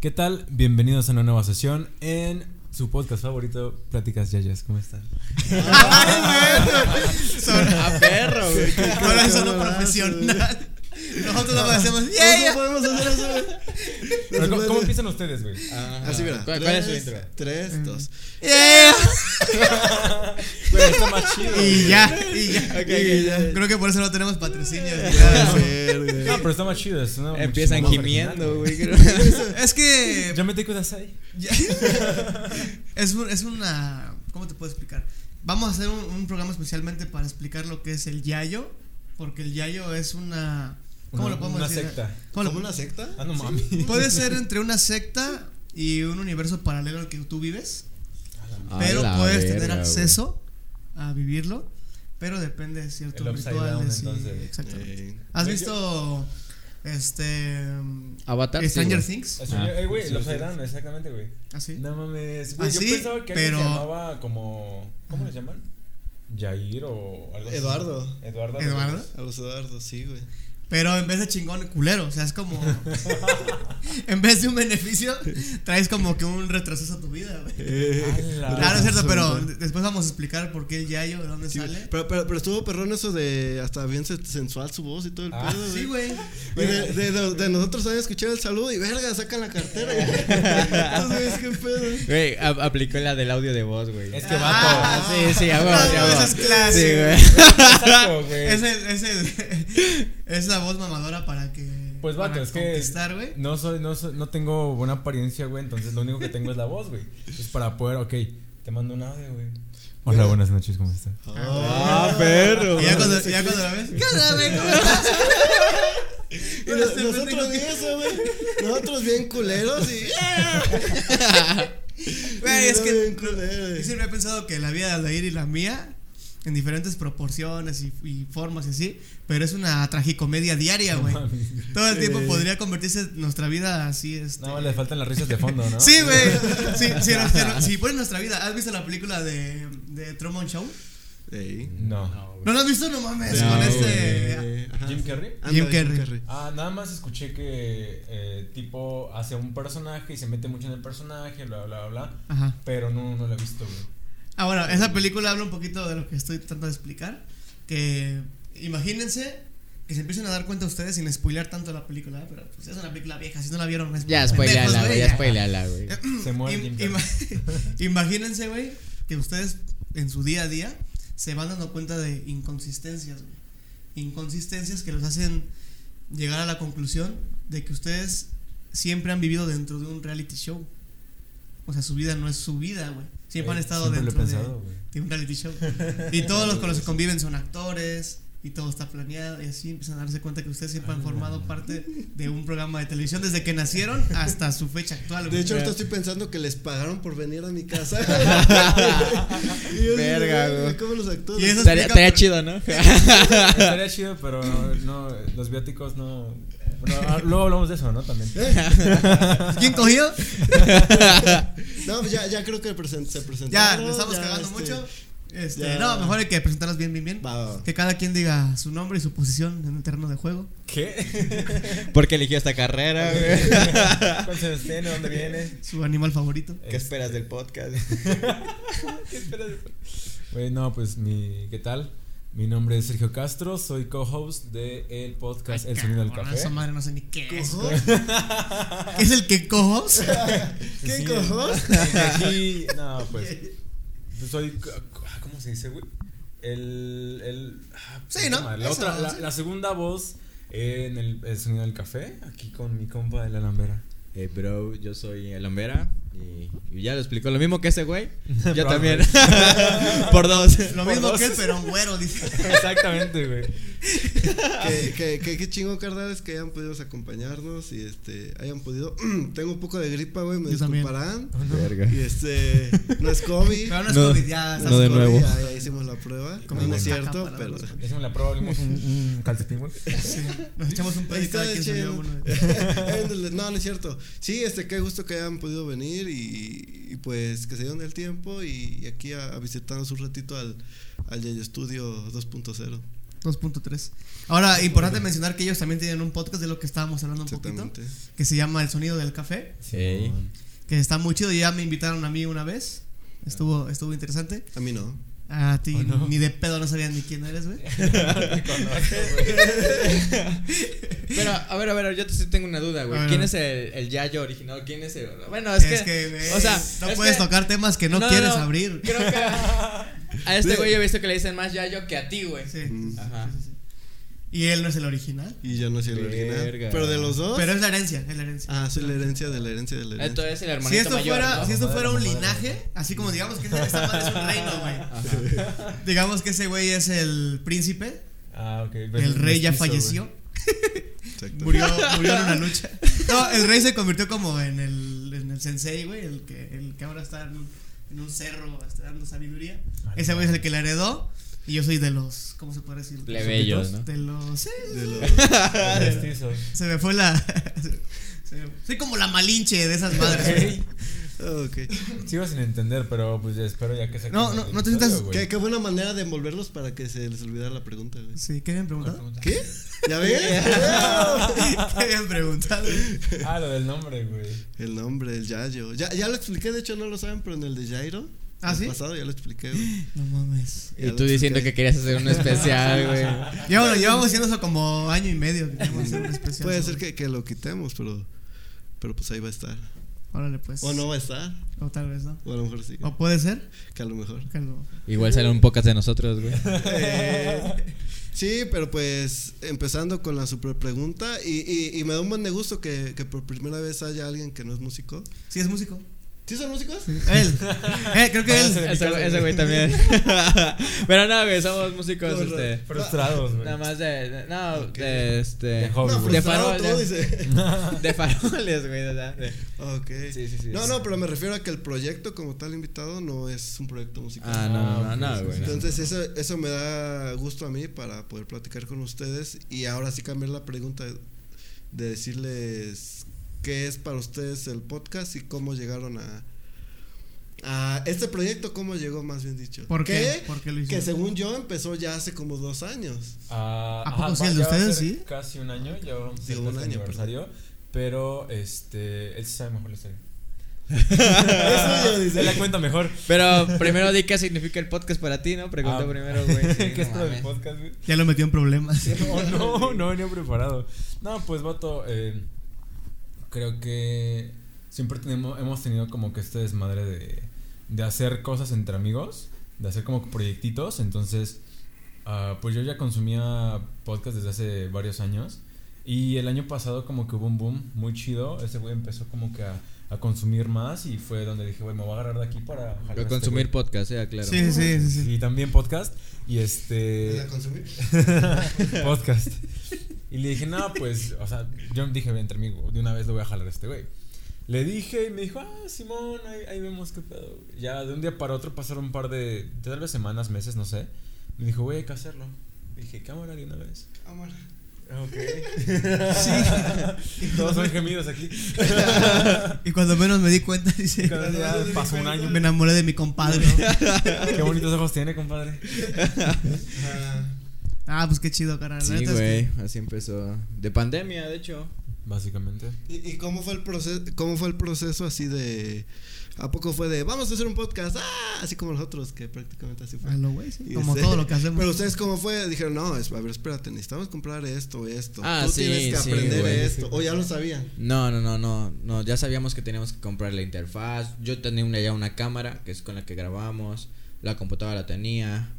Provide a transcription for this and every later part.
¿Qué tal? Bienvenidos a una nueva sesión en su podcast favorito, Pláticas Yayas. ¿Cómo están? Son a perro, güey. Ahora es solo profesional. Nosotros lo hacemos. Yeah, yeah. podemos hacer eso, Pero, ¿Cómo, cómo empiezan ustedes, güey? Así, mira. ¿Cuál- tres, cuál es su intro? Tres, dos. Yeah. Güey, está más chido. Y ya, y ya. Creo que por eso no tenemos patrocinio. No, pero está más chido. Es una Empiezan gimiendo, güey. Es que Ya me te cuidas ahí. es, un- es una. ¿Cómo te puedo explicar? Vamos a hacer un, un programa especialmente para explicar lo que es el yayo. Porque el yayo es una. ¿Cómo Una- lo podemos una decir? secta. ¿Cómo lo- ¿Como una secta? Ah, no mami. Puede ser entre una secta y un universo paralelo al que tú vives. pero puedes verga, tener güey. acceso a vivirlo. Pero depende de ciertos El rituales. down, y- entonces. exactamente. Eh, ¿Has visto este Avatar. sí, Stranger güey. Things? Eso, Ah. eh, güey, Sí, sí. upside down, exactamente, güey. Así. No mames. Güey, yo pensaba que pero- se llamaba como. ¿Cómo les llaman? Jair o algo así. Eduardo. Eduardo. Eduardo. A los Eduardos, sí, güey. Pero en vez de chingón, culero. O sea, es como. en vez de un beneficio, traes como que un retroceso a tu vida, güey. Claro, es cierto, pero después vamos a explicar por qué el yayo, de dónde Sí, sale. pero, pero, pero estuvo perrón eso de hasta bien se- sensual su voz y todo el Ah, pedo, Sí, güey. De, de, de- de nosotros habían escuchado el saludo y verga, sacan la cartera. Entonces, ¿qué pedo? Güey, aplicó la del audio de voz, güey. Es que Ah, vato. Sí, sí, a huevo, No, esa es clásico. Sí, güey. Es el, es el, es la voz mamadora para que. Pues vato, es que conquistar, güey. no soy, no soy, no tengo buena apariencia, güey, entonces lo único que tengo es la voz, güey. Es para poder, ok, te mando un audio, güey. Hola, buenas noches, ¿cómo están? Ah, perro. Y ya cuando, ya cuando la ves. ¿Qué onda, güey? ¿Cómo estás? Y no- nosotros ni eso, güey. Nosotros bien culeros y. Güey, es Y que. Yo siempre he pensado que la vida de Aldair y la mía, en diferentes proporciones y, y formas y así, pero es una tragicomedia diaria, güey. Todo el tiempo Sí. podría convertirse en nuestra vida así, este. No, le faltan las risas de fondo, ¿no? Sí, güey. Sí, sí, no, si pones nuestra vida, ¿has visto la película de, de Truman Show? Ey. No. ¿No la has visto? No mames, No, con este. Ajá. ¿Jim Carrey? Jim Carrey. Ah, nada más escuché que eh, tipo hace un personaje y se mete mucho en el personaje, bla, bla, bla, Ajá. pero no, no lo he visto, güey. Ah, bueno, esa película habla un poquito de lo que estoy tratando de explicar. Que imagínense que se empiecen a dar cuenta ustedes sin spoilear tanto la película, pero pues es una película vieja, si no la vieron, no Ya, spoileala, güey, ya spoileala, güey. Se muere Im- Jim imagínense, güey, que ustedes en su día a día se van dando cuenta de inconsistencias, güey. Inconsistencias que los hacen llegar a la conclusión de que ustedes siempre han vivido dentro de un reality show. O sea, su vida no es su vida, güey. Siempre han estado siempre dentro de- pensado, güey. de un reality show. Y todos los con los que conviven son actores y todo está planeado y así empiezan a darse cuenta que ustedes siempre han formado parte de un programa de televisión desde que nacieron hasta su fecha actual. De hecho, ahorita estoy pensando que les pagaron por venir a mi casa. Y Verga. ¿Cómo los actores? Y Estaría, chido, ¿no? Estaría chido, pero no, los viáticos no. Bueno, ah, luego hablamos de eso, ¿no? También. ¿Quién cogió? No, pues ya, ya creo que se Ya, presentaron. le estamos ya, cagando este, mucho. Este, ya. no, mejor hay que presentarlas bien, bien, bien. Va, va, va. Que cada quien diga su nombre y su posición en el terreno de juego. ¿Qué? Porque eligió esta carrera, güey. ¿Cuántos años tiene? ¿Dónde viene? Su animal favorito. ¿Qué esperas del podcast? ¿Qué esperas? Güey, no, pues mi. ¿Qué tal? Mi nombre es Sergio Castro, soy co-host del el podcast El Sonido del Café. Esa madre no sé ni qué es. ¿Cojo? ¿Qué es el que cojos? ¿Qué Sí, cojos? Aquí, no, pues. pues soy. ¿Cómo se dice, güey? El. el ah, Sí, ¿no? La, Eso, otra, la, sí. la segunda voz en el, el Sonido del Café, aquí con mi compa de la Lambera. Hey, bro, yo soy el Lombera y, y ya lo explicó lo mismo que ese güey. Yo también. Por dos. Lo Por mismo dos. que él, pero un güero, dice. Exactamente, güey. que, que, que, chingón, carnales, que hayan podido acompañarnos y este hayan podido. Tengo un poco de gripa, güey, me Yo disculparán. Verga. Y este, no es COVID. Pero no es No, COVID, ya. no de COVID, nuevo. Ya, ya hicimos la prueba. Como no, es cierto, pero. Hicimos la prueba, abrimos un, un calcetín, güey. Sí, nos echamos un Está cada quien uno. No, no es cierto. Sí, este, qué gusto que hayan podido venir y, y pues que se dieron el tiempo y, y aquí a, a visitarnos un ratito al, al Yayo Studio 2.0. 2.3. Ahora, importante mencionar que ellos también tienen un podcast de lo que estábamos hablando un poquito, que se llama El Sonido del Café, Sí. que está muy chido. Ya me invitaron a mí una vez. Estuvo, estuvo interesante. A mí no. A ti ¿Oh, no? ni de pedo no sabían ni quién eres, güey. Pero, a ver, a ver, yo te- tengo una duda, güey. ¿Quién es el, el Yayo original? ¿Quién es el.? Bueno, es, que. güey, o sea, no es puedes que- tocar temas que no, No, quieres no, abrir. Creo que. A este güey yo he visto que le dicen más Yayo que a ti, güey. Sí. Ajá. Sí, sí, sí. Y él no es el original. Y yo no soy el original. Pero de los dos. Pero es la herencia, es la herencia. Ah, soy la herencia de la herencia de la herencia. Entonces el hermanito si esto mayor. fuera, ¿no? si esto Madre, fuera un madre. linaje, así como digamos que esta madre es un reino, güey. Digamos que ese güey es el príncipe, Ah, ok. el rey ya falleció, Exacto. murió, murió en una lucha. No, el rey se convirtió como en el, en el sensei, güey, el que, el que ahora está en, un- en un cerro está dando sabiduría. Vale, Ese güey es el que la heredó y yo soy de los, ¿cómo se puede decir? Plebeyos, ¿no? De los, sí, De los- Mestizos. se me fue la... me- soy como la malinche de esas madres. güey. Ah, ok. Sigo sin entender, pero pues ya espero ya que se No, no, no te sientas- Qué, qué buena manera de envolverlos para que se les olvidara la pregunta, güey. Sí, ¿qué habían preguntado? ¿Qué? ¿Ya ves? ¿Qué habían preguntado? Ah, lo del nombre, güey. el nombre, el Yayo. Ya, ya lo expliqué, de hecho no lo saben, pero en el de Jairo. ¿Ah, el sí? pasado ya lo expliqué, güey. No mames. Ya Y tú diciendo que querías hacer un especial, güey. Llevamos, llevamos haciendo eso como año y medio. que hacer un especial Puede ser que, que lo quitemos, pero. Pero pues ahí va a estar. Órale, pues. O no va a estar. O tal vez no. O a lo mejor sí. O puede ser. Que a lo mejor. que lo- Igual sale un podcast de nosotros, güey. Eh, sí, pero pues empezando con la super pregunta. Y, y, y me da un buen de gusto que, que por primera vez haya alguien que no es músico. Sí, es músico. ¿Sí son músicos? Él. Eh, creo que él. Ese, ese güey también. Pero no, güey, somos músicos, No, este. Frustrados, güey. Nada más de. de- no, de este. De hobby, No, güey. de frustrado farol. tú, De, dice. de faroles, güey. o sea, de- Ok. Sí, sí, sí. No, no, pero me refiero a que el proyecto como tal invitado no es un proyecto musical. Ah, no, no, no, Ah, güey. no. Entonces eso, eso me da gusto a mí para poder platicar con ustedes y ahora sí cambiar la pregunta de, de decirles qué es para ustedes el podcast y cómo llegaron a, a este proyecto, cómo llegó más bien dicho. ¿Por qué? ¿Por qué lo Que según yo empezó ya hace como dos años. Ah, ¿A poco ajá, sí, va- el de ustedes, sí? Casi un año, ya vamos a Sí, hacer un año, aniversario. Pero, este, él sí sabe mejor la historia. Eso yo Se la cuenta mejor. Pero primero di qué significa el podcast para ti, ¿no? Pregunta Ah. primero, güey. Sí, ¿Qué es no el podcast, güey? Ya lo metió en problemas. No, no, no venía preparado. No, pues, vato, eh, creo que siempre tenemos, hemos tenido como que este desmadre de, de hacer cosas entre amigos, de hacer como que proyectitos. Entonces, ah, pues yo ya consumía podcast desde hace varios años. Y el año pasado como que hubo un boom muy chido. Ese güey empezó como que a, a consumir más y fue donde dije, güey, me voy a agarrar de aquí para... jalar a Pero este consumir güey". podcast, eh, claro. Sí, sí, sí, sí. Y también podcast. Y este... ¿Vas a consumir? podcast. Y le dije, no, pues, o sea, yo dije, entre mí, de una vez lo voy a jalar a este güey. Le dije y me dijo, ah, Simón, ahí, ahí vemos qué pedo. güey". Ya de un día para otro pasaron un par de, tal vez semanas, meses, no sé. Me dijo, güey, hay que hacerlo. Le dije, cámara de una vez. Cámara. Ok. Sí. Todos son gemidos aquí. Y cuando menos me di cuenta, dice. Pasó un año. Me enamoré de mi compadre. Qué bonitos ojos tiene, compadre. Ah, pues qué chido, carnal. Sí, neta es que- güey. Así empezó. De pandemia, de hecho. Básicamente. ¿Y, y cómo fue el proceso cómo fue el proceso así de a poco fue de vamos a hacer un podcast? Ah, así como nosotros que prácticamente así fue. Ah, no, güey, sí, Y Como este- todo lo que hacemos. Pero ustedes cómo fue? Dijeron, "No, es, a ver, espérate, necesitamos comprar esto, esto. Ah, Tú sí, tienes que sí, aprender güey. esto." O ya lo sabían. No, no, no, no, no, ya sabíamos que teníamos que comprar la interfaz. Yo tenía una, ya una cámara, que es con la que grabamos. La computadora la tenía.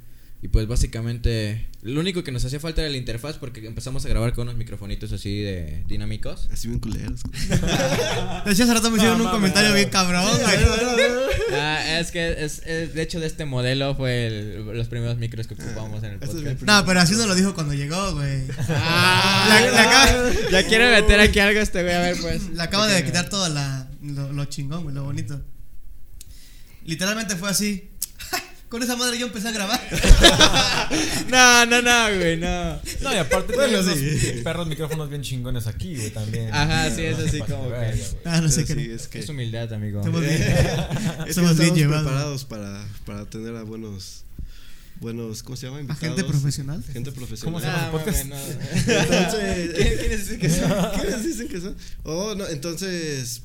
Y pues básicamente lo único que nos hacía falta era la interfaz porque empezamos a grabar con unos microfonitos así de dinámicos. Así bien culeros. De hecho, hace rato me hicieron No, un comentario bien cabrón, güey. Ah, es que es, es- de hecho de este modelo fue el- los primeros micros que ocupamos en el podcast. No, pero así no lo dijo cuando llegó, güey. Ah, acaba- ya quiere meter aquí algo este güey, a ver pues. Le acaba de quitar todo la, lo, lo chingón, güey, lo bonito. Literalmente fue así. Con esa madre yo empecé a grabar. No, no, no, güey, no. No, y aparte Bueno, bueno, sí. perros micrófonos bien chingones aquí, güey, también. Ajá, sí, es así Para como que-. Ah, no sé Sí, qué. es que Es humildad, amigo. Somos bien, es que bien estamos llevados. preparados para, para tener a buenos buenos, ¿cómo se llama? Invitados. Agente profesional. Gente ¿Cómo profesional. se llama Ah, mames, no. Entonces, ¿Quiénes dicen que son? ¿quiénes dicen que son? Oh, no, entonces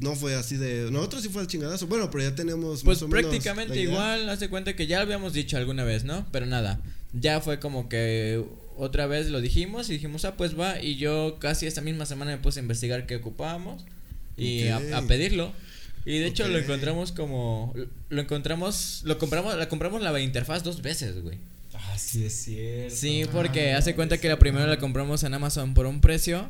no fue así de nosotros sí fue el chingadazo. Bueno, pero ya tenemos Pues más o menos prácticamente idea. igual, haz de cuenta que ya lo habíamos dicho alguna vez, ¿no? Pero nada, ya fue como que otra vez lo dijimos y dijimos, ah, pues va. Y yo casi esta misma semana me puse a investigar qué ocupábamos y a- pedirlo. Y de hecho lo encontramos como, lo encontramos, lo compramos, la compramos la interfaz dos veces, güey. Ah, sí, es cierto. Sí, porque Ah, hace cuenta que la primera la compramos en Amazon por un precio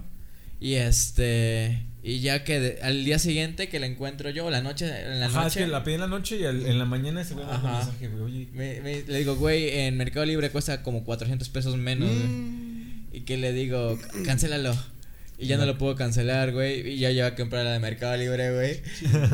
y este y ya que de- al día siguiente que la encuentro yo, la noche en la Ajá, es noche que la pedí en la noche y al- en la mañana se me mandó un mensaje, güey. Oye, me- me- le digo, güey, en Mercado Libre cuesta como 400 pesos menos, güey. Mm, Y que le digo, cancélalo. Y ya no lo puedo cancelar, güey. Y ya lleva a comprar la de Mercado Libre, güey.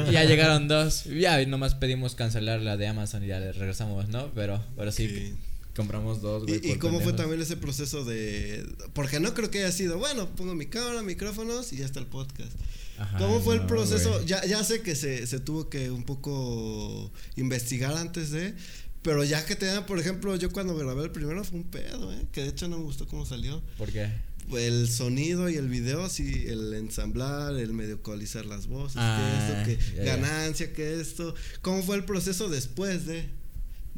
Y ya llegaron dos. Y Ya nomás pedimos cancelar la de Amazon y ya le regresamos, ¿no? Pero, pero sí. Compramos dos, güey. ¿Y, cómo fue también ese proceso de...? Porque no creo que haya sido, bueno, pongo mi cámara, micrófonos y ya está el podcast. Ajá, ¿Cómo fue el proceso? Ya, ya sé que se, se tuvo que un poco investigar antes de... Pero ya que te dan, por ejemplo, yo cuando grabé el primero fue un pedo, ¿eh? Que de hecho no me gustó cómo salió. ¿Por qué? El sonido y el video, así, el ensamblar, el medio ecualizar las voces, Ah, que esto, que ganancia, que esto. ¿Cómo fue el proceso después de,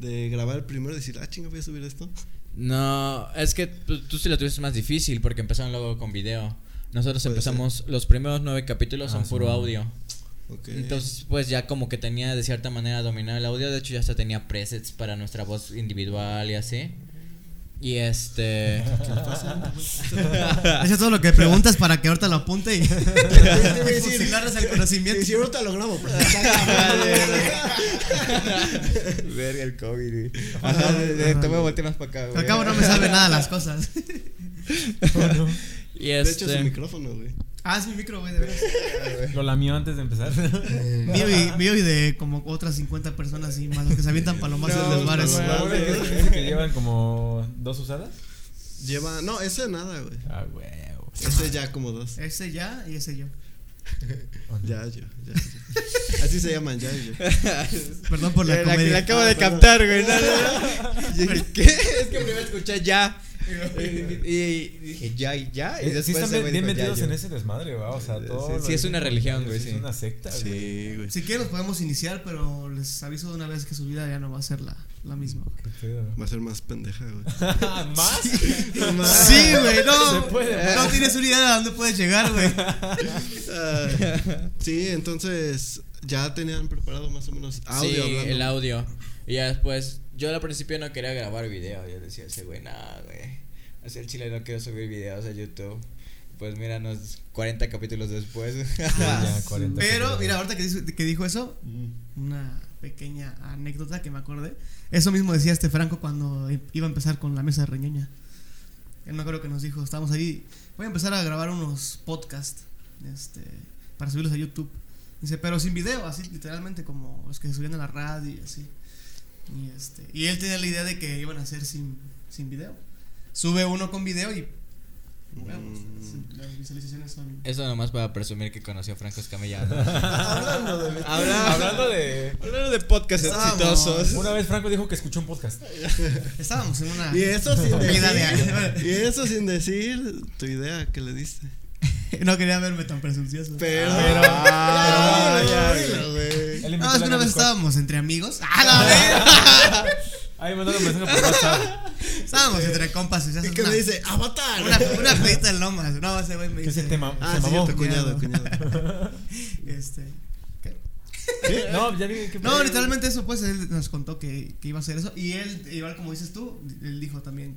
de grabar el primero y decir, ah, chinga, voy a subir esto? No, es que tú, tú sí lo tuviste más difícil porque empezaron luego con video. Nosotros Puede empezamos, los primeros nueve capítulos Ah, son sí, puro audio. Ok. Entonces, pues ya como que tenía de cierta manera dominado el audio. De hecho, ya hasta tenía presets para nuestra voz individual y así. Y este. Eso es todo lo que preguntas para que ahorita lo apunte y fusilarles el conocimiento. Y si ahorita lo grabo, pues, Verga el COVID, güey. Ajá, te voy a voltear más para acá, güey. Al cabo no me sabe nada las cosas. Y De hecho, es este. un micrófono, güey. Ah, es mi micro, güey, de veras. Lo lamió antes de empezar. Mío y, mío y de como otras 50 personas y más los que se avientan palomazos en los bares. no, no. Ahora que llevan como dos usadas. Lleva. No, ese nada, güey. Ah, huevo. Ese ya como dos. Ese ya y ese yo. Ya, yo. Ya, yo. Así se llaman, ya, yo. Perdón por la, La, que comedia. la acabo de captar, güey. No, no, no. Yo dije, ¿qué? Es que primero escuché ya. Y, y dije, ya y ya. Y Eh, sí están bien, metidos en ese desmadre, güey. O sea, todo. Sí, sí, es una religión, güey, Es sí. una secta, güey. Sí, güey. Si quieren los podemos iniciar, pero les aviso de una vez que su vida ya no va a ser la, la misma. Va a ser más pendeja, güey. ¿Más? Sí, güey, no. Se puede, no tienes una idea de a dónde puedes llegar, güey. Ah, sí, entonces ya tenían preparado más o menos audio sí, hablando. el audio. Y ya después, yo al principio no quería grabar video. Yo decía, ese güey, nada, güey. Así el chile no quiero subir videos a YouTube. Pues míranos 40 capítulos después. Ya, 40 Pero, capítulos. mira, ahorita que dijo, que dijo eso, Mm. una pequeña anécdota que me acordé. Eso mismo decía este Franco cuando iba a empezar con la mesa de reñoña. Él me acuerdo que nos dijo, estábamos ahí, voy a empezar a grabar unos podcasts este, para subirlos a YouTube. Dice, pero sin video, así literalmente como los que se subían a la radio y así. Y, este, y él tenía la idea de que iban a hacer sin, sin video. Sube uno con video y... huevos, Mm. las visualizaciones son... Eso nomás para presumir que conoció a Franco Escamilla. ¿no? Hablando de Habla- Hablando de. Hablando de podcasts Estábamos- exitosos. Una vez Franco dijo que escuchó un podcast. Estábamos en una... Y eso sin decir. año. y eso sin decir tu idea que le diste. No quería verme tan presuncioso. Pero. Pero- Ah, pero- ya, pero- güey. Él invitó No, a es que una vez estábamos entre amigos. ¡Ah, la Ay, mandaron un mensaje por WhatsApp. Estábamos entre compas y se Y hace que una, me dice, Avatar. una, una pedita en lomas. No, ese güey me ¿Qué dice. se tema? Ah, se sí, mamó. tu cuñado, Cuñado. Este. ¿qué? No, ya vi que. No, literalmente eso, pues él nos contó que, que iba a hacer eso. Y él, igual como dices tú, él dijo también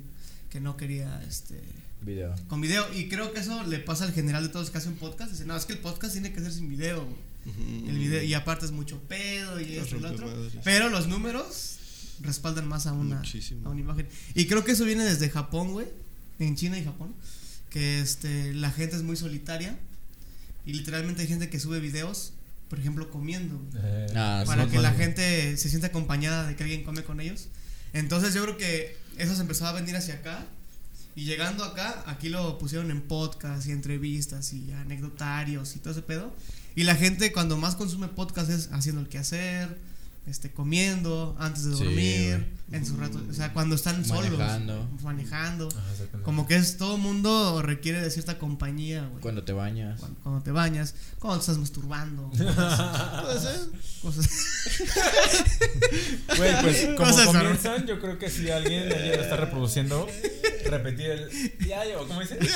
que no quería este Video. con video. Y creo que eso le pasa al general de todos los que hacen podcast. Dice, no, es que el podcast tiene que ser sin video. El video, y aparte es mucho pedo y esto y lo otro. Pero los números respaldan más a una, Muchísimo. a una imagen. Y creo que eso viene desde Japón, güey. En China y Japón. Que este, la gente es muy solitaria. Y literalmente hay gente que sube videos, por ejemplo, comiendo. Eh, Ah, para que la gente se sienta acompañada de que alguien come con ellos. Entonces yo creo que eso se empezó a venir hacia acá. Y llegando acá, aquí lo pusieron en podcast y entrevistas y anecdotarios y todo ese pedo. Y la gente cuando más consume podcast es haciendo el quehacer, este, comiendo, antes de Sí, dormir, en su rato, o sea, cuando están solos, Manejando. manejando. Ajá, exactamente. Como que es todo mundo requiere de cierta compañía, güey. Cuando te bañas. Cuando, cuando te bañas, cuando te estás masturbando, Puede ser. cosas. Güey, pues como Cosas comienzan, yo creo que si alguien alguien lo está reproduciendo, repetir el ya yo, ¿cómo dice? Ay,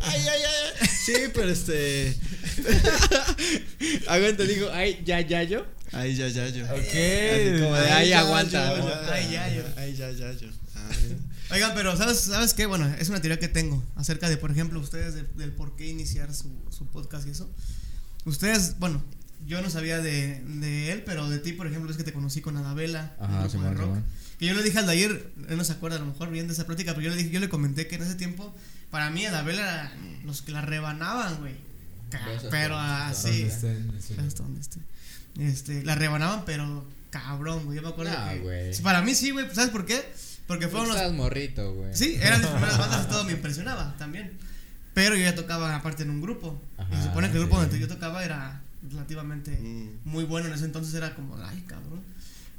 ay, ay. Sí, pero este. Aguanta, digo, ay, ya, ya, yo. Ay, ya, ya, yo. Ok. Así como de, Ay, ya, aguanta, yo, aguanta. Ay, ya, yo. Ay, ya, ya, yo. Ah, Oigan, pero ¿sabes, ¿sabes qué? Bueno, es una teoría que tengo acerca de, por ejemplo, ustedes de- del por qué iniciar su, su podcast y eso. Ustedes, bueno, yo no sabía de, de él, pero de ti, por ejemplo, es que te conocí con Adabela, Ajá, de rock. Que yo le dije al de ayer, él no se acuerda a lo mejor bien de esa plática, pero yo le dije, yo le comenté que en ese tiempo, para mí Adabela los que la rebanaban, güey. Pero así. Hasta donde esté. Este, la rebanaban, pero cabrón, güey. Yo me acuerdo Ah, que. Para mí sí, güey. ¿Sabes por qué? Porque fueron los. Estás morrito, güey. Sí, eran mis primeras bandas y todo me impresionaba también. Pero yo ya tocaba aparte en un grupo. y se Ajá, supone que el grupo sí. donde yo tocaba era relativamente Mm. muy bueno. En ese entonces era como, ay, cabrón.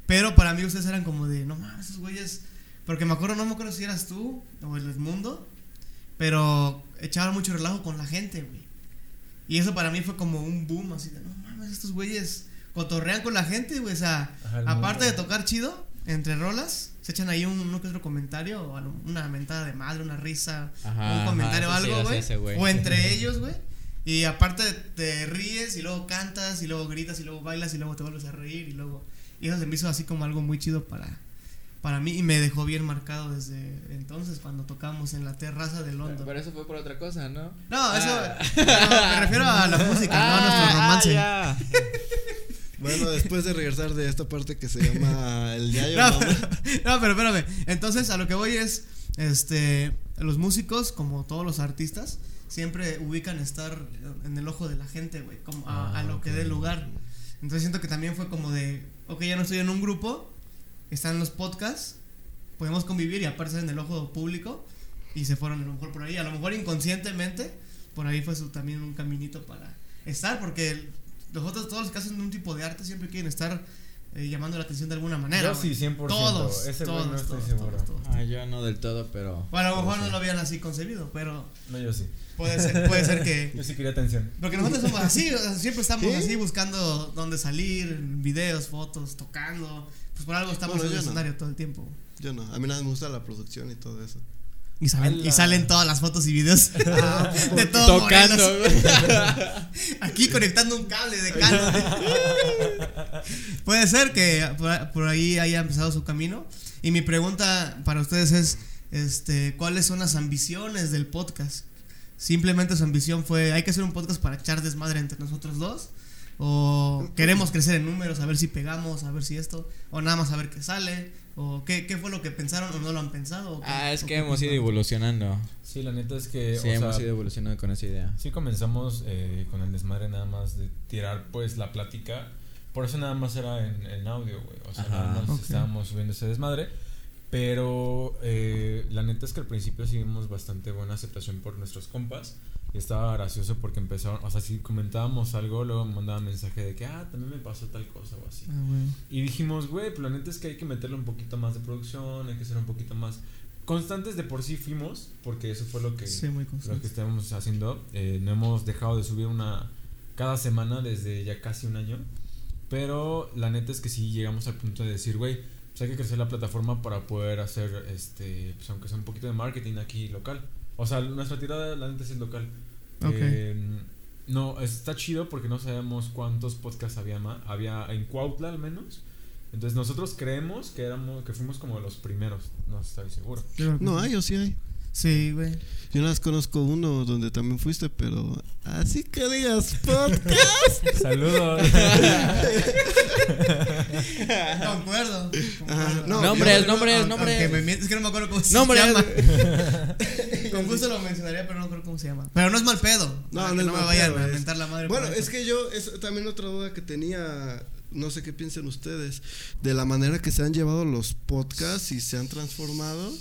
Pero para mí ustedes eran como de, no mames, esos güeyes. Porque me acuerdo, no me acuerdo si eras tú o el Edmundo. Pero echaban mucho relajo con la gente, güey. Y eso para mí fue como un boom, así de, no mames, estos güeyes cotorrean con la gente, güey. O sea, Ajá, aparte de tocar chido, entre rolas, se echan ahí un, uno que otro comentario, o una mentada de madre, una risa, Ajá, un comentario o algo, güey. o entre ellos, güey. Y aparte te ríes y luego cantas y luego gritas y luego bailas y luego te vuelves a reír y luego... Y eso se me hizo así como algo muy chido para, para mí y me dejó bien marcado desde entonces cuando tocamos en la terraza de London. Pero eso fue por otra cosa, ¿no? No, eso. Ah. no, me refiero a la música, no a nuestro romance. Ah, ya. Bueno, después de regresar de esta parte que se llama el yayo, No, pero espérame. Entonces, a lo que voy es. Este. Los músicos, como todos los artistas, siempre ubican estar en el ojo de la gente, güey. Como a, Ah, a lo que dé lugar. Entonces siento que también fue como de. Ok, ya no estoy en un grupo. Están los podcasts. Podemos convivir y aparte estar en el ojo público. Y se fueron a lo mejor por ahí. A lo mejor inconscientemente. Por ahí fue su, también un caminito para estar. Porque el- los otros, todos los que hacen un tipo de arte, siempre quieren estar eh, llamando la atención de alguna manera. Yo sí, güey. 100%. Todos, Ese todos, no estoy todos, seguro. todos, todos. Ah, yo no del todo, pero. Bueno, a lo mejor pero no sí. lo habían así concebido, pero No, yo sí. puede ser, puede ser que. Yo sí quería atención. Porque nosotros somos así, o sea, siempre estamos ¿Sí? así buscando dónde salir, videos, fotos, tocando. Pues por algo estamos Bueno, en el no. escenario todo el tiempo. Yo no, a mí nada me gusta la producción y todo eso. Y salen, y ¡Hala! salen todas las fotos y videos Ah, de todo Tocando. Aquí conectando un cable de Canon. Puede ser que por, por ahí haya empezado su camino. Y mi pregunta para ustedes es, este, ¿cuáles son las ambiciones del podcast? Simplemente su ambición fue, hay que hacer un podcast para echar desmadre entre nosotros dos. O queremos crecer en números, a ver si pegamos, a ver si esto. O nada más a ver qué sale. O qué, qué fue lo que pensaron o no lo han pensado. o Ah, es que hemos ido pensaron. evolucionando. Sí, la neta es que. Sí, o hemos sea, ido evolucionando con esa idea. Sí comenzamos eh, con el desmadre nada más de tirar pues la plática. Por eso nada más era en, en audio, güey. O sea, Ajá. nada más estábamos subiendo ese desmadre. Pero eh, la neta es que al principio sí vimos bastante buena aceptación por nuestros compas. Y estaba gracioso porque empezaron, o sea, si comentábamos algo, luego me mandaban mensaje de que, ah, también me pasó tal cosa o así. Ah. Y dijimos, güey, pues la neta es que hay que meterle un poquito más de producción, hay que ser un poquito más constantes de por sí fuimos, porque eso fue lo que, Sí, muy lo que estábamos haciendo. Eh, no hemos dejado de subir una cada semana desde ya casi un año. Pero la neta es que sí llegamos al punto de decir, güey, pues hay que crecer la plataforma para poder hacer, este, pues aunque sea un poquito de marketing aquí local. O sea, nuestra tirada, la neta, es local. Ok. Eh, no, está chido porque no sabemos cuántos podcasts había, había en Cuautla al menos. Entonces nosotros creemos que éramos que fuimos como los primeros, no estoy seguro. No hay o sí hay. Sí, güey. Yo nada más conozco uno donde también fuiste, pero así que digas podcast. Saludos. No, Nombres, yo- nombres, nombres. me mientes, es que no me acuerdo cómo se Nombres. llama. Con gusto lo mencionaría, pero no acuerdo cómo se llama. Pero no es mal pedo. No, no es no me mal vayan pedo, a mentar la madre. Bueno, es que yo, es también otra duda que tenía, no sé qué piensen ustedes, de la manera que se han llevado los podcasts y se han transformado.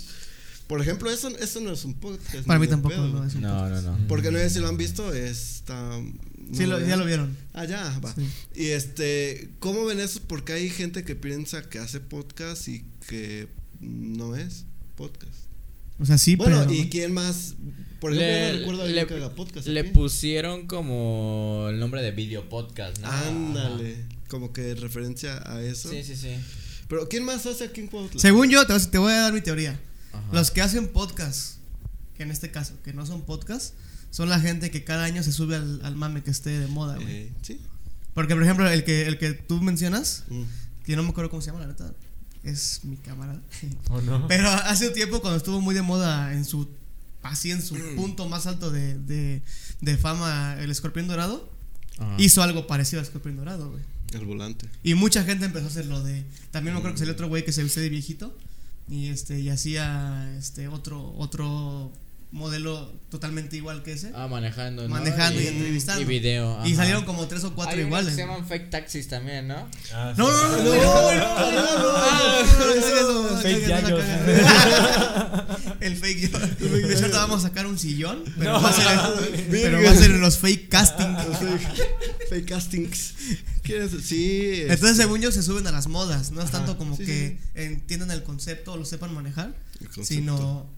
Por ejemplo, eso, eso no es un podcast. Para mí tampoco pedo. no es un No, no, no. Porque no sé si lo han visto, está, Sí, lo- ya lo vieron. Ah, ya, va. Sí. Y este, ¿cómo ven eso? Porque hay gente que piensa que hace podcast y que no es podcast. O sea, sí, bueno, pero. ¿y quién más? Por ejemplo, yo no recuerdo a le- podcast. le pusieron como el nombre de video podcast, ¿no? Ándale, como que referencia a eso. Sí, sí, sí. Pero ¿quién más hace aquí en Cuautla? Según yo, te, te voy a dar mi teoría. Ajá. Los que hacen podcast, que en este caso, que no son podcast, son la gente que cada año se sube al, al mame que esté de moda, güey. Eh, sí. Porque, por ejemplo, el que, el que tú mencionas, Mm. que no me acuerdo cómo se llama, la neta, es mi camarada. ¿O no? Pero hace un tiempo, cuando estuvo muy de moda en su. Así en su punto más alto de, de, de fama, el escorpión dorado, Ajá. hizo algo parecido al escorpión dorado, güey. El volante. Y mucha gente empezó a hacerlo de. También me acuerdo que salió otro güey que se viste de viejito. Y este, y hacía este otro, otro modelo totalmente igual que ese. Ah, manejando, ¿no? manejando y, entrevistando. Y video. Y ajá. salieron como tres o cuatro Hay iguales. que se llaman fake taxis también, ¿no? Ah, No, sí. no, no, no, no, no, no, no, Ah, no, no, no, no, no, Fake no, no, no, yayos. no, El fake. De hecho, vamos a sacar un sillón, pero No. va a ser, pero va a ser en los fake casting. Los fake, castings. Sí. este, Entonces, según yo, se suben a las modas. No es tanto como que entiendan el concepto o lo sepan manejar, sino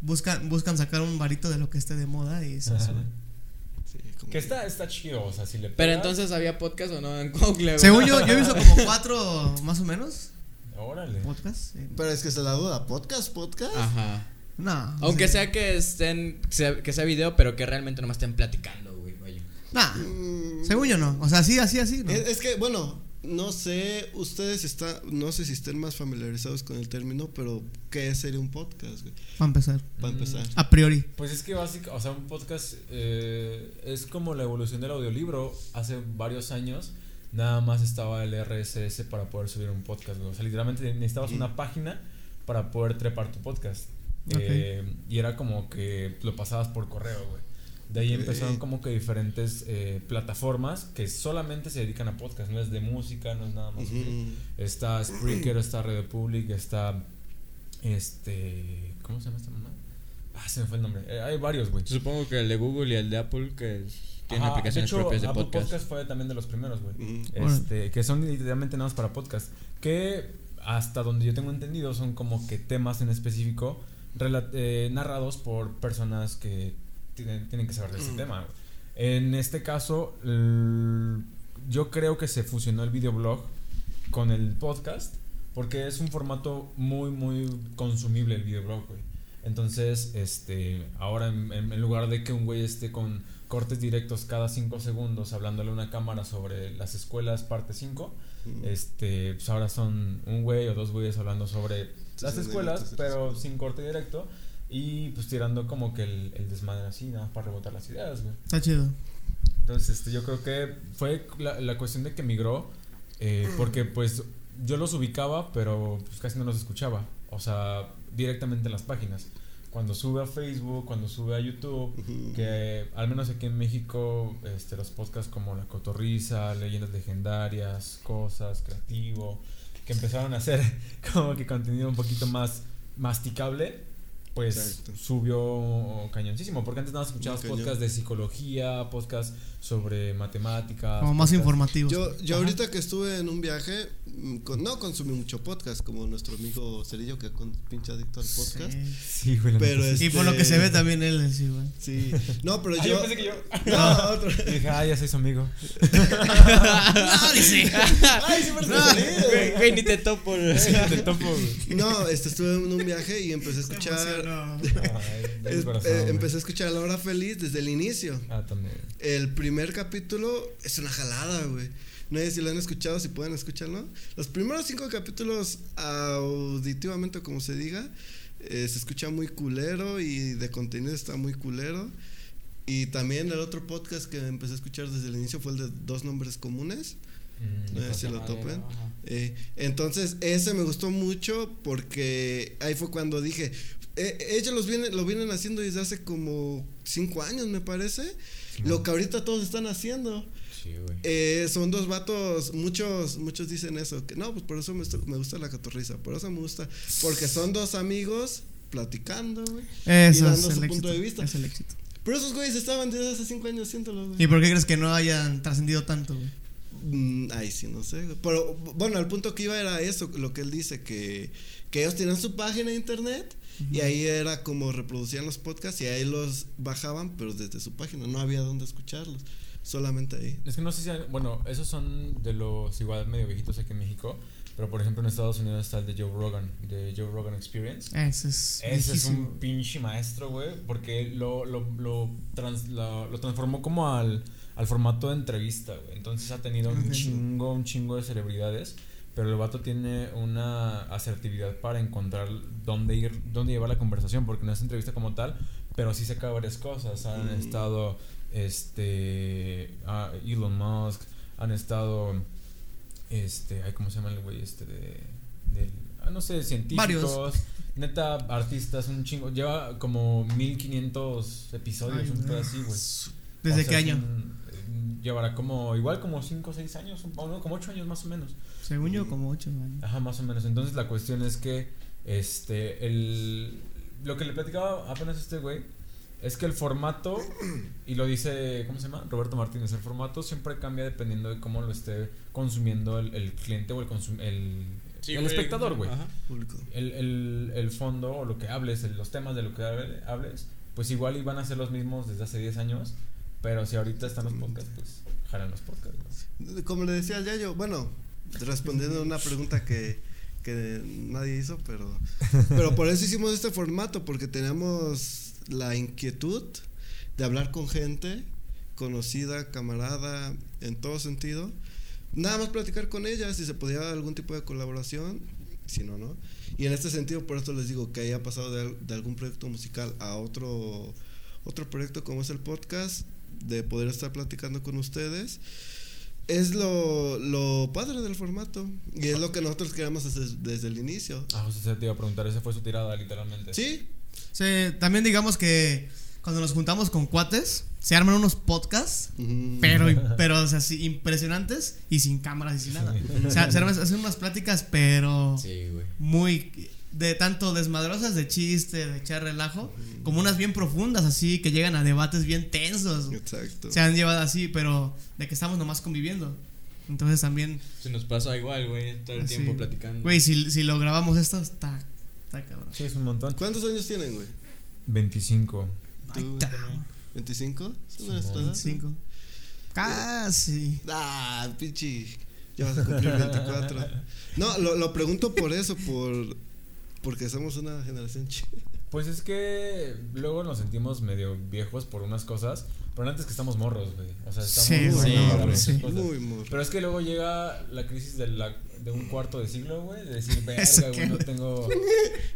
buscan, buscan sacar un varito de lo que esté de moda y se. Sí, Que está, está chido, o sea, si le Pero entonces había podcast o no en Google. güey? Según yo, yo he visto como cuatro, más o menos, Órale. podcasts. eh, Pero es que se la duda. ¿Podcast? ¿Podcast? Ajá. No. Aunque sea, que estén, sea- que sea video, pero que realmente nomás estén platicando, güey. vaya. Nah, Mm, según yo no. O sea, así, así, así. No. Es, es que, bueno, no sé, ustedes están, no sé si estén más familiarizados con el término, pero ¿qué sería un podcast, güey? Para empezar. Para Mm. empezar. A priori. Pues es que básicamente, o sea, un podcast eh, es como la evolución del audiolibro. Hace varios años nada más estaba el RSS para poder subir un podcast, güey. O sea, literalmente necesitabas una página para poder trepar tu podcast. Eh, y era como que lo pasabas por correo, güey. De ahí empezaron como que diferentes eh, plataformas que solamente se dedican a podcast. No es de música, no es nada más. así. Ujú. Está Spreaker, está Radio Public, está. Este. ¿Cómo se llama esta mamá? Ah, se me fue el nombre. Eh, hay varios, güey. Supongo que el de Google y el de Apple que tienen Ajá, aplicaciones de hecho, propias de Apple podcast. fue también de los primeros, güey. Este, que son literalmente nada más para podcast. Que hasta donde yo tengo entendido son como que temas en específico eh, narrados por personas que tienen, tienen que saber de ese tema. güey. En este caso, yo creo que se fusionó el videoblog con el podcast porque es un formato muy, muy consumible el videoblog, güey. Entonces, este, ahora en, lugar de que un güey esté con cortes directos cada 5 segundos hablándole a una cámara sobre las escuelas parte 5, Ujú. este, pues ahora son un güey o dos güeyes hablando sobre las escuelas, pero sin corte directo y pues tirando como que el, el desmadre así, nada más para rebotar las ideas, güey. Está chido. Entonces, este, yo creo que fue la, la cuestión de que migró, eh, porque pues yo los ubicaba, pero pues, casi no los escuchaba. O sea, directamente en las páginas. Cuando sube a Facebook, cuando sube a YouTube, que al menos aquí en México, este, los podcasts como La Cotorriza, Leyendas Legendarias, Cosas, Creativo, que empezaron a hacer como que contenido un poquito más masticable, pues Exacto. subió cañoncísimo, porque antes nada más escuchabas podcasts de psicología, podcasts sobre matemáticas. Como más informativos. Yo, yo Ajá. ahorita que estuve en un viaje, mm, con- no consumí mucho podcast, como nuestro amigo Cerillo, que con pinche adicto al podcast. Sí. Sí, güey, la Pero sí. Y por lo que Este- se ve también él es igual. Sí. No, pero Ah, yo. yo pensé que yo. No, otro. Dije, ah, ya soy su amigo. no, dice. Ay, sí, pero No. Güey, güey, ni te topo. Te topo, güey. No, este, estuve en un viaje y empecé a escuchar. es- eh, empecé a escuchar La Hora Feliz desde el inicio. Ah, también. El primer capítulo es una jalada, güey. No sé si lo han escuchado, si pueden escucharlo. Los primeros cinco capítulos, auditivamente, como se diga, eh, se escucha muy culero y de contenido está muy culero. Y también el otro podcast que empecé a escuchar desde el inicio fue el de Dos Nombres Comunes. Mm, No sé si lo topen. Eh, entonces, ese me gustó mucho porque ahí fue cuando dije, eh, ellos los vienen, lo vienen haciendo desde hace como cinco años, me parece. Lo que ahorita todos están haciendo. Sí, güey. Eh, son dos vatos, muchos, muchos dicen eso, que no, pues por eso me, me gusta la catorriza, por eso me gusta, porque son dos amigos platicando, güey. Eso Y es dando el su éxito. punto de vista. Es el éxito. Pero esos güeyes estaban desde hace cinco años haciéndolo, güey. ¿Y por qué crees que no hayan trascendido tanto, güey? Mm, ay, sí, no sé. Pero bueno, el punto que iba era eso, lo que él dice, que, que ellos tenían su página de internet y ahí era como reproducían los podcasts y ahí los bajaban, pero desde su página, no había dónde escucharlos, solamente ahí. Es que no sé si. Bueno, esos son de los igual medio viejitos aquí en México. Pero por ejemplo en Estados Unidos está el de Joe Rogan, de Joe Rogan Experience. Ese es. Ese es un pinche maestro, güey, porque lo, lo, lo, trans- lo, lo transformó como al, al formato de entrevista, güey. Entonces ha tenido un chingo, un chingo de celebridades, pero el vato tiene una asertividad para encontrar dónde ir, dónde llevar la conversación, porque no es entrevista como tal, pero sí saca varias cosas. Han Mm. estado, este, ah, Elon Musk, han estado, este, ay, ¿cómo se llama el güey este de, ah, no sé, científicos. Varios. Neta, artistas, un chingo. Lleva como 1500 episodios, Ay, un pedo así, güey. ¿Desde O sea, qué año? un- llevará como, igual como 5 o 6 años, o no, como 8 años más o menos. Según yo, como ocho años. Ajá, más o menos. Entonces la cuestión es que, este, el, lo que le platicaba apenas a este güey, es que el formato, y lo dice, ¿cómo se llama? Roberto Martínez, el formato siempre cambia dependiendo de cómo lo esté consumiendo el, el cliente o el, consum- el, Sí, el espectador, güey Ajá. Público. el, el, el fondo o lo que hables, el- los temas de lo que hable- hables, pues igual iban a ser los mismos desde hace 10 años, pero si ahorita están los podcasts, pues jalan los podcasts. Como le decía al Yayo, bueno, respondiendo a una pregunta que, que nadie hizo, pero, pero por eso hicimos este formato, porque teníamos la inquietud de hablar con gente conocida, camarada, en todo sentido. Nada más platicar con ella, si se podía algún tipo de colaboración, si no, no. Y en este sentido, por eso les digo que haya pasado de, de algún proyecto musical a otro, otro proyecto como es el podcast, de poder estar platicando con ustedes. Es lo, lo padre del formato. Y es lo que nosotros queríamos desde, desde el inicio. Ah, José, se te iba a preguntar, esa fue su tirada literalmente. Sí, Sí, también digamos que cuando nos juntamos con cuates, se arman unos podcasts, Ujú. pero, pero o sea, sí, impresionantes y sin cámaras y sin nada. O sea, se arman- hacen unas pláticas, pero Sí, güey. muy de tanto desmadrosas de chiste, de echar relajo, como unas bien profundas, así que llegan a debates bien tensos. Exacto. Se han llevado así, pero de que estamos nomás conviviendo. Entonces también, Se nos pasa igual, güey, todo el Así. tiempo platicando. güey, si, si lo grabamos esto, está, está cabrón. Sí, es un montón. ¿Cuántos años tienen, güey? 25. Ay, ¿Tú? ta- ¿25? ¿Son de nuestra Simón. edad? 25. Casi. Ah, pinche. Ya vas a cumplir 24. No, lo, lo pregunto por eso, por porque somos una generación ch- Pues es que luego nos sentimos medio viejos por unas cosas, pero antes que estamos morros, güey. O sea, estamos Sí, morros sí, muchas sí. muy morro. Pero es que luego llega la crisis de, la, de un cuarto de siglo, güey. De decir, ¿Eso verga, güey, no tengo,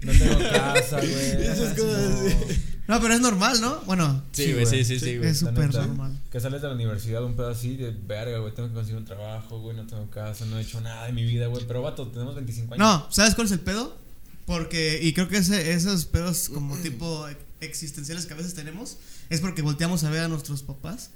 no tengo casa, güey. Esas cosas, no". No, pero es normal, ¿no? Bueno, Sí, güey, sí, sí, Sí. sí, güey. es súper normal. Que sales de la universidad un pedo así de verga, güey. Tengo que conseguir un trabajo, güey. No tengo casa, no he hecho nada en mi vida, güey. Pero vato, tenemos 25 años. No, ¿sabes cuál es el pedo? Porque, y creo que ese, esos pedos como tipo existenciales que a veces tenemos, es porque volteamos a ver a nuestros papás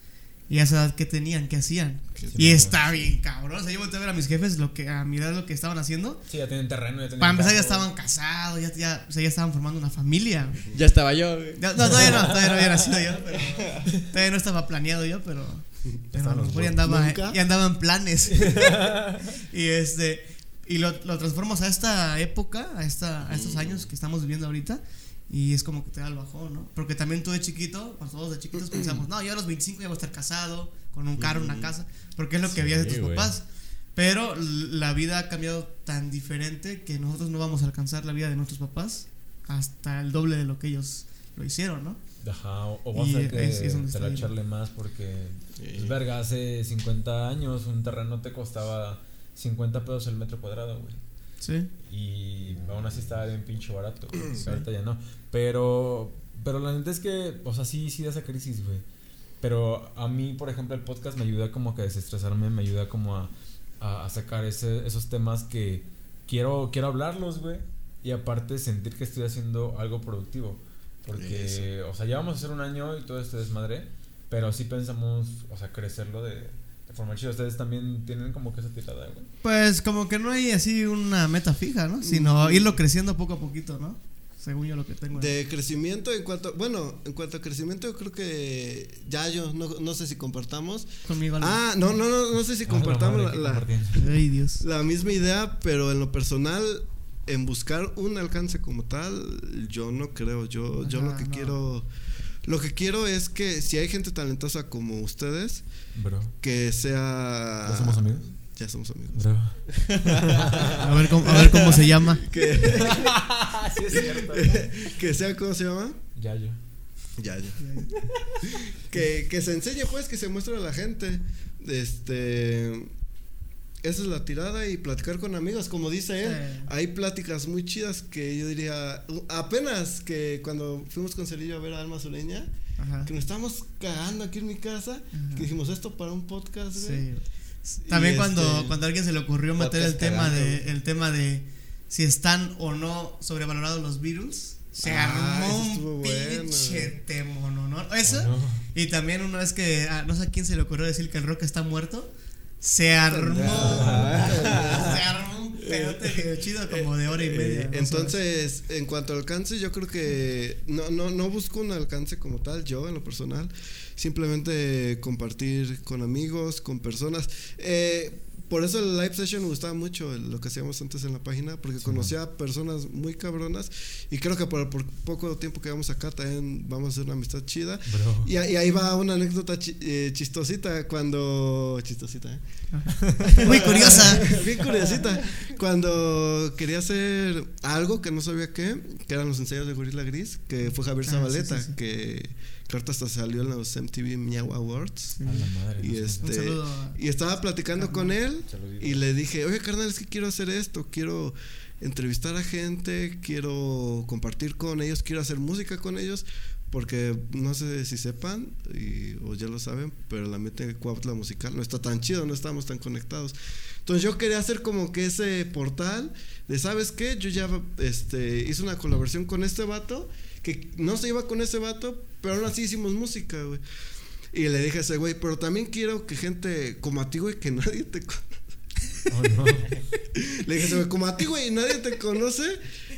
y a esa edad que tenían, que hacían. Qué Y está bien, cabrón. O sea, yo volteé a ver a mis jefes lo que, a mirar lo que estaban haciendo. Sí, ya tienen terreno, ya tienen. Para empezar, ya estaban casados, ya, ya, o sea, ya estaban formando una familia. Ya estaba yo. Ya- no, todavía no, todavía no había nacido yo, pero. Todavía no estaba planeado yo, pero. Pero a lo mejor ya andaba, ¿Nunca? ya andaba en planes. y este. Y lo, lo transformas a esta época, a, esta, a estos años que estamos viviendo ahorita. Y es como que te da el bajón, ¿no? Porque también tú de chiquito, cuando todos de chiquitos pensamos, no, yo a los 25 ya voy a estar casado, con un carro, una casa, porque es lo que Sí, había de tus güey. papás. Pero la vida ha cambiado tan diferente que nosotros no vamos a alcanzar la vida de nuestros papás hasta el doble de lo que ellos lo hicieron, ¿no? Ajá, o, o vas Y a tener es- es que está bien. echarle más porque, Sí. pues, verga, hace 50 años un terreno te costaba 50 pesos el metro cuadrado, güey. Sí. Y aún así estaba bien pinche barato. güey. Ahorita ya no. Pero, pero la neta es que, o sea, sí, sí da esa crisis, güey. Pero a mí, por ejemplo, el podcast me ayuda como que a desestresarme, me ayuda como a, a, a sacar ese, esos temas que quiero, quiero hablarlos, güey. Y aparte sentir que estoy haciendo algo productivo. Porque, o sea, ya vamos a hacer un año y todo este desmadre. Pero sí pensamos, o sea, crecerlo de, de forma chida. Ustedes también tienen como que esa tirada, güey. Pues como que no hay así una meta fija, ¿no? Sino irlo creciendo poco a poquito, ¿no? Según yo lo que tengo. De crecimiento, en cuanto, bueno, en cuanto a crecimiento, yo creo que ya yo, no, no sé si compartamos. Conmigo. algo. Ah, no, no, no, no sé si Ah, la compartamos madre, la, ¿qué la, compartían? Ay, Dios. la misma idea, pero en lo personal, en buscar un alcance como tal, yo no creo. Yo, yo lo Ajá, que no. quiero, lo que quiero es que si hay gente talentosa como ustedes, Bro. que sea. ¿Ya somos amigos? Ya somos amigos. Bro. A ver cómo, a ver cómo se llama. Que, sí, es cierto. que sea, ¿cómo se llama? Ya, yo. Ya, ya. que, que se enseñe, pues, que se muestre a la gente. Este. Esa es la tirada y platicar con amigos, como dice él. Sí. Hay pláticas muy chidas que yo diría. Apenas que cuando fuimos con Cerillo a ver a Alma Sureña, Ajá. que nos estábamos cagando aquí en mi casa, Ajá. que dijimos esto para un podcast. Sí. También Y cuando, este, cuando a alguien se le ocurrió meter el tema de el tema de si están o no sobrevalorados los Beatles, se Ah, armó un bueno. pinche temón, ¿no? Eso. Y también una vez que ah, no sé a quién se le ocurrió decir que el rock está muerto, se armó se armó un pedote medio chido como de hora y media. Eh, entonces, en cuanto al alcance, yo creo que no, no, no busco un alcance como tal, yo en lo personal. Simplemente compartir con amigos, con personas. Eh, por eso el live session me gustaba mucho lo que hacíamos antes en la página, porque conocía a personas muy cabronas y creo que por, por poco tiempo que vamos acá también vamos a hacer una amistad chida. Y, ahí va una anécdota chi- eh, chistosita cuando... Chistosita, ¿eh? Muy curiosa. Bien curiosita. Cuando quería hacer algo que no sabía qué, que eran los ensayos de Gorila Gris, que fue Javier Ah, Zabaleta, sí, sí, sí. Que, ahorita hasta salió en los MTV Miau Awards. A la madre. Y no sé. este Un saludo a- y estaba platicando con él Y le dije, oye carnal, es que quiero hacer esto, quiero entrevistar a gente, quiero compartir con ellos, quiero hacer música con ellos, porque no sé si sepan o ya lo saben, pero el ambiente de Cuautla musical no está tan chido, no estamos tan conectados. Entonces yo quería hacer como que ese portal de, ¿sabes qué? Yo ya este, hice una colaboración con este vato, que no se iba con ese vato, pero aún así hicimos música, güey. Y le dije a ese güey, pero también quiero que gente como a ti, güey, que nadie te. Oh, no. Le dije, a güey, como a ti, güey, nadie te conoce.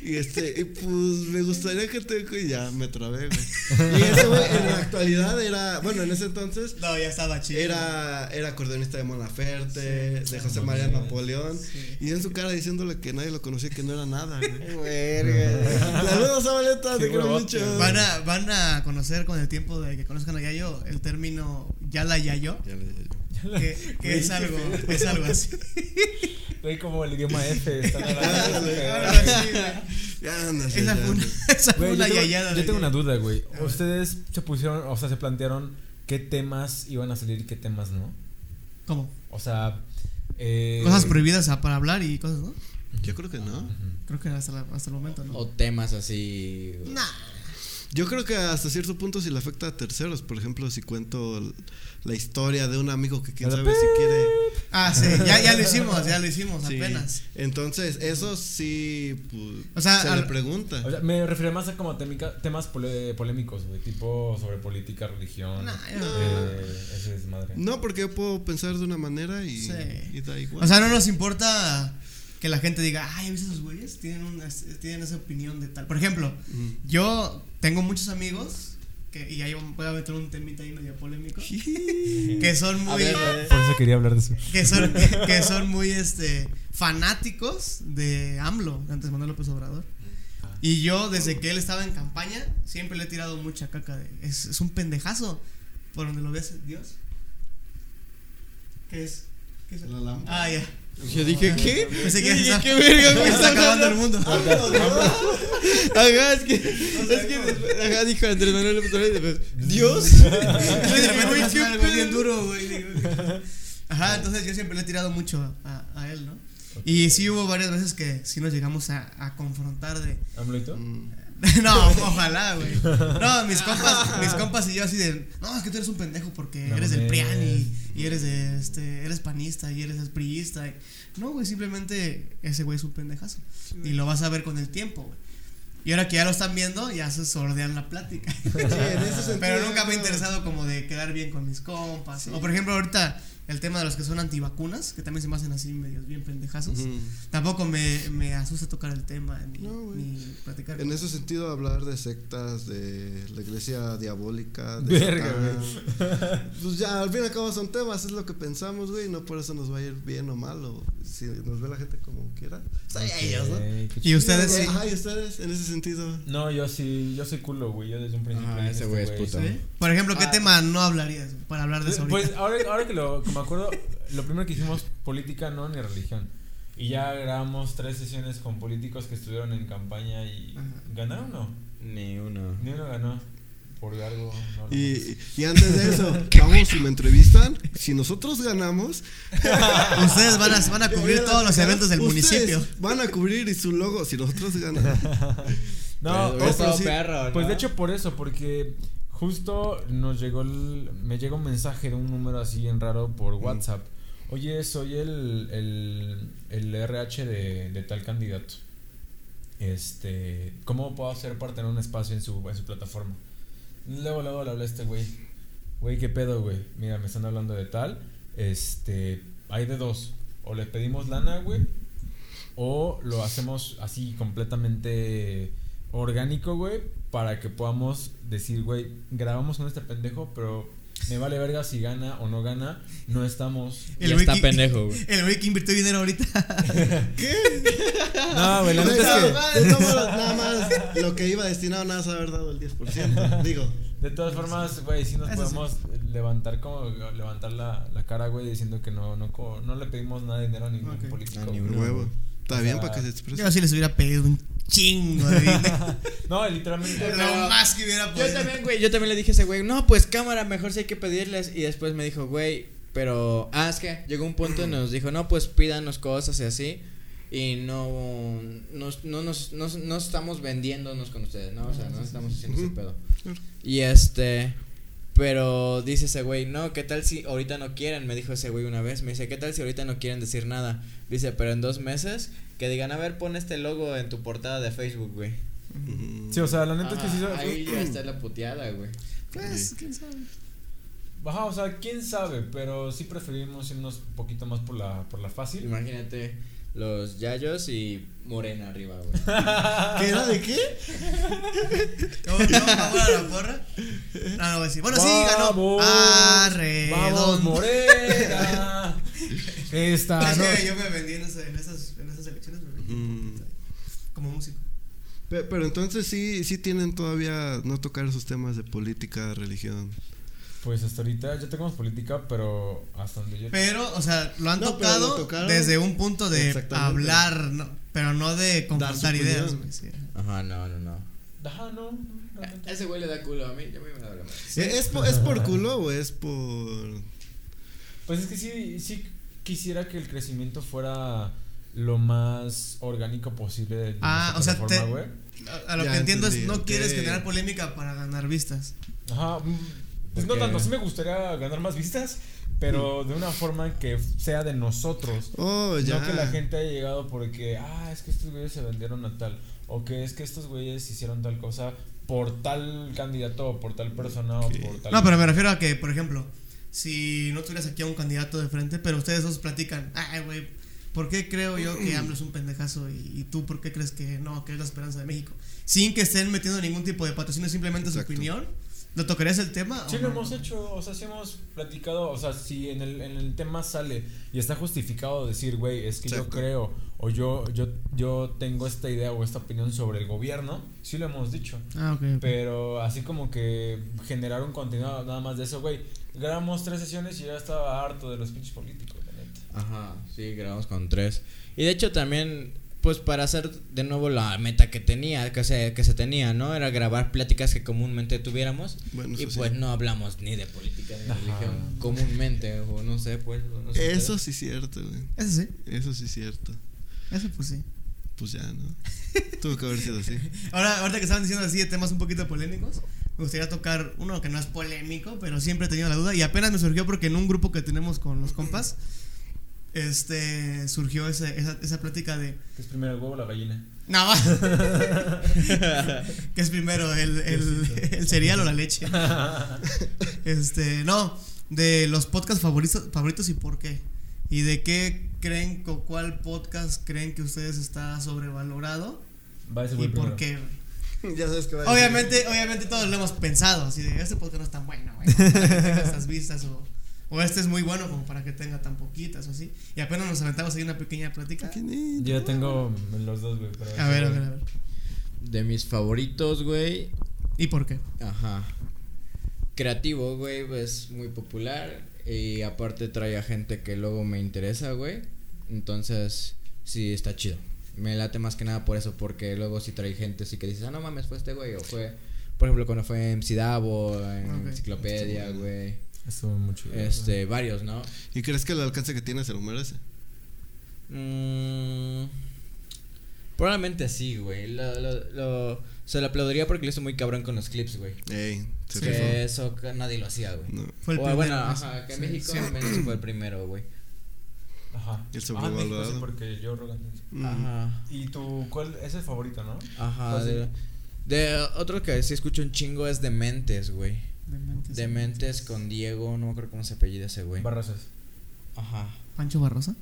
Y este, y pues me gustaría que te. Y ya me trabé, güey. Y ese güey, en la actualidad era. Bueno, en ese entonces. No, ya estaba chido. Era, era acordeonista de Mona Ferte, Sí, de. José María Napoleón. Sí. Y en su cara diciéndole que nadie lo conocía, que no era nada, güey. Saludos, Zabaleta, te Qué quiero mucho. Van a, van a conocer con el tiempo de que conozcan a Yayo el término Yala Yayo, Ya le dije yo. Que, que es algo, es algo así. Güey, como el idioma F. Están hablando. Ya andas. Esa ya fue una, andas. esa fue Güey, una yo tengo, yayada. yo de tengo una duda, güey. Ustedes se pusieron, o sea, se plantearon qué temas iban a salir y qué temas no. ¿Cómo? O sea, eh, Cosas prohibidas ah, para hablar y cosas, ¿no? Yo creo que no. Creo que hasta, la- hasta el momento, ¿no? O temas así. Nah. Yo creo que hasta cierto punto si le afecta a terceros. Por ejemplo, si cuento la historia de un amigo que quién sabe si quiere. Ah, sí, ya, ya lo hicimos, ya lo hicimos Sí. apenas. Entonces, eso sí. Pues, O sea, se al- le pregunta. O sea, me refiero más a como temica- temas pole- polémicos, güey. Tipo sobre política, religión. Nah, yo- eh, ese es madre. no, porque yo puedo pensar de una manera y, Sí. y da igual. O sea, no nos importa que la gente diga, ay, ¿viste esos güeyes? Tienen, una, tienen esa opinión de tal. Por ejemplo, yo tengo muchos amigos, que, y ahí voy a meter un temita ahí medio polémico, que son muy... Por eso quería hablar de eso. que son, que son muy este fanáticos de AMLO, antes Manuel López Obrador. Y yo, desde que él estaba en campaña, siempre le he tirado mucha caca de. Es, es un pendejazo. Por donde lo ves, Dios. ¿Qué es? ¿Qué es? La lámpara. Ah, ya. Yo dije, ¿qué? Pensé que Dije, ¿qué verga me está acabando el mundo. Ajá, es que. Es que. Ajá, dijo Andrés Manuel López Obrador y después, Dios. Yo algo bien duro, güey. Ajá, entonces yo siempre le he tirado mucho a, a él, ¿no? Y sí hubo varias veces que sí nos llegamos a, a confrontar de. ¿AMLO y tú? Mm. no, ojalá, güey. No, mis compas, mis compas y yo así de, no, es que tú eres un pendejo porque No eres del. PRIAN y, y eres de este, eres panista y eres priista. y- no, güey, simplemente ese güey es un pendejazo. Y lo vas a ver con el tiempo, güey. Y ahora que ya lo están viendo, ya se sordean la plática. Sí, en ese sentido, Pero nunca me ha interesado como de quedar bien con mis compas. O por ejemplo, ahorita el tema de los que son antivacunas, que también se me hacen así medios bien pendejazos. Tampoco me, me asusta tocar el tema ni, No, ni platicar. En con- ese sentido, hablar de sectas, de la iglesia diabólica, de Verga, Satán, Pues ya, al fin y al cabo son temas, es lo que pensamos, güey. No por eso nos va a ir bien o mal, o si nos ve la gente como quiera. pues ahí ellos, ¿no? Y ustedes sí. Ajá, y ustedes, en ese sentido. No, yo sí, yo soy culo, güey. Yo desde un principio. Dije, ese este güey es puto. ¿Sí? Por ejemplo, ¿qué Ah. tema no hablarías para hablar de eso ahorita? Pues ahora, ahora que, lo, que me acuerdo, lo primero que hicimos política, no ni religión. Y ya grabamos tres sesiones con políticos que estuvieron en campaña y ganaron o no. Ni uno. Ni uno ganó. Por algo. No, lo Y, y antes de eso, vamos, si me entrevistan, si nosotros ganamos, Ustedes van a, van a cubrir todos los eventos del municipio. Van a cubrir y su logo, si nosotros ganamos. No, Pero oh, estado sí. perro, Pues ¿no? de hecho por eso, porque justo nos llegó el, me llegó un mensaje de un número así en raro por WhatsApp. Oye, soy el, el, el RH de, de tal candidato. Este, ¿cómo puedo hacer para tener un espacio en su, en su plataforma? Luego, luego le hablé a este güey. Güey, ¿qué pedo, güey? Mira, me están hablando de tal. Este, hay de dos. O le pedimos lana, güey. O lo hacemos así completamente orgánico, güey. Para que podamos decir, güey, grabamos con este pendejo, pero me vale verga si gana o no gana. No estamos. Ya güey está que- pendejo, güey. El güey que invirtió dinero ahorita. No, güey, la neta es que. nada más lo que iba destinado nada más haber dado el 10%. Digo, De todas formas, güey, sí nos Eso sí. podemos levantar como levantar la, la cara, güey, diciendo que no, no, co- no le pedimos nada de dinero a ningún Ok. político. A ni uno. huevo. Está O bien sea, para que se exprese. Yo sí les hubiera pedido un chingo de dinero. No, literalmente. Lo más que hubiera Yo también, güey, yo también le dije a ese güey, no, pues cámara, mejor si hay que pedirles. Y después me dijo, güey, pero, ah, es que llegó un punto y nos dijo, no, pues pídanos cosas y así. Y no, nos, no, nos, no, no estamos vendiéndonos con ustedes, ¿no? O sea, no estamos haciendo ese pedo. Y este, pero dice ese güey, no, ¿qué tal si ahorita no quieren? Me dijo ese güey una vez, me dice, ¿qué tal si ahorita no quieren decir nada? Dice, pero en dos meses, que digan, a ver, pon este logo en tu portada de Facebook, güey. Sí, o sea, la neta es que sí. Ahí ya está la puteada, güey. Pues, quién sabe. Ajá, o sea, quién sabe, pero sí preferimos irnos un poquito más por la, por la fácil. Imagínate los yayos y morena arriba, güey. ¿Qué era de qué? ¿Cómo, cómo, cómo era la porra? No, no voy a decir. Bueno, sí, ganó. Vamos, Arredondo. Vamos, Morena. Esta, Es ¿no? que yo me vendí en, esa- en esas, en esas elecciones, me vendí Mm. como músico. Pe- Pero entonces sí, sí tienen todavía no tocar esos temas de política, religión. Pues hasta ahorita ya tenemos política, pero hasta donde yo. Pero, o sea, lo han No, tocado lo tocaron. desde un punto de hablar, no, pero no de confrontar ideas. opinión. güey, sí. Ajá, no, no, no. Ajá, no. realmente. Ese güey le da culo a mí, yo me da la ¿E- ¿Es, por, ¿Es por culo o es por.? Pues es que sí, sí quisiera que el crecimiento fuera lo más orgánico posible de Ah, o sea, te-. A, a lo Ya que entiendo es no quieres generar polémica para ganar vistas. Ajá. Pues no tanto, sí me gustaría ganar más vistas, pero de una forma que sea de nosotros. Oh, ya. No que la gente haya llegado porque, ah, es que estos güeyes se vendieron a tal. O que es que estos güeyes hicieron tal cosa por tal candidato o por tal persona o por tal. No, pero me refiero a que, por ejemplo, si no tuvieras aquí a un candidato de frente, pero ustedes dos platican, ay, güey, ¿por qué creo yo que AMLO es un pendejazo? Y, y tú, ¿por qué crees que no, que es la esperanza de México? Sin que estén metiendo ningún tipo de patrocinio, simplemente Exacto. su opinión. ¿Lo tocarías el tema? Sí lo no? hemos hecho, o sea, sí hemos platicado, o sea, si en el, en el tema sale y está justificado decir, güey, es que yo creo o yo, yo, yo tengo esta idea o esta opinión sobre el gobierno, sí lo hemos dicho. Ah, ok. ok. Pero así como que generar un contenido nada más de eso, güey. Grabamos tres sesiones y ya estaba harto de los pinches políticos, la neta. Ajá, sí, grabamos con tres. Y de hecho también, pues para hacer de nuevo la meta que tenía, que se, que se tenía, ¿no? Era grabar pláticas que comúnmente tuviéramos. Bueno, y eso sí. pues no hablamos ni de política ni de Ajá. religión comúnmente, o no sé, pues. no sé Eso sí cierto, güey. Eso sí, Eso sí cierto. eso pues sí. Pues ya, ¿no? Tuvo que haber sido así. Ahora, ahorita que estaban diciendo así de temas un poquito polémicos, me gustaría tocar uno que no es polémico, pero siempre he tenido la duda y apenas me surgió porque en un grupo que tenemos con los compas, este, surgió ese- esa, esa plática de, ¿Qué es primero el huevo o la gallina? no, ¿qué es primero, el, el, el cereal o la leche? Este, no, de los podcasts favoritos, favoritos y por qué. Y de qué creen, o cuál podcast creen que ustedes está sobrevalorado Va y por primero. qué. Ya sabes que va a. Obviamente, obviamente todos lo hemos pensado, así de este podcast no es tan bueno, güey. estas vistas o, o este es muy bueno como para que tenga tan poquitas o así. Y apenas nos aventamos ahí una pequeña plática. Yo ya tengo los dos, güey. pero A ver, a ver, a ver. De mis favoritos, güey. ¿Y por qué? Ajá. Creativo, güey, es muy popular. Y aparte trae a gente que luego me interesa, güey. Entonces, sí, está chido. Me late más que nada por eso, porque luego sí trae gente así que dices, ah, no mames, fue este güey. O fue, por ejemplo, cuando fue MC Davo, en. Enciclopedia, güey. Estuvo. Este, varios, ¿no? ¿Y crees que el alcance que tiene se lo merece? Mm, probablemente sí, güey. Lo, lo, lo- se lo aplaudiría porque lo hizo muy cabrón con los clips, güey. Ey, Sí. Que eso que nadie lo hacía, güey. No. Fue el O, primero. bueno, ¿no? ajá, en Sí, México sí. al menos fue el primero, güey. Ajá. Y el Ah, sobrevalorado. Porque yo Rogan. Mm. Ajá. ¿Y tu cuál es el favorito, no? Ajá. ¿Cuál De, de otro que sí escucho un chingo es Dementes, güey. Dementes. Dementes con Diego, no me acuerdo cómo se apellida ese güey. Barrazas. Ajá. ¿Pancho Barrosa?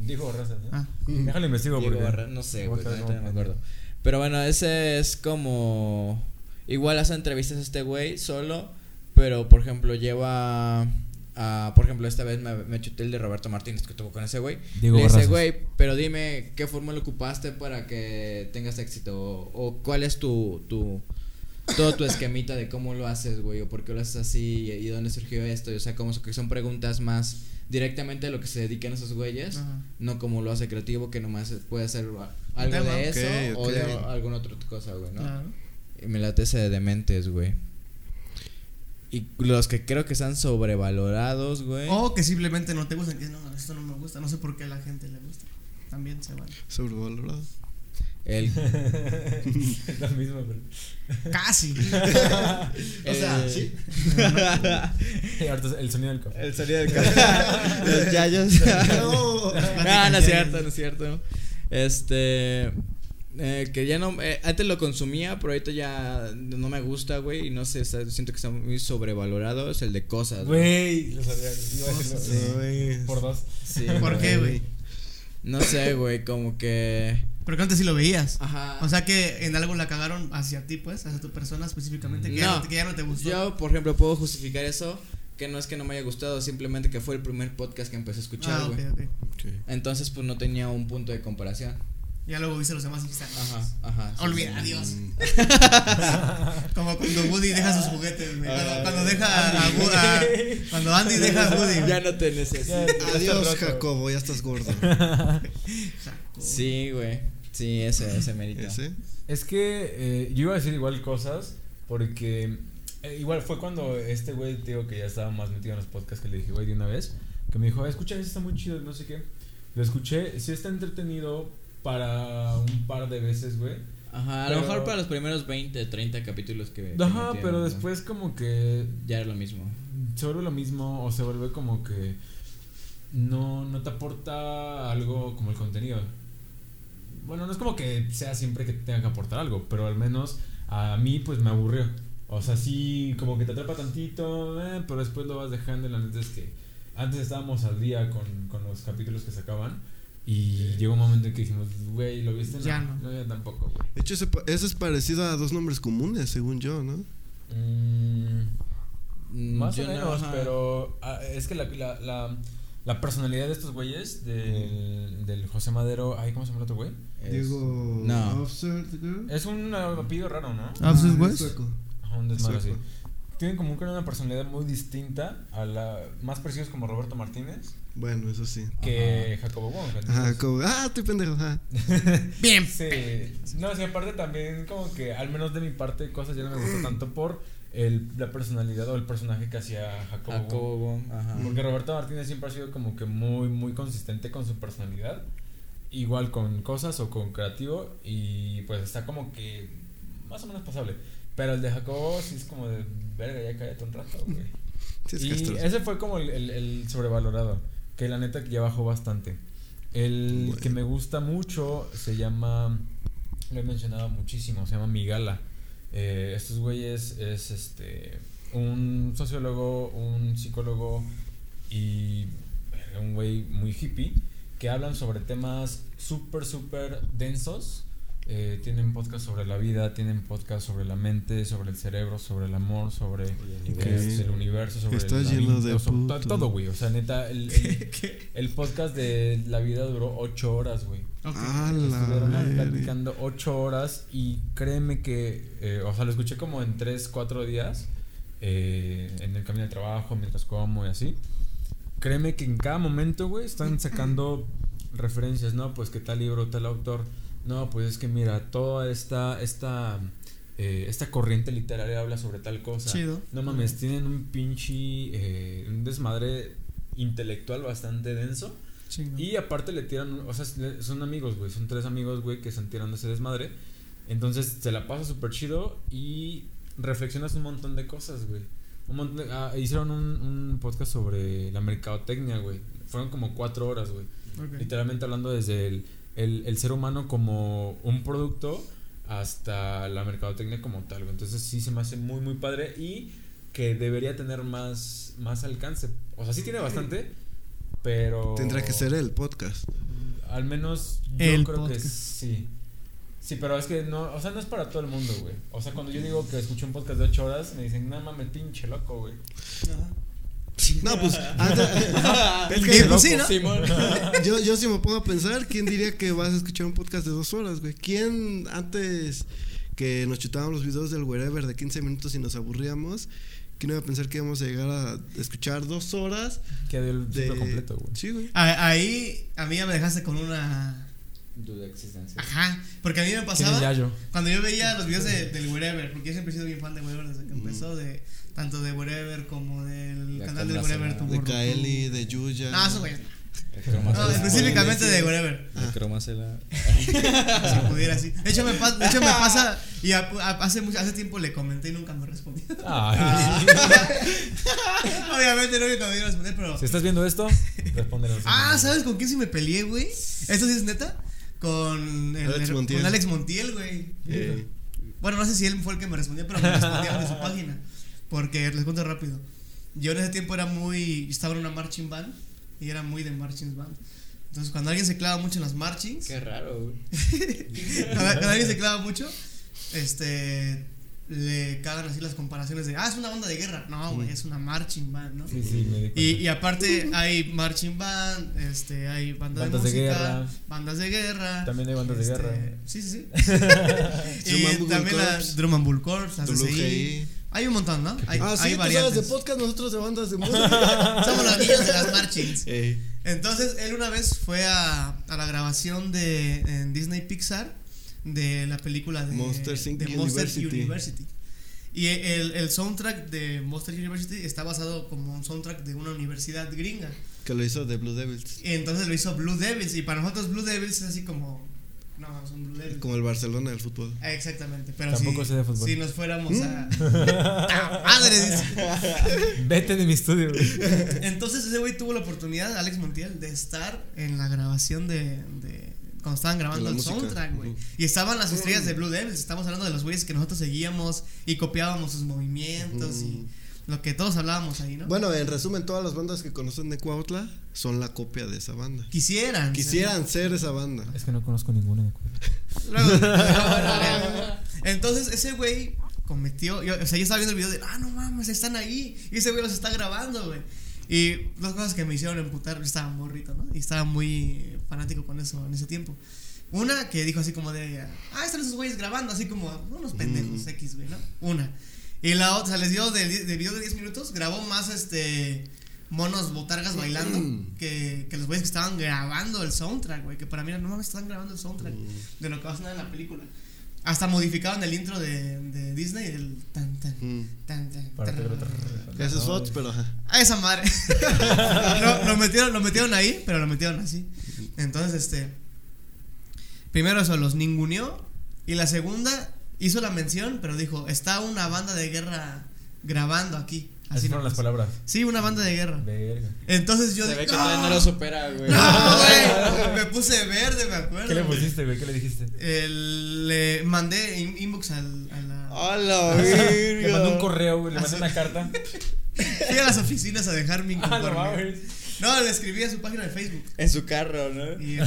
Digo Barrazas, ¿no? Ah. Déjalo investigo Diego porque. Barra- no sé, güey, no no me acuerdo. Pero bueno, ese es como. Igual hace entrevistas a este güey solo. Pero por ejemplo, lleva. A, por ejemplo, esta vez me, me chuté el de Roberto Martínez que tuvo con ese güey. Diego Le dice, güey, pero dime qué fórmula ocupaste para que tengas éxito. O, o cuál es tu, tu. Todo tu esquemita de cómo lo haces, güey. O por qué lo haces así. Y dónde surgió esto. Y, o sea, como que son preguntas más directamente a lo que se dedican esos güeyes. Ajá. No como lo hace creativo, que nomás puede hacer algo de eso o de alguna otra cosa, güey, ¿no? Claro. Y me late ese de dementes, güey. Y los que creo que están sobrevalorados, güey. O que simplemente no te gustan, que no, esto no me gusta, no sé por qué a la gente le gusta. También se vale. Sobrevalorado. El, Es lo mismo, pero. Casi. O sea, el- sí. Y ahorita el sonido del café. El sonido del café. Los yayos. No. no, no es cierto, no es cierto. Este. eh, que ya no. eh, antes lo consumía, pero ahorita ya no me gusta, güey. Y no sé, está- siento que está muy sobrevalorado. Es el de cosas, Güey, lo sabía. Iba a decirlo. Sí, güey. Por dos. Sí, ¿Por qué, güey? No sé, güey, como que. Pero que antes sí lo veías. Ajá. O sea que en algo la cagaron hacia ti, pues, hacia tu persona específicamente, que, ya, No. te- que ya no te gustó. Yo, por ejemplo, puedo justificar eso. Que no es que no me haya gustado, simplemente que fue el primer podcast que empecé a escuchar, ah, güey. ok, ok. Ok. Entonces, pues no tenía un punto de comparación. Ya luego viste los demás y Ajá, ajá. sí, Olvida, sí. adiós. Mm. Como cuando Woody deja sus juguetes, güey. Cuando, Ah, cuando deja a, a- Cuando Andy deja a Woody. Ya no te necesito. Adiós. Jacobo, ya estás gordo. Sí, güey. Sí, ese, ese mérito. ¿Ese? Es que eh, yo iba a decir igual cosas porque eh, igual fue cuando este güey, digo que ya estaba más metido en los podcasts que le dije, güey, de una vez, que me dijo, escucha, eso está muy chido, no sé qué. Lo escuché, sí está entretenido para un par de veces, güey. Ajá, a Pero- lo mejor para los primeros 20, 30 capítulos que. que Ajá, metieron, pero ¿no? después como que Ya era lo mismo. se vuelve lo mismo o se vuelve como que no, no te aporta algo como el contenido. Bueno, no es como que sea siempre que tenga que aportar algo, pero al menos a mí pues me aburrió. O sea, sí, como que te atrapa tantito, eh, pero después lo vas dejando. y La neta es que antes estábamos al día con, con los capítulos que sacaban y llegó un momento en que dijimos, güey, ¿lo viste? Ya no. No, ya tampoco, güey. De hecho, ese, pa- ese es parecido a dos nombres comunes, según yo, ¿no? Mm, Más yo o no, menos, pero ah, es que la, la, la, la personalidad de estos güeyes, del, del José Madero, ay, ¿cómo se llama el otro güey? Diego No. Es un apellido raro, ¿no? Ah, güey. sueco. Ajá, un desmadre así. Tienen como que una personalidad muy distinta a la más parecidos como Roberto Martínez Bueno, eso sí. que Jacobo Wong. Como, ah, estoy pendejo. Bien. Sí, no, sí, aparte también como que al menos de mi parte cosas ya no me gustó tanto por el, la personalidad o el personaje que hacía Jacobo. Jacobo ajá. Porque Roberto Martínez siempre ha sido como que muy, muy consistente con su personalidad. Igual con cosas o con creativo. Y pues está como que más o menos pasable. Pero el de Jacobo sí es como de verga, ya cállate un rato, güey. Sí, es y castroso. ese fue como el, el- el sobrevalorado. Que la neta que ya bajó bastante. El Bueno. que me gusta mucho se llama. Lo he mencionado muchísimo, se llama Migala. Eh, estos güeyes es este. un sociólogo, un psicólogo y un güey muy hippie que hablan sobre temas súper, súper densos. Eh, tienen podcast sobre la vida, tienen podcast sobre la mente, sobre el cerebro, sobre el amor, sobre el universo, sobre Está la lleno vida, de puto. todo, güey. O sea, neta, el, el, el podcast de la vida duró ocho horas, güey. Ok. Ah, Estuvieron platicando ocho horas y créeme que, eh, o sea, lo escuché como en tres, cuatro días, eh, en el camino al trabajo, mientras como y así. Créeme que en cada momento, güey, están sacando referencias, ¿no? Pues que tal libro, tal autor. No, pues es que mira, toda esta, esta, eh, esta corriente literaria habla sobre tal cosa. Chido. No mames, tienen un pinche, eh, un desmadre intelectual bastante denso. Chingón. Y aparte le tiran, o sea, son amigos, güey, son tres amigos, güey, que están tirando ese desmadre. Entonces se la pasa súper chido y reflexionas un montón de cosas, güey. Un montón de- ah, hicieron un, un podcast sobre la mercadotecnia, güey. Fueron como cuatro horas, güey. Literalmente hablando desde el, el, el ser humano como un producto hasta la mercadotecnia como tal. Entonces sí se me hace muy, muy padre y que debería tener más, más alcance. O sea, sí tiene bastante, pero... Tendrá que ser el podcast. Al menos yo El creo que podcast. sí. Sí, pero es que no, o sea, no es para todo el mundo, güey. O sea, cuando yo digo que escuché un podcast de 8 horas, me dicen, no mames, pinche loco, güey. Ajá. No, pues antes- es Que, pues, sí, ¿no? Simón. yo, yo si me pongo a pensar, ¿quién diría que vas a escuchar un podcast de dos horas, güey? ¿Quién antes que nos chutábamos los videos del wherever de 15 minutos y nos aburríamos? ¿Quién iba a pensar que íbamos a llegar a escuchar dos horas Que del de... completo, güey. Sí, güey. A- Ahí a mí ya me dejaste con una. Duda existencial. Ajá. Porque a mí me ¿Quién es pasaba. Cuando yo veía los videos de, del Wherever, porque yo siempre he sido bien fan de Wherever desde que empezó, de tanto de Wherever como del De canal de Wherever. De Kaeli, de Yuya. No, eso güey. No, específicamente de Wherever. Ah. El cromacela. Si pudiera así. De hecho, me, pas- de hecho, me pasa. Y a- a- hace, mucho, hace tiempo le comenté y nunca me respondió. Obviamente nunca me iba a responder, pero. Si estás viendo esto, respóndenos. Ah, ¿sabes con quién sí me peleé, güey? ¿Esto sí es neta? Con, el- Alex Montiel. con Alex Montiel, güey. Eh, Bueno, no sé si él fue el que me respondió, pero me respondieron de su página. Porque les cuento rápido. Yo en ese tiempo era muy. Estaba en una marching band y era muy de marching band. Entonces, cuando alguien se clava mucho en las marchings, Qué raro, güey. cuando, cuando alguien se clava mucho, este. Le cagan así las comparaciones de. Ah, es una banda de guerra. No, güey, es una marching band, ¿no? Sí, sí, me di cuenta. Y, y aparte hay marching band, este, hay bandas, Bandas de de música, guerra. bandas de guerra. También hay bandas de este, guerra. Sí, sí, sí. Y también la Corps. Drum and Bull Corps, las DCI. Hay un montón, ¿no? Hay, Ah, sí, hay tú sabes variantes. de podcast, nosotros de bandas de música. Somos los niños de las marchings. Eh, Entonces, él una vez fue a, a la grabación de en Disney Pixar de la película de Monster Inc. de University. University. Y el, el soundtrack de Monster University está basado como un soundtrack de una universidad gringa. que lo hizo de Blue Devils. Y entonces lo hizo Blue Devils. Y para nosotros Blue Devils es así como. No, son Blue Devils. Como el Barcelona del fútbol. Ah, Exactamente. Pero Tampoco si, sé de fútbol. si nos fuéramos a. ¡Ah, ¡Madre! dice. Vete de mi estudio, güey. Entonces ese güey tuvo la oportunidad, Alex Montiel, de estar en la grabación de. de- cuando estaban grabando el música. soundtrack, güey. Y estaban las estrellas de Blue Devils. Estamos hablando de los güeyes que nosotros seguíamos y copiábamos sus movimientos y lo que todos hablábamos ahí, ¿no? Bueno, en resumen, todas las bandas que conocen de Cuautla son la copia de esa banda. Quisieran. Quisieran ser esa banda. Es que no conozco ninguna de luego- Entonces ese güey cometió, yo- o sea, yo estaba viendo el video de, ah, no mames, están ahí. Y ese güey los está grabando, güey. Y dos cosas que me hicieron emputar, yo estaba morrito, ¿no? Y estaba muy fanático con eso en ese tiempo. Una que dijo así como de, ah, están esos güeyes grabando, así como unos pendejos Mm. X, güey, ¿no? Una. Y la otra, o sea, les dio de, de video de 10 minutos, grabó más este monos botargas bailando que, que los güeyes que estaban grabando el soundtrack, güey. Que para mí, no mames, están grabando el soundtrack de lo que va a sonar en la película. Hasta modificaban el intro de, de Disney, el tan tan Mm. tan tan. Para que lo- tan. Ese es Fox, pero. A esa madre. lo, lo metieron, lo metieron ahí, pero lo metieron así. Entonces, este. Primero eso, los ninguneó. Y la segunda hizo la mención, pero dijo: Está una banda de guerra grabando aquí. Así fueron las palabras. Sí, una banda de guerra. Verga. Entonces yo Se dije: ve que todavía no lo supera, güey. ¡No, güey! Me puse verde, me acuerdo. ¿Qué le pusiste, güey? ¿Qué le dijiste? El- le mandé in- inbox al, a la. ¡Hola, Le mandé un correo, güey, le mandé una carta. Fui a las oficinas a dejar mi Ah, inconforme. No, le escribí a su página de Facebook. En su carro, ¿no? Y,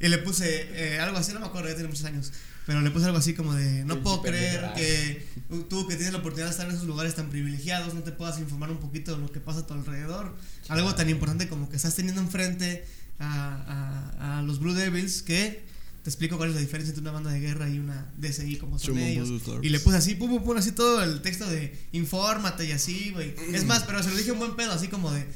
y le puse eh, algo así, no me acuerdo, ya tiene muchos años. Pero le puse algo así como de: No puedo creer que tú, que tienes la oportunidad de estar en esos lugares tan privilegiados, no te puedas informar un poquito de lo que pasa a tu alrededor. Algo tan importante como que estás teniendo enfrente a, a, a los Blue Devils que. Te explico cuál es la diferencia entre una banda de guerra y una DSI como son ellos. Y le puse así, pum, pum, pum, así todo el texto de infórmate y así, güey. Es más, pero se lo dije en buen pedo, así como de,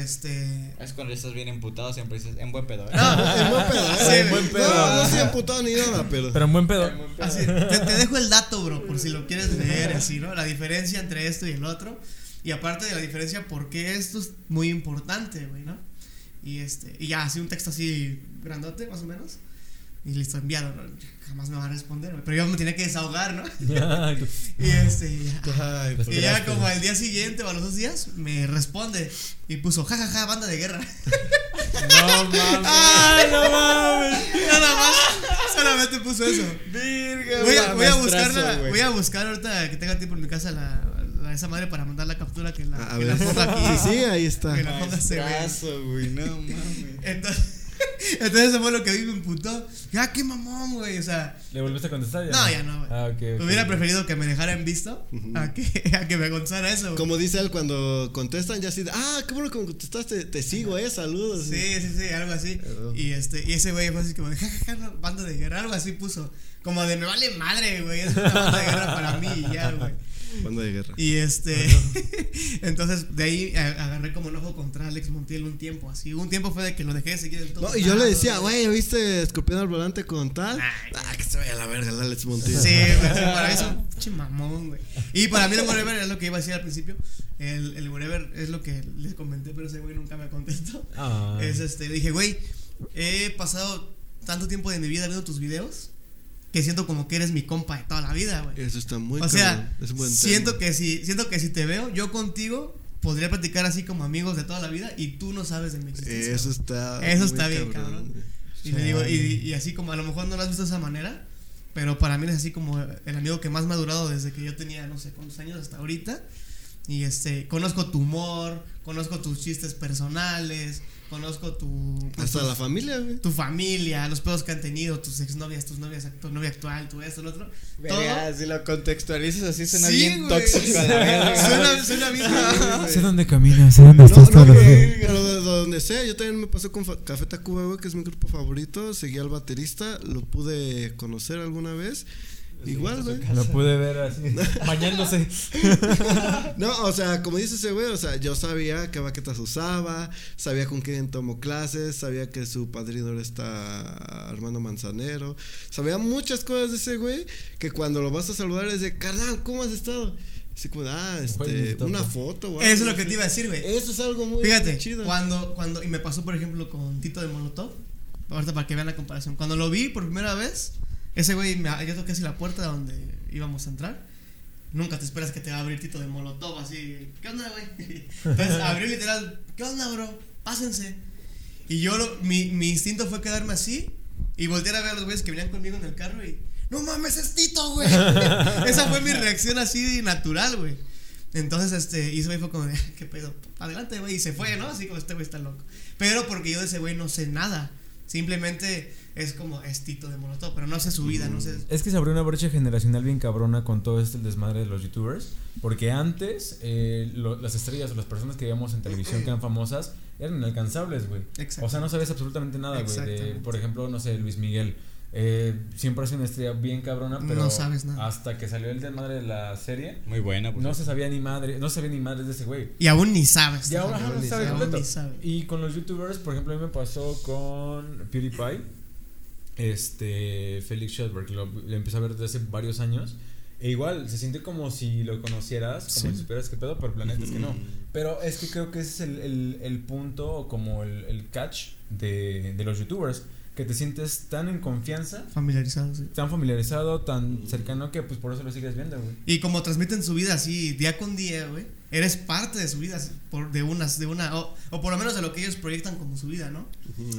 este... Es cuando estás bien emputado, siempre dices en buen pedo. ¿eh? No, En buen pedo, ¿eh? Sí, En buen pedo. No, no estoy emputado ni nada, pero. Pero en buen pedo. Así, te, te dejo el dato, bro, por si lo quieres leer, así, ¿no? La diferencia entre esto y el otro. Y aparte de la diferencia, por qué esto es muy importante, güey, ¿no? Y este, y ya, así un texto así grandote, más o menos. Y listo, enviado, ¿no? Jamás me va a responder. Pero yo me tenía que desahogar, ¿no? Y este, y ya. Pues Y ya como al día siguiente o a los dos días me responde y puso jajaja banda de guerra. No mames. ¡Ay, no mames! Nada más, solamente puso eso. Virga, Voy a, voy a buscarla, voy a buscar ahorita que tenga tiempo en mi casa la, la- esa madre para mandar la captura que la, A que ver. la ponga aquí. Sí, sí, ahí está. Que la ponga. Maestrazo, güey, no mames. Entonces, entonces eso fue lo que a mí me emputó. Ya, qué mamón, güey. O sea, ¿Le volviste a contestar? No, ya no, güey. Ah, hubiera preferido que me dejara en visto a, que, a que me contara eso. Como dice él cuando contestan, ya así, de, ah, qué bueno que me contestaste, te sigo, eh, saludos. Sí, sí, sí, algo así. Y este, y ese güey fue así como de jajaja, banda de guerra, algo así puso. Como de me vale madre, güey. Es una banda de guerra para mí y ya, güey. Banda de guerra. Y este, entonces de ahí agarré como enojo contra Alex Montiel un tiempo, así. Un tiempo fue de que lo dejé de seguir en todo. No, y yo le decía, güey, ¿viste Escorpión al volante con tal? Ah, que se vaya a la verga, el Alex Montiel. Sí, para mí es un pinche mamón, güey. Y para mí el whatever es lo que iba a decir al principio. El, el whatever es lo que les comenté, pero ese güey nunca me contestó. Ah. Es este, dije, güey, he pasado tanto tiempo de mi vida viendo tus videos que siento como que eres mi compa de toda la vida, güey. Eso está muy O sea, es buen siento tema. que si siento que si te veo, yo contigo podría platicar así como amigos de toda la vida y tú no sabes de mi existencia. Eso está. Eso muy está bien, cabrón. Y le digo, y, y así como a lo mejor no lo has visto de esa manera, pero para mí es así como el amigo que más me ha durado desde que yo tenía no sé cuántos años hasta ahorita. Y este, conozco tu humor, conozco tus chistes personales, conozco tu pues, Hasta la familia, güey. tu familia, los pedos que han tenido, tus exnovias, tus novias, tu novia actual, tu esto, lo otro. Si lo contextualizas así suena Sí, bien güey. tóxico a la verga. Suena, suena bien. Sé dónde caminas, sé dónde No, estás no, pero de donde sea, yo también me pasó con Fa- Café Tacuba, güey, que es mi grupo favorito. Seguí al baterista, lo pude conocer alguna vez. Igual, güey. Lo pude ver así, bañándose. No, o sea, como dice ese güey, o sea, yo sabía qué baquetas usaba, sabía con quién tomó clases, sabía que su padrino era esta Armando Manzanero, sabía muchas cosas de ese güey que cuando lo vas a saludar es de, carnal, ¿cómo has estado? Así como, ah, este, una foto, güey. Eso es lo que te iba a decir, güey. Eso es algo muy Fíjate, chido. cuando, cuando, y me pasó por ejemplo con Tito de Molotov, ahorita para que vean la comparación, cuando lo vi por primera vez, ese güey, yo toqué así la puerta donde íbamos a entrar, nunca te esperas que te va a abrir Tito de Molotov, así, ¿qué onda, güey? Entonces abrió literal, ¿qué onda, bro? Pásense. Y yo, lo- mi, mi instinto fue quedarme así y voltear a ver a los güeyes que venían conmigo en el carro y, no mames, es Tito, güey. Esa fue mi reacción así natural, güey. Entonces, este, y ese güey fue como ¿qué pedo? Adelante, güey, y se fue, ¿no? Así como este güey está loco. Pero porque yo de ese güey no sé nada. Simplemente es como es Tito de Molotov, pero no sé su vida, no sé. Es que se abrió una brecha generacional bien cabrona con todo este desmadre de los youtubers. Porque antes, eh, lo- las estrellas o las personas que veíamos en televisión que eran famosas eran inalcanzables, güey. O sea, no sabías absolutamente nada, güey. Por ejemplo, no sé, Luis Miguel. Eh, siempre ha sido una estrella bien cabrona, pero No sabes nada. hasta que salió el desmadre de la serie, Muy buena, pues. no se sabía ni madre, no sabía ni madres de ese güey. Y aún ni sabes. Y ahora Aún no ni sabe sabe, completo. aún ni sabe. Y con los youtubers, por ejemplo, a mí me pasó con PewDiePie, este, Felix Schellberg, lo, lo empecé a ver desde hace varios años. E igual, se siente como si lo conocieras, como Sí. si supieras qué pedo, pero el planeta es que no. Pero es que creo que ese es el, el, el punto, como el, el catch de, de los youtubers, que te sientes tan en confianza, Familiarizado, sí. tan familiarizado, tan cercano, que pues por eso lo sigues viendo, güey. Y como transmiten su vida así día con día, güey, eres parte de su vida por, de unas, de una, o, o por lo menos de lo que ellos proyectan como su vida, ¿no?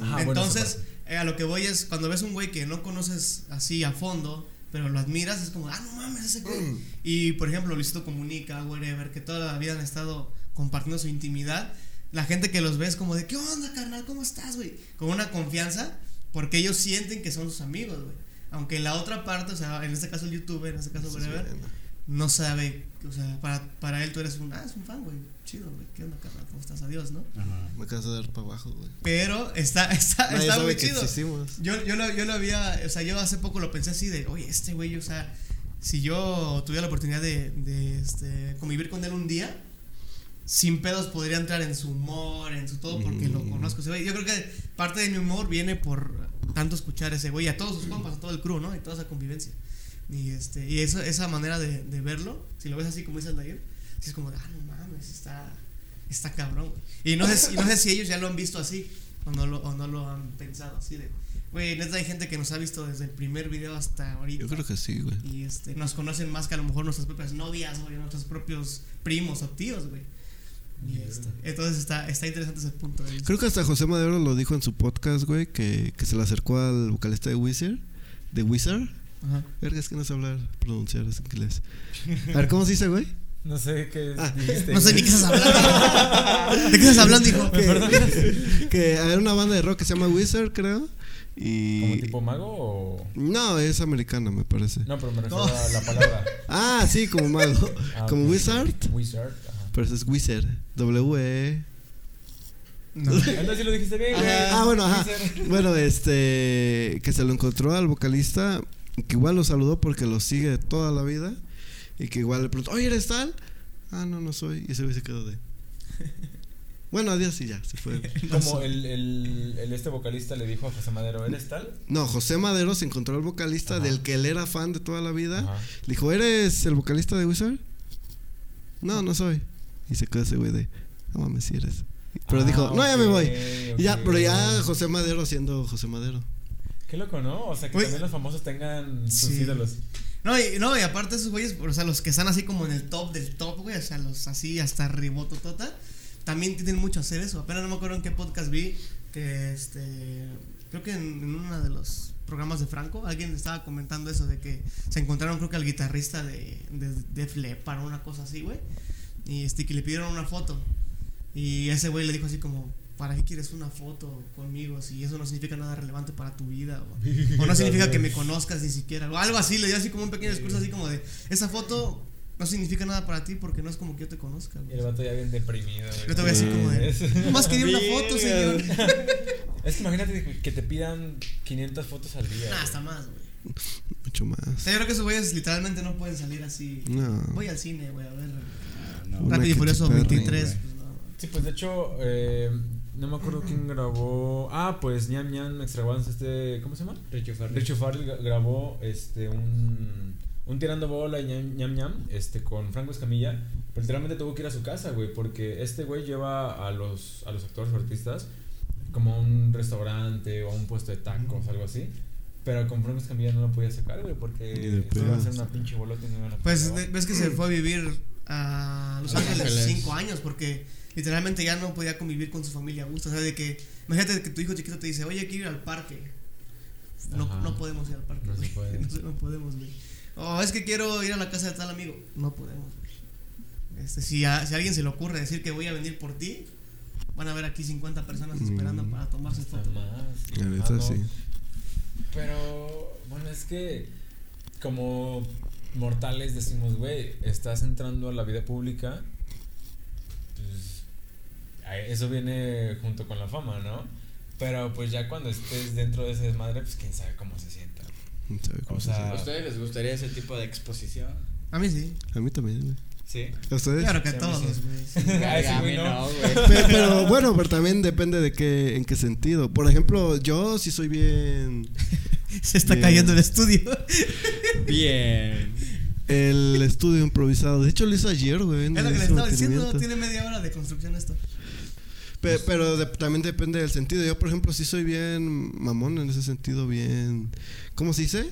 Ajá, bueno, Entonces, esa eh, a lo que voy es, cuando ves un güey que no conoces así a fondo, pero lo admiras, es como, ah, no mames, ese güey. Y por ejemplo, Luisito Comunica, whatever, que toda la vida han estado compartiendo su intimidad. La gente que los ve es como de, ¿qué onda, carnal? ¿Cómo estás, güey? Con una confianza, porque ellos sienten que son sus amigos, güey. Aunque la otra parte, o sea, en este caso el youtuber, en este caso Sí, whatever, no sabe, o sea, para, para él tú eres un, ah, es un fan, güey, chido, güey, ¿qué onda, carnal? ¿Cómo estás? Adiós, ¿no? Ajá. Me canso de dar para abajo, güey. Pero está, está, Nadie está sabe muy que chido. existimos. Yo, yo, lo, yo lo había, o sea, yo hace poco lo pensé así de, oye, este güey, o sea, si yo tuviera la oportunidad de, de este, convivir con él un día, sin pedos podría entrar en su humor, en su todo, porque lo Mm. conozco ese güey. Yo creo que parte de mi humor viene por tanto escuchar a ese güey, a todos sus compas, a todo el crew, ¿no? Y toda esa convivencia. Y, este, y eso, esa manera de, de verlo, si lo ves así como dice sí es como, de, ah, no mames, está, está cabrón, güey. Y no, sé, si- y no sé si ellos ya lo han visto así, o no lo, o no lo han pensado así de, güey, neta hay gente que nos ha visto desde el primer video hasta ahorita. Yo creo que sí, güey. Y este, nos conocen más que a lo mejor nuestras propias novias, güey, nuestros propios primos o tíos, güey. Y entonces está, está interesante ese punto de vista. Creo que hasta José Madero lo dijo en su podcast, güey, que, que se le acercó al vocalista de Wizard. De Wizard. Ajá. Verga, es que no sé hablar, pronunciar es inglés. A ver, ¿cómo se dice, güey? No sé qué Ah, dijiste. No sé ni qué estás hablando. ¿De qué estás hablando, hijo? Que, que era una banda de rock que se llama Wizard, creo. Y. ¿Como tipo mago o.? No, es americana, me parece. No, pero me refiero No. a la palabra. Ah, sí, como mago. Ah, como. Wizard. Wizard. Pero eso es Wizard. W-E. No. Entonces sí lo dijiste bien, güey. Ah, bueno, ajá. Wizard. Bueno, este. Que se lo encontró al vocalista. Que igual lo saludó porque lo sigue toda la vida. Y que igual le preguntó, oye, ¿eres tal? Ah, no, no soy. Y ese güey se quedó de. Bueno, adiós y ya, se fue. Como el, el, el este vocalista le dijo a José Madero, ¿eres tal? No, José Madero se encontró al vocalista Ajá. del que él era fan de toda la vida. Ajá. Le dijo, ¿eres el vocalista de Wizard? No, no soy. Y se quedó ese güey de, no mames, si eres. Pero Ah, dijo, no, ya me voy. Y ya, pero ya José Madero siendo José Madero. Qué loco, ¿no? O sea, que también los famosos tengan sus Sí. ídolos. No, y, no, y aparte esos güeyes, o sea, los que están así como en el top del top, güey, o sea, los así hasta ribototota, también tienen mucho a hacer eso. Apenas no me acuerdo en qué podcast vi que este creo que en, en uno de los programas de Franco alguien estaba comentando eso de que se encontraron creo que al guitarrista de de Def Leppard o una cosa así, güey. Y este que le pidieron una foto. Y ese güey le dijo así como ¿Para qué quieres una foto conmigo si eso no significa nada relevante para tu vida? O, o no significa que me conozcas ni siquiera. O algo así, le dio así como un pequeño discurso así como de, esa foto no significa nada para ti porque no es como que yo te conozca. Y güey". el vato ya bien deprimido, güey. Yo te voy así como de, nomás quería una foto, señor. Es que imagínate que te pidan 500 fotos al día. Nah, hasta más, güey. Mucho más. O sea, yo creo que esos güeyes literalmente no pueden salir así. No. Voy al cine, güey, a ver. No. Rápido y Furioso Perry, 23. güey. pues, no. Sí, pues de hecho, eh, no me acuerdo quién grabó. Ah, pues Ñam Ñam Extravaganza, este. ¿Cómo se llama? Richo Farrell. Richo gra- grabó este un, un tirando bola y ñam, ñam ñam este con Franco Escamilla, pero literalmente tuvo que ir a su casa, güey, porque este güey lleva a los a los actores o artistas como a un restaurante o a un puesto de tacos, algo así. Pero con Franco Escamilla no lo podía sacar, güey, porque iba a ser una pinche bolota y no iban a Pues ves que se fue a vivir a Los Ángeles Ángeles. cinco años porque literalmente ya no podía convivir con su familia a gusto. O sea, de que, imagínate que tu hijo chiquito te dice, oye, quiero ir al parque. No, no podemos ir al parque. No se güey. puede. No, se- no podemos, güey. O es que quiero ir a la casa de tal amigo. No podemos, güey. Este, si, a, si a alguien se le ocurre decir que voy a venir por ti, van a ver aquí 50 personas esperando Mm. para tomarse foto. Jamás. La neta, no. sí. Pero, bueno, es que como mortales decimos, güey, estás entrando a la vida pública, pues eso viene junto con la fama, ¿no? Pero pues ya cuando estés dentro de ese desmadre, pues quién sabe cómo se sienta. No sabe cómo O se sea, siente. ¿A ustedes les gustaría ese tipo de exposición? A mí sí. A mí también, güey. Sí. ¿A ustedes? Claro que a Sí, a mí todos, sí. güey. no. no, güey. Pe- Pero, bueno, pero también depende de qué, en qué sentido. Por ejemplo, yo sí soy bien. Se está Bien. cayendo el estudio. Bien. El estudio improvisado. De hecho, lo hice ayer, güey. Es lo que le estaba diciendo, tiene media hora de construcción esto. Pe- pero de- también depende del sentido. Yo, por ejemplo, sí soy bien mamón en ese sentido, bien. ¿Cómo se dice?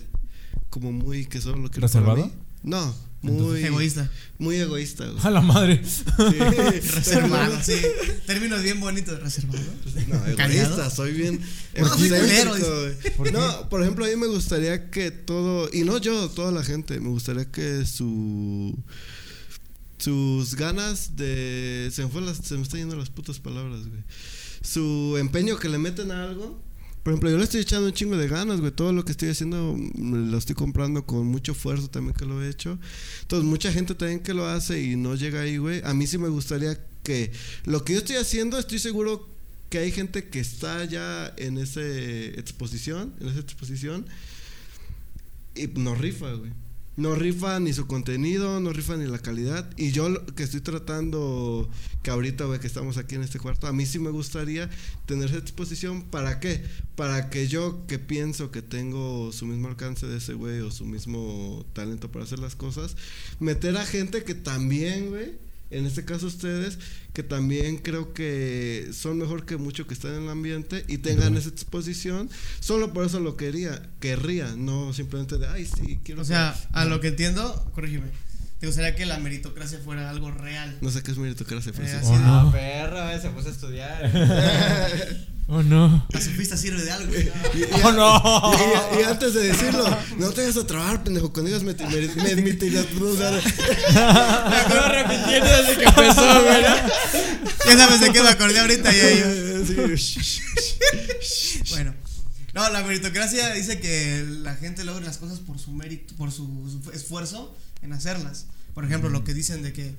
Como muy que solo lo para ¿Reservado? mí. No, muy Egoísta. muy egoísta, güey. A la madre. Sí. Reservado, sí. Términos bien bonitos. Reservado. No, egoísta, Callado. soy bien No, soy culero, güey. No, por ejemplo, a mí me gustaría que todo, y no yo, toda la gente, me gustaría que su sus ganas de se me fue las, se me están yendo las putas palabras, güey. Su empeño que le meten a algo. Por ejemplo, yo le estoy echando un chingo de ganas, güey. Todo lo que estoy haciendo mm, lo estoy comprando con mucho esfuerzo también que lo he hecho. Entonces, mucha gente también que lo hace y no llega ahí, güey. A mí sí me gustaría que lo que yo estoy haciendo, estoy seguro que hay gente que está ya en esa exposición, en esa exposición, y no rifa, güey. No rifa ni su contenido, no rifa ni la calidad. Y yo que estoy tratando, que ahorita, güey, que estamos aquí en este cuarto, a mí sí me gustaría tener esa exposición. ¿Para qué? Para que yo, que pienso que tengo su mismo alcance de ese güey o su mismo talento para hacer las cosas, meter a gente que también, güey, en este caso ustedes, que también creo que son mejor que mucho que están en el ambiente y tengan esa exposición, solo por eso lo quería, querría, no simplemente de, ay, sí, quiero... O sea, que-". a No. lo que entiendo, corrígeme. ¿Te gustaría que la meritocracia fuera algo real? No sé qué es meritocracia, Eh, Francisco. así de- no. Ah, perro, eh, se puso a estudiar. Oh, no. La sofista sirve de algo. Y, y- Oh, no. y- y antes de decirlo, no te vayas a trabar, pendejo. Cuando digas me admitirías, no, o sea, Me acuerdo repitiendo desde que empezó, güey. Ya sabes de qué me acordé ahorita. Ya. sí. Bueno. No, la meritocracia dice que la gente logra las cosas por su mérito, por su, su esfuerzo en hacerlas. Por ejemplo, lo que dicen de que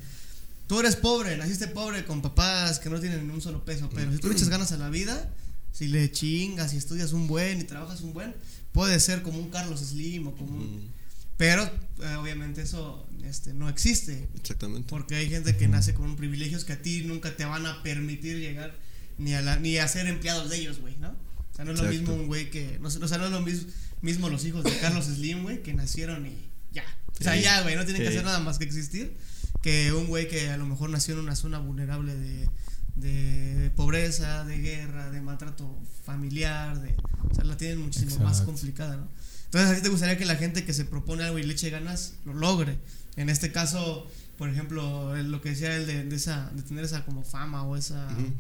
tú eres pobre, naciste pobre con papás que no tienen ni un solo peso, pero si tú le echas ganas a la vida, si le chingas y estudias un buen y trabajas un buen, puedes ser como un Carlos Slim o como un... Pero eh, obviamente eso este, no existe. Exactamente. Porque hay gente que nace con privilegios que a ti nunca te van a permitir llegar ni a, la, ni a ser empleados de ellos, güey, ¿no? O sea, no es lo mismo un güey que. No, o sea, no es lo mis- mismo los hijos de Carlos Slim, güey, que nacieron y ya. O sea, Sí. ya, güey, no tienen que Sí. hacer nada más que existir. Que un güey que a lo mejor nació en una zona vulnerable de, de pobreza, de guerra, de maltrato familiar, de. O sea, la tienen muchísimo más Exacto. complicada, ¿no? Entonces, a ti te gustaría que la gente que se propone algo y le eche ganas lo logre. En este caso, por ejemplo, lo que decía él de, de esa, de tener esa como fama o esa, Ujú.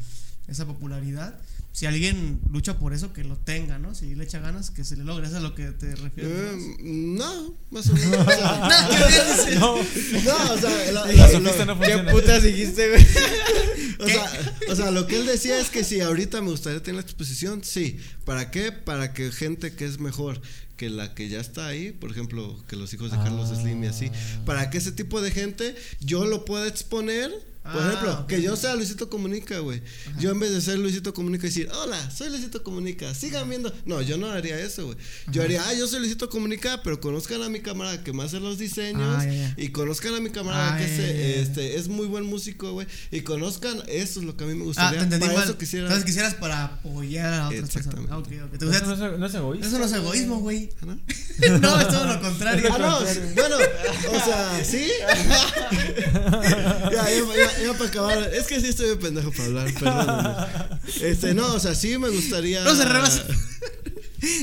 esa popularidad. Si alguien lucha por eso, que lo tenga, ¿no? Si le echa ganas, que se le logre. ¿Eso es a lo que te refieres? Eh, no, más o menos. No. no, o sea, la- La la- sofista lo- no ¿Qué putas dijiste, güey? O sea, o sea, lo que él decía es que si ahorita me gustaría tener la exposición, sí. ¿Para qué? Para que gente que es mejor que la que ya está ahí, por ejemplo, que los hijos de Carlos Ah. Slim y así, para que ese tipo de gente yo lo pueda exponer. Por Ah, ejemplo, ok. que yo sea Luisito Comunica, güey. Yo en vez de ser Luisito Comunica y decir, hola, soy Luisito Comunica, sigan viendo. No, yo no haría eso, güey. Yo haría, ah, yo soy Luisito Comunica, pero conozcan a mi camarada que me hace los diseños. Ah. Y conozcan a mi camarada Ah, que se- este, es muy buen músico, güey. Y conozcan, eso es lo que a mí me Ah, gustaría. te entendí Para mal. eso quisiera. Entonces quisieras para apoyar a otras personas. Ah, ok, ok. ¿Te Eso gusta- no es, no es egoísta. Eso no es egoísmo, güey. ¿Ah, ¿no? no, es todo lo contrario. Ah, no, bueno, o sea, sí. ya, ya, ya, ya para acabar. Es que sí estoy de pendejo para hablar, perdóname. Este, no, o sea, sí me gustaría. No se rebasa.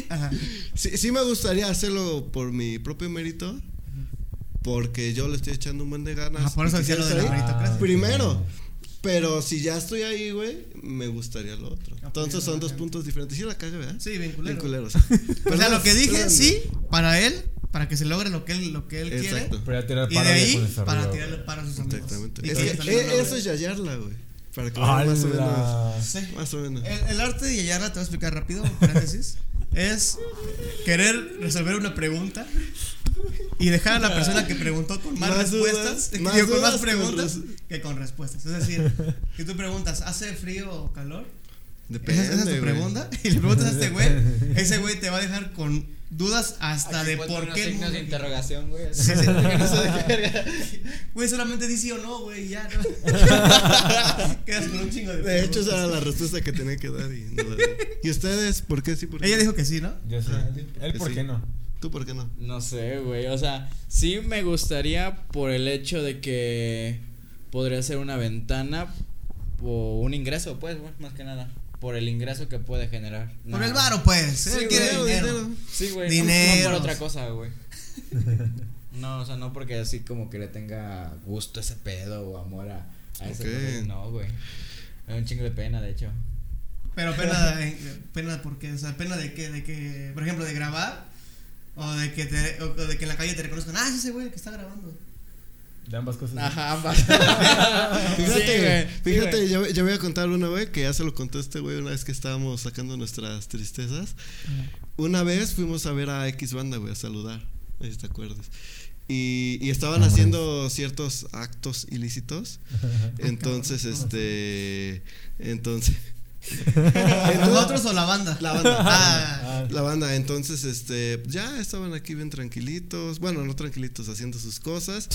Ajá. Sí, sí me gustaría hacerlo por mi propio mérito. Porque yo le estoy echando un buen de ganas. Ah, por eso decía lo de la meritocracia. Primero. Pero si ya estoy ahí, güey, me gustaría lo otro. Entonces son dos puntos diferentes. Sí la cago, ¿verdad? Sí, bien culero. Bien. O sea, Perdón, lo que dije, perdón. sí, para él, para que se logre lo que él, lo que él quiere. Exacto. Ya tirar Y de ahí, para tirarle para sus amigos. Exactamente. Y Es que eh, eso es yayarla, güey. Para que más o menos. Sí. Más o menos. El, el arte de Yayarla, te voy a explicar rápido, paréntesis, es querer resolver una pregunta y dejar a la persona que preguntó con más, Más respuestas, dudas, más digo, con más preguntas que con respuestas. Es decir, que tú preguntas, ¿hace frío o calor? Depende. esa, es tu pregunta. Y le preguntas a este güey, ese güey te va a dejar con dudas hasta de por qué. el signos de interrogación, güey. Sí, sí, porque no sé de qué verga. Güey, solamente di sí o no, güey, ya no. Quedas con un chingo de De hecho, esa era la respuesta que tenía que dar. Y, no la. ¿Y ustedes por qué sí? ¿Por qué Ella dijo que sí, ¿no? Yo sé. Él, Que ¿por sí. qué no? ¿Tú por qué no? No sé, güey. O sea, sí me gustaría por el hecho de que podría ser una ventana o un ingreso, pues, güey, más que nada. Por el ingreso que puede generar. Por el varo, pues. Sí, Él quiere dinero. Sí, güey. no- Dinero. No, por otra cosa, güey. No, o sea, no porque así como que le tenga gusto ese pedo o amor a, a ese Ok. pedo. No, güey. Da un chingo de pena, de hecho. Pero pena, pena porque, o sea, pena de que, de que, por ejemplo, de grabar o de que te, o de que en la calle te reconozcan, ah, es ese güey que está grabando. De ambas cosas. Ajá, ambas. Fíjate, Sí, güey, fíjate, sí, güey. yo, yo voy a contar una, güey, que ya se lo conté este güey una vez que estábamos sacando nuestras tristezas. Una vez fuimos a ver a X banda, güey, a saludar, no sé si te acuerdas. Y, y estaban Nombres. haciendo ciertos actos ilícitos. Entonces, este. Entonces. ¿Nosotros o la banda? La banda. Ah, Ah, La banda, entonces, este, ya estaban aquí bien tranquilitos, bueno, no tranquilitos, haciendo sus cosas.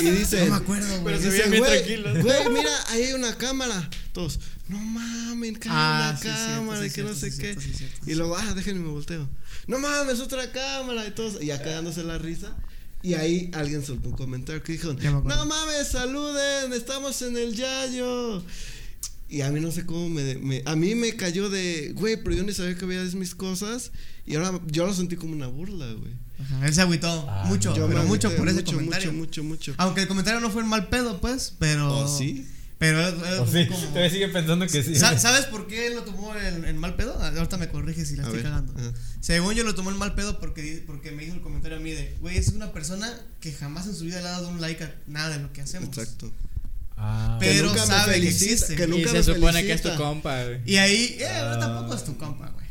Y dicen, no me acuerdo, güey. Pero se veían bien "Güey, tranquilos". Güey, mira, ahí hay una cámara. Todos, no mames, hay Ah, una sí, cámara sí, y que no cierto, sé sí, qué. cierto, sí, cierto, sí, y luego, ah, déjenme me volteo. No mames, otra cámara y todos, y acá dándose la risa. Y ahí alguien soltó un comentario que dijo, no mames, saluden, estamos en el Yayo. Y a mí no sé cómo me, me- A mí me cayó de. Güey, pero yo ni sabía que veías mis cosas. Y ahora yo lo sentí como una burla, güey. Ajá, él se agüitó Ah, mucho, Yo pero me mucho por ese mucho, comentario. Mucho, mucho, mucho. Aunque el comentario no fue en mal pedo, pues, pero. ¿Oh, sí? Pero él- él O fue sí, como- todavía sigue pensando que sí. Sa- ¿Sabes por qué él lo tomó en, en mal pedo? Ah, Ahorita me corrige si la A estoy ver, cagando. ajá. Según yo lo tomó en mal pedo porque, porque me hizo el comentario a mí de, güey, es una persona que jamás en su vida le ha dado un like a nada de lo que hacemos. Exacto. Ah, Pero que sabe que existe. que Y nunca se me supone que es tu compa, güey. Y ahí, eh, Ah. tampoco es tu compa, güey.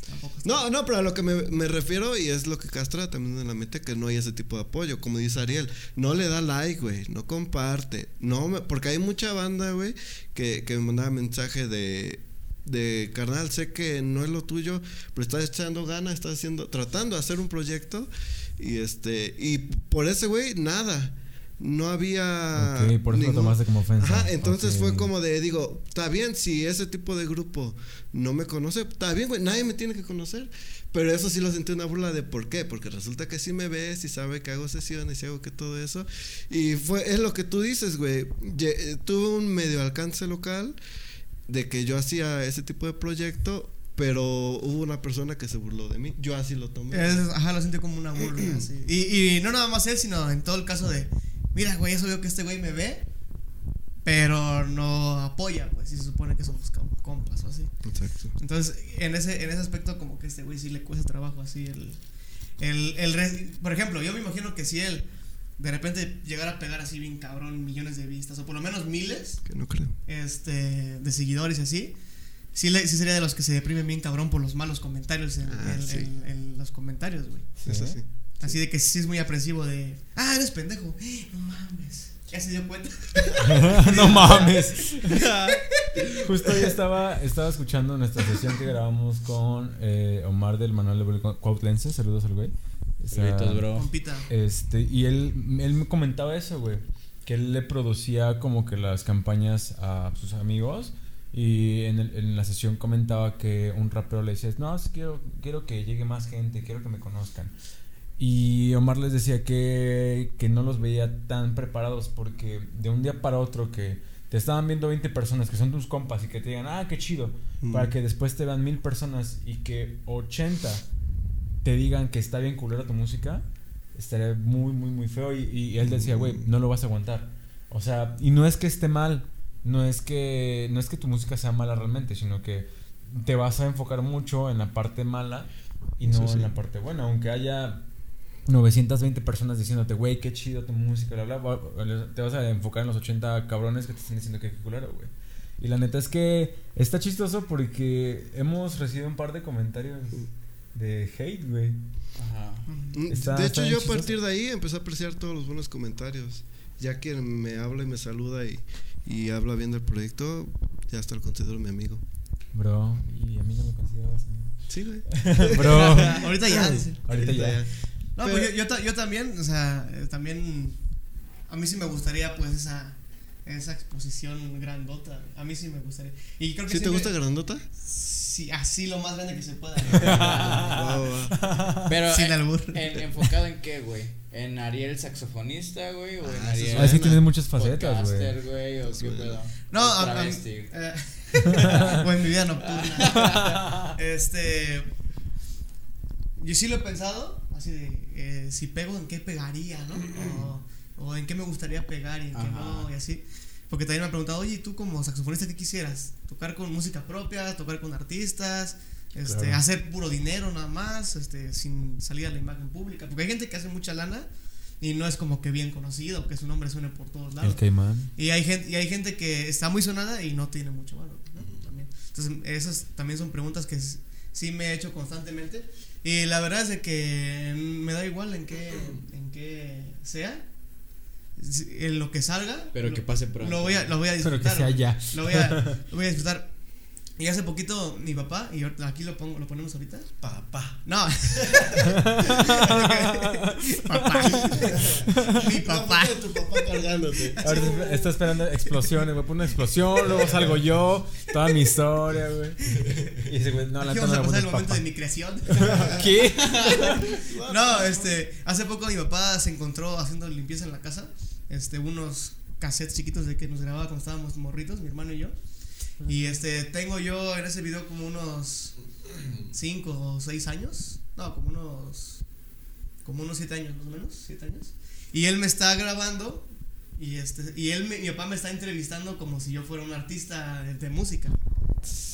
No, no, pero a lo que me, me refiero, y es lo que Castra también en la mente, que no hay ese tipo de apoyo. Como dice Ariel, no le da like, güey, no comparte. No, me- porque hay mucha banda, güey, que, que me mandaba mensaje de, de carnal, sé que no es lo tuyo, pero estás echando ganas, estás haciendo, tratando de hacer un proyecto. Y este, y por ese güey, nada. No había. Ok, por eso lo tomaste como ofensa. Ajá, entonces fue como de, digo, está bien, si ese tipo de grupo no me conoce, está bien, güey, nadie me tiene que conocer. Pero eso sí lo sentí una burla de por qué, porque resulta que sí me ves y sabe que hago sesiones y hago que todo eso. Y fue, es lo que tú dices, güey. Eh, Tuve un medio alcance local de que yo hacía ese tipo de proyecto, pero hubo una persona que se burló de mí. Yo así lo tomé. Es- ajá, lo sentí como una burla. así. Y, y no nada más él, sino en todo el caso de, mira, güey, eso veo que este güey me ve, pero no apoya, pues, si se supone que somos compas o así. Exacto. Entonces, en ese, en ese aspecto, como que este güey sí le cuesta trabajo así el. el, el re- por ejemplo, yo me imagino que si él de repente llegara a pegar así bien cabrón millones de vistas, o por lo menos miles Que no creo. este, de seguidores y así, sí, le, sí sería de los que se deprimen bien cabrón por los malos comentarios en, Ah, en- sí. en- en los comentarios, güey. Es así. Así de que sí es muy aprensivo de, ah, eres pendejo, no mames. Ya se dio cuenta. no mames. Justo hoy estaba, estaba escuchando nuestra sesión que grabamos con eh, Omar del Manual de Cuautlense. Saludos al güey. Saluditos, bro. Compita. Este, y él, él me comentaba eso, güey. Que él le producía como que las campañas a sus amigos. Y en, el- en la sesión comentaba que un rapero le decía, no, quiero, quiero que llegue más gente, quiero que me conozcan. Y Omar les decía que, que no los veía tan preparados porque de un día para otro que te estaban viendo 20 personas que son tus compas y que te digan, ah, qué chido, Mm. para que después te vean mil personas y que 80 te digan que está bien culera tu música, estaría muy, muy, muy feo. Y, y él decía, güey, no lo vas a aguantar. O sea, y no es que esté mal, no es que, no es que tu música sea mala realmente, sino que te vas a enfocar mucho en la parte mala y no Sí, sí. en la parte buena. Aunque haya 920 personas diciéndote, güey, qué chido tu música, bla, bla, bla, te vas a enfocar en los 80 cabrones que te están diciendo que qué culero, güey. Y la neta es que está chistoso porque hemos recibido un par de comentarios de hate, güey. Ajá. Mm, Está- de hecho, yo a partir de ahí empecé a apreciar todos los buenos comentarios. Ya quien me habla y me saluda y, y habla bien del proyecto, ya hasta lo considero mi amigo. Bro, y a mí no me considerabas amigo. Sí, güey. Bro. Ahorita ya. Ahorita ya. No, Pero- pues yo, yo, ta- yo también, o sea, eh, también a mí sí me gustaría pues esa esa exposición grandota. A mí sí me gustaría. Y creo que ¿Sí te gusta Grandota? Sí, así lo más grande que se pueda. Pero Sin en- albur. en- enfocado en qué, güey? ¿En Ariel saxofonista, güey? ¿O en Ah, Ariel Ah, es que Buena. tiene muchas facetas, güey. güey? ¿O qué pedo? No, ¿O a, eh, o en mi vida nocturna. este. Yo sí lo he pensado, así de eh, si pego, ¿en qué pegaría, no? O, o en qué me gustaría pegar y en qué Ajá. no, y así. Porque también me han preguntado, oye, ¿y tú como saxofonista qué quisieras? ¿Tocar con música propia? ¿Tocar con artistas? Este, Claro. hacer puro dinero nada más, este, sin salir a la imagen pública. Porque hay gente que hace mucha lana y no es como que bien conocido, que su nombre suene por todos lados. El caimán. Y hay gente, y hay gente que está muy sonada y no tiene mucho valor. ¿no? También. Entonces, esas también son preguntas que sí me he hecho constantemente. Y la verdad es de que me da igual en qué, en qué sea. En lo que salga. Pero lo, que pase pronto. Lo voy a, lo voy a Pero que disfrutar. sea ya. Lo voy a, lo voy a disfrutar. Y hace poquito mi papá, y ahorita aquí lo pongo, lo ponemos ahorita. Papá. No. papá. mi papá. Tu papá cargándote. Está esperando explosiones, güey. Pone una explosión, luego salgo yo, toda mi historia, güey. Y dice, güey, no, la vamos a pasar el momento papá. de mi creación. ¿Qué? No, este, hace poco mi papá se encontró haciendo limpieza en la casa, este, unos cassettes chiquitos de que nos grababa cuando estábamos morritos, mi hermano y yo. Y este, tengo yo en ese video como unos 5 o 6 años, no, como unos, como unos 7 años más o menos, 7 años. Y él me está grabando y este, y él, me- mi papá me está entrevistando como si yo fuera un artista de, de música.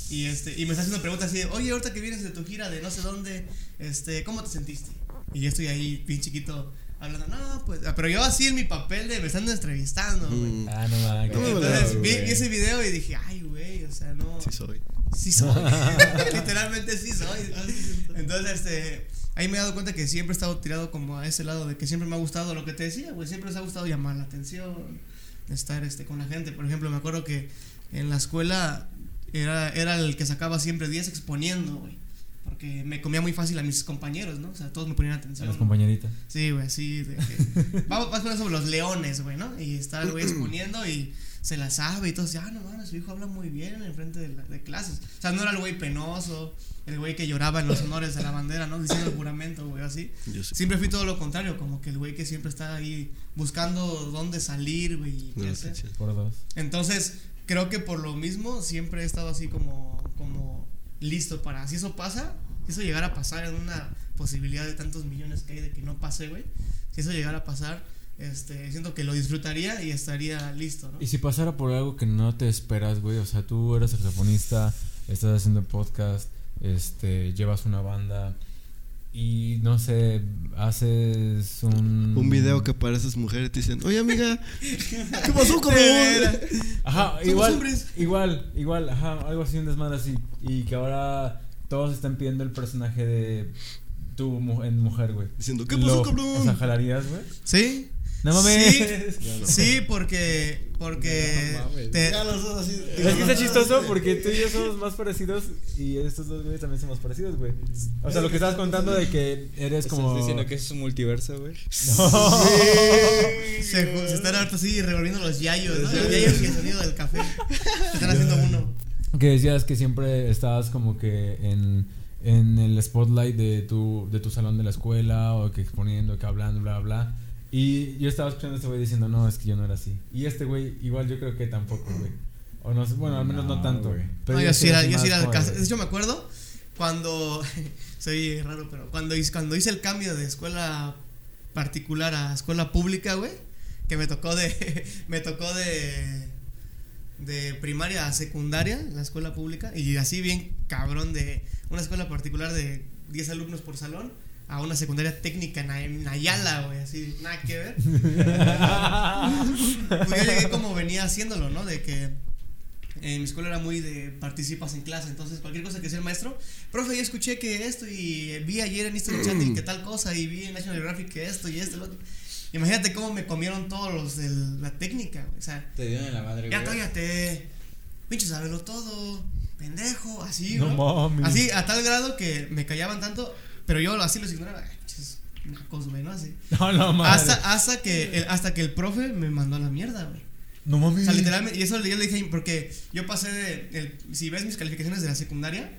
Y este, y me está haciendo preguntas así de, oye, ahorita que vienes de tu gira de no sé dónde, este, ¿cómo te sentiste? Y yo estoy ahí, bien chiquito, hablando, no, pues, ah, pero yo así en mi papel de me están entrevistando, güey. Mm, Ah, no mames. No me Entonces vi ese video y dije, ay, güey, o sea, no. sí soy. Sí soy. Literalmente sí soy. Entonces, este, ahí me he dado cuenta que siempre he estado tirado como a ese lado de que siempre me ha gustado lo que te decía, güey. Siempre les ha gustado llamar la atención, estar este, con la gente. Por ejemplo, me acuerdo que en la escuela era, era el que sacaba siempre 10 exponiendo, güey. Porque me comía muy fácil a mis compañeros, ¿no? O sea, todos me ponían A atención. las compañeritas. Sí, güey, así. De que, vamos, vamos a sobre los leones, güey, ¿no? Y está el güey exponiendo y se la sabe y todo. Ah, no mames, su hijo habla muy bien en frente de, la- de clases. O sea, no era el güey penoso, el güey que lloraba en los honores de la bandera, ¿no? Diciendo el juramento, güey, así. Yo sí. Siempre fui todo lo contrario, como que el güey que siempre está ahí buscando dónde salir, güey, No, sí, sí. Por dos. Entonces, creo que por lo mismo siempre he estado así como, como listo para, si eso pasa, eso llegara a pasar en una posibilidad de tantos millones que hay de que no pase, güey, si eso llegara a pasar, este, siento que lo disfrutaría y estaría listo, ¿no? Y si pasara por algo que no te esperas, güey, o sea, tú eres saxofonista, estás haciendo podcast, este, llevas una banda y no sé, haces un Un video que pareces mujer y te dicen, oye amiga, ¿qué pasó, cabrón? Ajá, igual, igual, igual, ajá, algo así, un desmadre así. Y que ahora todos están pidiendo el personaje de tu mu- en mujer, güey. Diciendo, ¿qué pasó, Lo- cabrón? O sea, jalarías, güey. ¿Sí? No mames. Sí, sí, porque, porque No mames. te- Ya los dos así. Es que está chistoso porque tú y yo somos más parecidos y estos dos güeyes también somos parecidos, güey. O sea, lo que estabas contando de que eres como. ¿Estás diciendo que es un multiverso, güey? No. se, se están ahorita así revolviendo los yayos, ¿no? Los yayos y el sonido del café. Se están haciendo uno. Que decías que siempre estabas como que en, en el spotlight de tu, de tu salón de la escuela o que exponiendo, que hablando, bla, bla. Y yo estaba escuchando a este güey diciendo, no, es que yo no era así. Y este güey, igual yo creo que tampoco, güey. O no sé, bueno, al menos no, No, tanto. güey. Pero no, yo sí era, yo sí era de- De hecho, me acuerdo cuando. soy raro, pero cuando, hice- cuando hice el cambio de escuela particular a escuela pública, güey. Que me tocó de. me tocó de. De primaria a secundaria, la escuela pública. Y así bien cabrón de una escuela particular de 10 alumnos por salón. A una secundaria técnica en Ay- en Ayala, güey, así, nada que ver. Pues yo llegué como venía haciéndolo, ¿no? De que en mi escuela era muy de participas en clase, entonces cualquier cosa que decía el maestro, profe, yo escuché que esto y vi ayer en Channel que tal cosa y vi en National Geographic que esto y esto y lo otro. Imagínate cómo me comieron todos los de la técnica, güey, o sea, Te dieron en la madre, ya güey. cállate, pinche sábelo todo, pendejo, así, No ¿no? mames. Así, a tal grado que me callaban tanto, pero yo así los ignoraba, "Ay, pinches nacos, güey, ¿no? Así. No, no mames. Hasta, hasta, que el, hasta que el profe me mandó a la mierda, güey. No mames. O sea, literalmente, y eso yo le dije, porque yo pasé de, el- si ves mis calificaciones de la secundaria,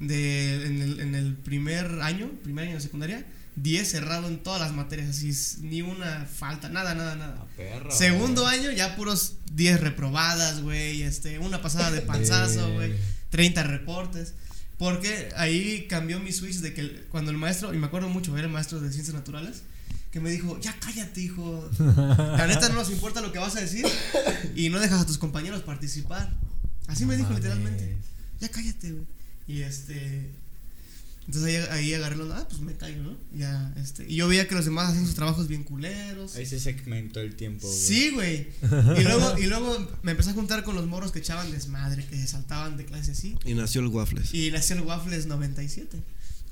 de, en, el, en el primer año, primer año de secundaria, 10 cerrado en todas las materias, así, ni una falta, nada, nada, nada. A perro. Segundo año, ya puros 10 reprobadas, güey, este, una pasada de panzazo, güey, 30 reportes. Porque ahí cambió mi switch de que el- cuando el maestro, y me acuerdo mucho, era el maestro de ciencias naturales, que me dijo, ya cállate, hijo. La neta no nos importa lo que vas a decir y no dejas a tus compañeros participar. Así me dijo literalmente. Ya cállate, güey. Y este. Entonces ahí, ahí agarré los. Ah, pues me callo, ¿no? Ya, este. Y yo veía que los demás hacían sus trabajos bien culeros. Ahí se segmentó el tiempo, güey. Sí, güey. Y luego, y luego me empecé a juntar con los morros que echaban desmadre, que saltaban de clase así. Y nació el Waffles. Y hacía el Waffles 97.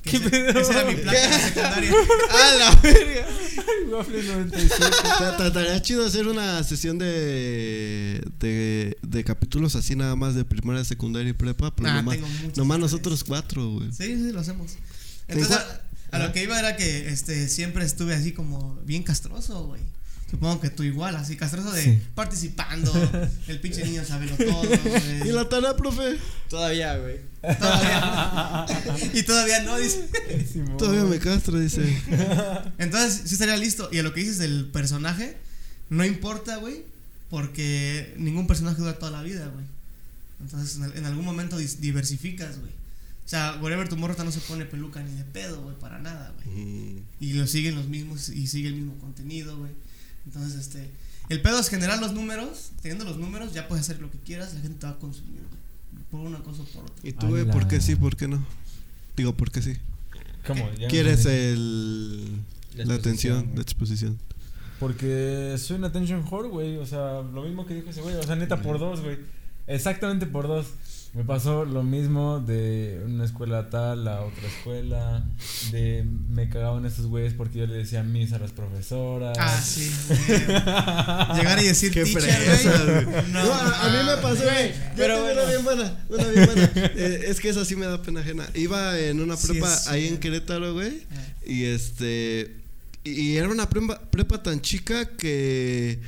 Que ¿Qué ese, pedo? ese era mi placa en la secundaria. ¡A la verga! Waffle 97. Ta- ta- Estaría chido hacer una sesión de, de, de capítulos así nada más de primaria, secundaria y prepa. Pero Ah, nomás, tengo nomás nosotros cuatro, güey. Sí, sí, lo hacemos. Entonces, a, a lo que iba era que este siempre estuve así como bien castroso, güey. Supongo que tú igual, así castroso de Sí. participando. El pinche niño sabe lo todo, güey. ¿Y la tarea, profe? Todavía, güey. Todavía. y todavía no, dice. Simón. Todavía me castra, dice. Entonces, sí estaría listo. Y a lo que dices del personaje, no importa, güey. Porque ningún personaje dura toda la vida, güey. Entonces, en, al- en algún momento diversificas, güey. O sea, whatever tu morro no se pone peluca ni de pedo, güey, para nada, güey. Mm, Y lo siguen los mismos y sigue el mismo contenido, güey. Entonces, este. El pedo es generar los números. Teniendo los números, ya puedes hacer lo que quieras. La gente te va a consumir. Por una cosa o por otra. ¿Y tú, güey, por qué sí, por qué no? Digo, ¿por qué sí? ¿Cómo? Ya ¿Quieres el. La atención, güey. la exposición. Porque soy un attention whore, güey. O sea, lo mismo que dijo ese güey. O sea, neta, por dos, güey. Exactamente por dos. Me pasó lo mismo de una escuela tal a otra escuela. De me cagaban estos güeyes porque yo le decía mis a las profesoras. Ah, sí. Llegar y decir Qué teacher, güey. güey. No, No, a, mí me pasó, güey. Yo pero tengo bueno. una bien buena, una bien buena. Eh, es que esa sí me da pena ajena. Iba en una prepa ahí en. Querétaro, güey. Eh. Y este. Y, y era una prepa, prepa tan chica que.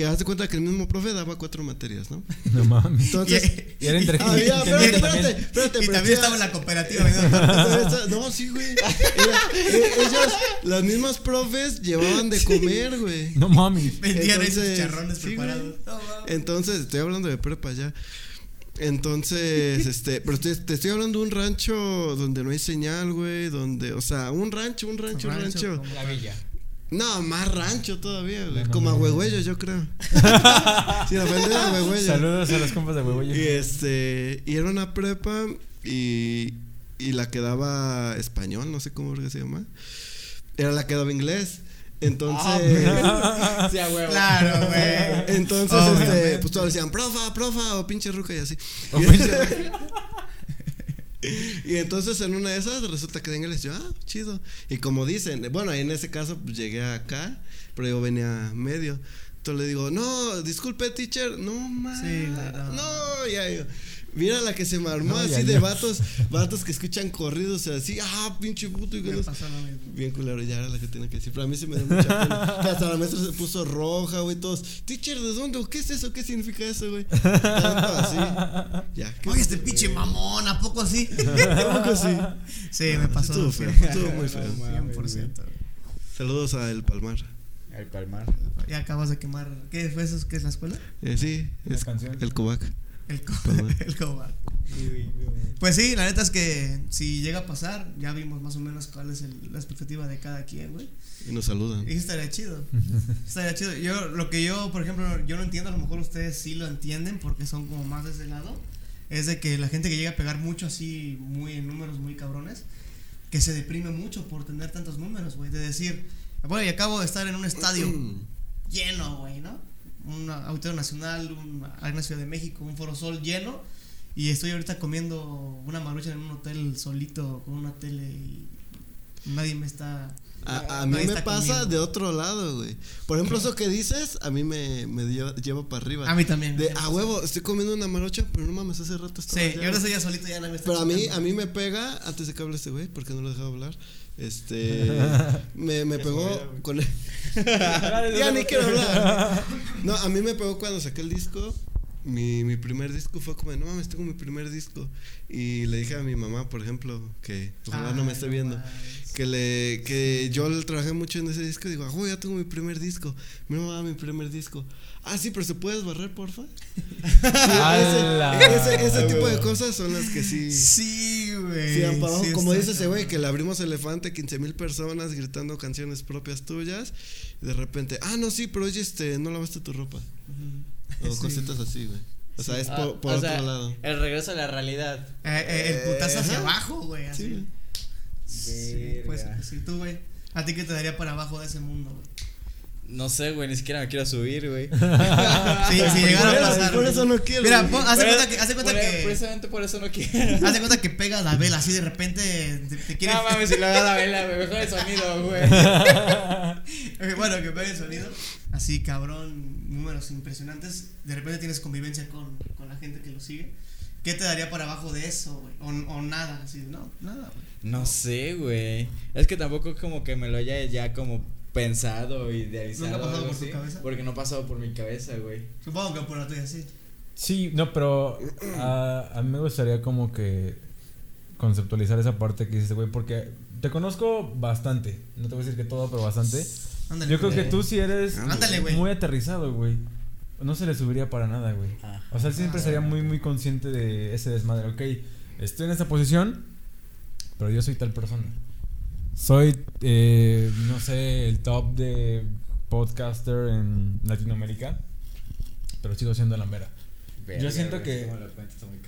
Que haz de cuenta que el mismo profe daba cuatro materias, ¿no? No mames. Entonces. Y era inter- Había, espérate, espérate, también. espérate. Y también estaba en la cooperativa. No, sí, güey. Era- eh, ellos, las mismas profes, llevaban de comer, güey. No mames. Vendían esos chicharrones sí, preparados. No, mames. Entonces, estoy hablando de prepa ya. Entonces, este, pero te, te estoy hablando de un rancho donde no hay señal, güey, donde, o sea, un rancho, un rancho, un Rancho, rancho. como- La villa. No, más rancho todavía, güey, No, como a no. Huehuello, yo creo. Sin ofender a Huehuello. Saludos a los compas de Huehuello. Y este, y era una prepa y, y la que daba español, no sé cómo se llama. Era la que daba inglés. Entonces, Sí, a huevo. Claro, güey. entonces, Obviamente. este, pues todos decían, profa, profa, o pinche ruca y así. O Y- pinche- Y entonces en una de esas resulta que de inglés yo, ah, chido. Y como dicen, bueno, en ese caso pues, llegué acá, pero yo venía medio. Entonces le digo, no, disculpe, teacher, no más. Sí, no. no, ya. Mira la que se me armó No, así ya, de ya. vatos, vatos que escuchan corridos así, ah, pinche puto y que Me no sé. pasó lo mismo. Bien culero, ya era la que tenía que decir. Pero a mí se me da mucha pena. Que hasta la maestra se puso roja, güey. Todos, teacher, ¿de dónde? ¿Qué es eso? ¿Qué significa eso, güey? Tanto así. Ya. ¿qué Oye, este pinche mamón, ¿a poco así? Tampoco sí. Sí, me pasó. Estuvo feo, 100%. estuvo muy feo. 100%. Saludos a El Palmar. El Palmar. Ya acabas de quemar. ¿Qué fue eso? ¿Qué es la escuela? Eh, sí, La es canción. el Covac. El, el cobar. Pues sí, la neta es que si llega a pasar, ya vimos más o menos cuál es el- la expectativa de cada quien, güey. Y nos saludan. Y estaría chido. estaría chido. Yo, lo que yo, por ejemplo, yo no entiendo, a lo mejor ustedes sí lo entienden porque son como más de ese lado, es de que la gente que llega a pegar mucho así, muy en números muy cabrones, que se deprime mucho por tener tantos números, güey. De decir, bueno, y acabo de estar en un estadio lleno, güey, ¿no? Un auditorio nacional, un Arena Ciudad de México, un Foro Sol lleno. Y estoy ahorita comiendo una marucha en un hotel solito con una tele y nadie me está. A, a mí me pasa conmigo. de otro lado, güey. Por ejemplo, eso que dices, a mí me, me lleva, lleva para arriba. A mí también. De, a sí. huevo, estoy comiendo una marocha, pero no mames, hace rato estaba Sí, allá, y ahora soy ya solito, ya nadie me Pero a mí, a mí me pega, antes de que hable este güey, porque no lo dejaba hablar. Este. me, me pegó con. ya ni quiero hablar. No, a mí me pegó cuando saqué el disco. Mi, mi primer disco fue como, de, no mames, tengo mi primer disco. Y le dije a mi mamá, por ejemplo, que ojalá no me esté Ay, viendo, que le que yo le trabajé mucho en ese disco. Digo, oh, ya tengo mi primer disco. Mi mamá, mi primer disco. Ah, sí, pero ¿se puedes barrer, porfa? Ese, ese, ese tipo de cosas son las que sí. Sí, güey. Sí, sí como dice ese güey, que le abrimos Elefante, 15 mil personas gritando canciones propias tuyas. Y de repente, ah, no, sí, pero oye, este, no lavaste tu ropa. O Sí. cositas así, güey. O sea, es Ah, por, por o otro sea, lado. El regreso a la realidad. Eh, eh, el putazo hacia Ajá. abajo, güey. Así. Sí. Sí, pues sí, tú, güey. ¿A ti qué te daría para abajo de ese mundo, güey? No sé, güey, ni siquiera me quiero subir, güey. Sí, si llegara a Por eso- pasar. por eso no quiero, Mira, pon- haz de Por- cuenta que. Haz de cuenta por- que. Precisamente por eso no quiero. Haz de cuenta que pegas la vela así de repente. Te, te quieres. No mames, si le da la vela, güey. Mejor el sonido, güey. Bueno, que pegue el sonido. Así, cabrón, números impresionantes. De repente tienes convivencia con, con la gente que lo sigue. ¿Qué te daría para abajo de eso, güey? O, o nada, así, no, nada, güey. No sé, güey. Es que tampoco como que me lo haya ya como pensado, idealizado. ¿Nunca ha pasado por tu cabeza? Porque no ha pasado por mi cabeza, güey. Supongo que por la tuya sí. Sí, no, pero a, a mí me gustaría como que conceptualizar esa parte que dices, güey, porque te conozco bastante. No te voy a decir que todo, pero bastante. Ándale. Yo creo que tú sí eres Ándale, güey. muy aterrizado, güey. No se le subiría para nada, güey. Ajá. O sea, él siempre Ah. sería muy, muy consciente de ese desmadre. Ok, estoy en esta posición, pero yo soy tal persona. Soy, eh, no sé, el top de podcaster en Latinoamérica, pero sigo siendo la mera. Verga, siento que- está muy.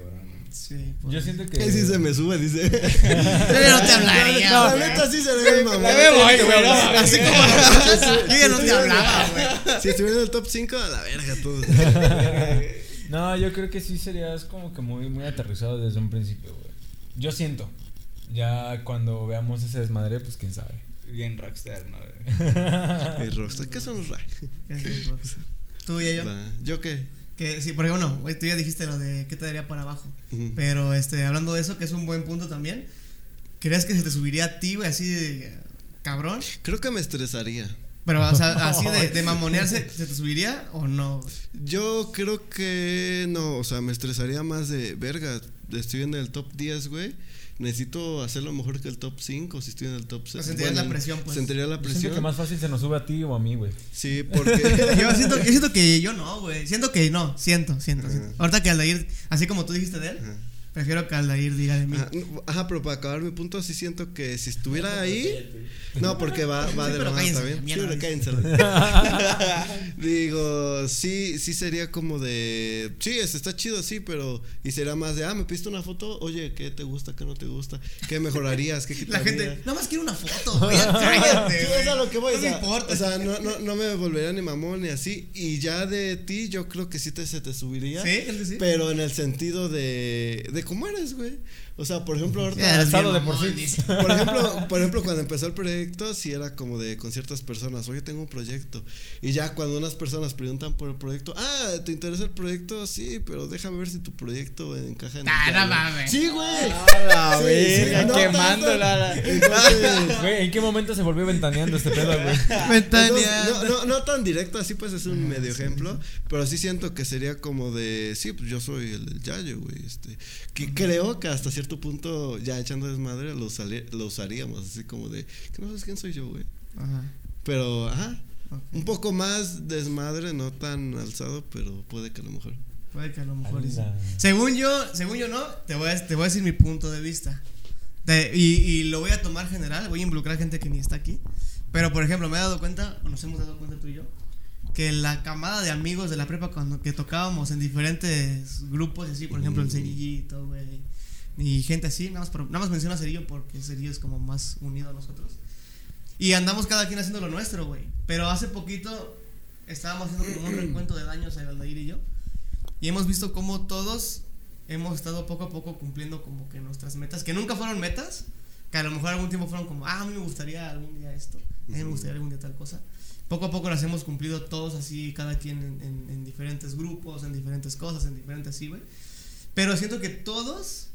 Sí. Yo siento que... Ahí sí se me sube, dice. Yo ya no te hablaría, La neta sí se ve mamá. Ya me voy, güey. Así como Yo ya no te hablaba, güey. Si estuviera en el top 5, a la verga todo. No, yo creo que sí serías como que muy, muy aterrizado desde un principio, güey. Yo siento. Ya cuando veamos ese desmadre, pues quién sabe. Bien rockstar, ¿no? Y Rockstar, ¿qué son los ra? Tú y yo. ¿Yo qué? Que sí, porque bueno, tú ya dijiste lo de qué te daría para abajo. Pero este, hablando de eso, que es un buen punto también. ¿Crees que se te subiría a ti, güey, así de cabrón? Creo que me estresaría. Pero, o sea, así de, de mamonearse, ¿se te subiría o no? Yo creo que no, o sea, me estresaría más de verga. Estoy en el top 10, güey. Necesito hacerlo mejor que el top 5 si estoy en el top 6. sentirías la presión, pues. Sentiría la Yo siento presión. que más fácil se nos sube a ti o a mí, güey. Sí, porque. Yo siento, yo siento que yo no, güey. Siento que no, siento, siento. Ajá. siento. Ahorita que Aldair, así como tú dijiste de él, Ajá. Prefiero que Aldair diga de mí. Ajá, pero para acabar mi punto, sí siento que si estuviera ahí. No, porque va, va Sí, de la mano también. Sí, pero cállense. Digo, sí, sí sería como de. Sí, está chido, sí, pero. Y sería más de, ah, me piste una foto. Oye, ¿qué te gusta? ¿Qué no te gusta? ¿Qué mejorarías? ¿Qué La quitarías? gente, nada más quiero una foto, güey. ya Cállate, Sí, güey. es a lo que voy. No o me importa. O sea, no, no, no me volvería ni mamón ni así. Y ya de ti, yo creo que sí te, se te subiría. ¿Sí? ¿Él sí? Pero en el sentido de. de cómo eres, güey. O sea, por ejemplo, ahorita. De por sí. dice. Por ejemplo, por ejemplo, cuando empezó el proyecto, sí era como de con ciertas personas, oye, tengo un proyecto. Y ya cuando unas personas preguntan por el proyecto, ah, ¿te interesa el proyecto? Sí, pero déjame ver si tu proyecto encaja en el Ah, no diario". mames. Sí, güey. A la Sí, verga, sí, no quemándola. la- Entonces, Güey, ¿en qué momento se volvió ventaneando este pedo, güey? entonces, no, no, no tan directo, así pues es un medio ejemplo, pero sí siento que sería como de, sí, pues yo soy el del Yayo, güey, este, que creo que hasta cierto punto, ya echando desmadre, lo, lo usaríamos, así como de, que no sabes quién soy yo, güey. Ajá. Pero, ajá, ok. un poco más desmadre, no tan alzado, pero puede que a lo mejor. Puede que a lo mejor. Ala. Según yo, según yo no, te voy a, te voy a decir mi punto de vista. De- y, y lo voy a tomar general, voy a involucrar gente que ni está aquí. Pero por ejemplo, me he dado cuenta, o nos hemos dado cuenta tú y yo, que la camada de amigos de la prepa cuando que tocábamos en diferentes grupos, y así, por ejemplo, el Cerillito, güey, y gente así, nada más, por- nada más menciono a Cerillo porque Cerillo es como más unido a nosotros. Y andamos cada quien haciendo lo nuestro, güey. Pero hace poquito estábamos haciendo como un recuento de daños a Aldair y yo. Y hemos visto cómo todos hemos estado poco a poco cumpliendo como que nuestras metas, que nunca fueron metas, que a lo mejor algún tiempo fueron como, ah, a mí me gustaría algún día esto, a mí me gustaría algún día tal cosa. Poco a poco las hemos cumplido todos así, cada quien en, en- en diferentes grupos, en diferentes cosas, en diferentes así, güey. Pero siento que todos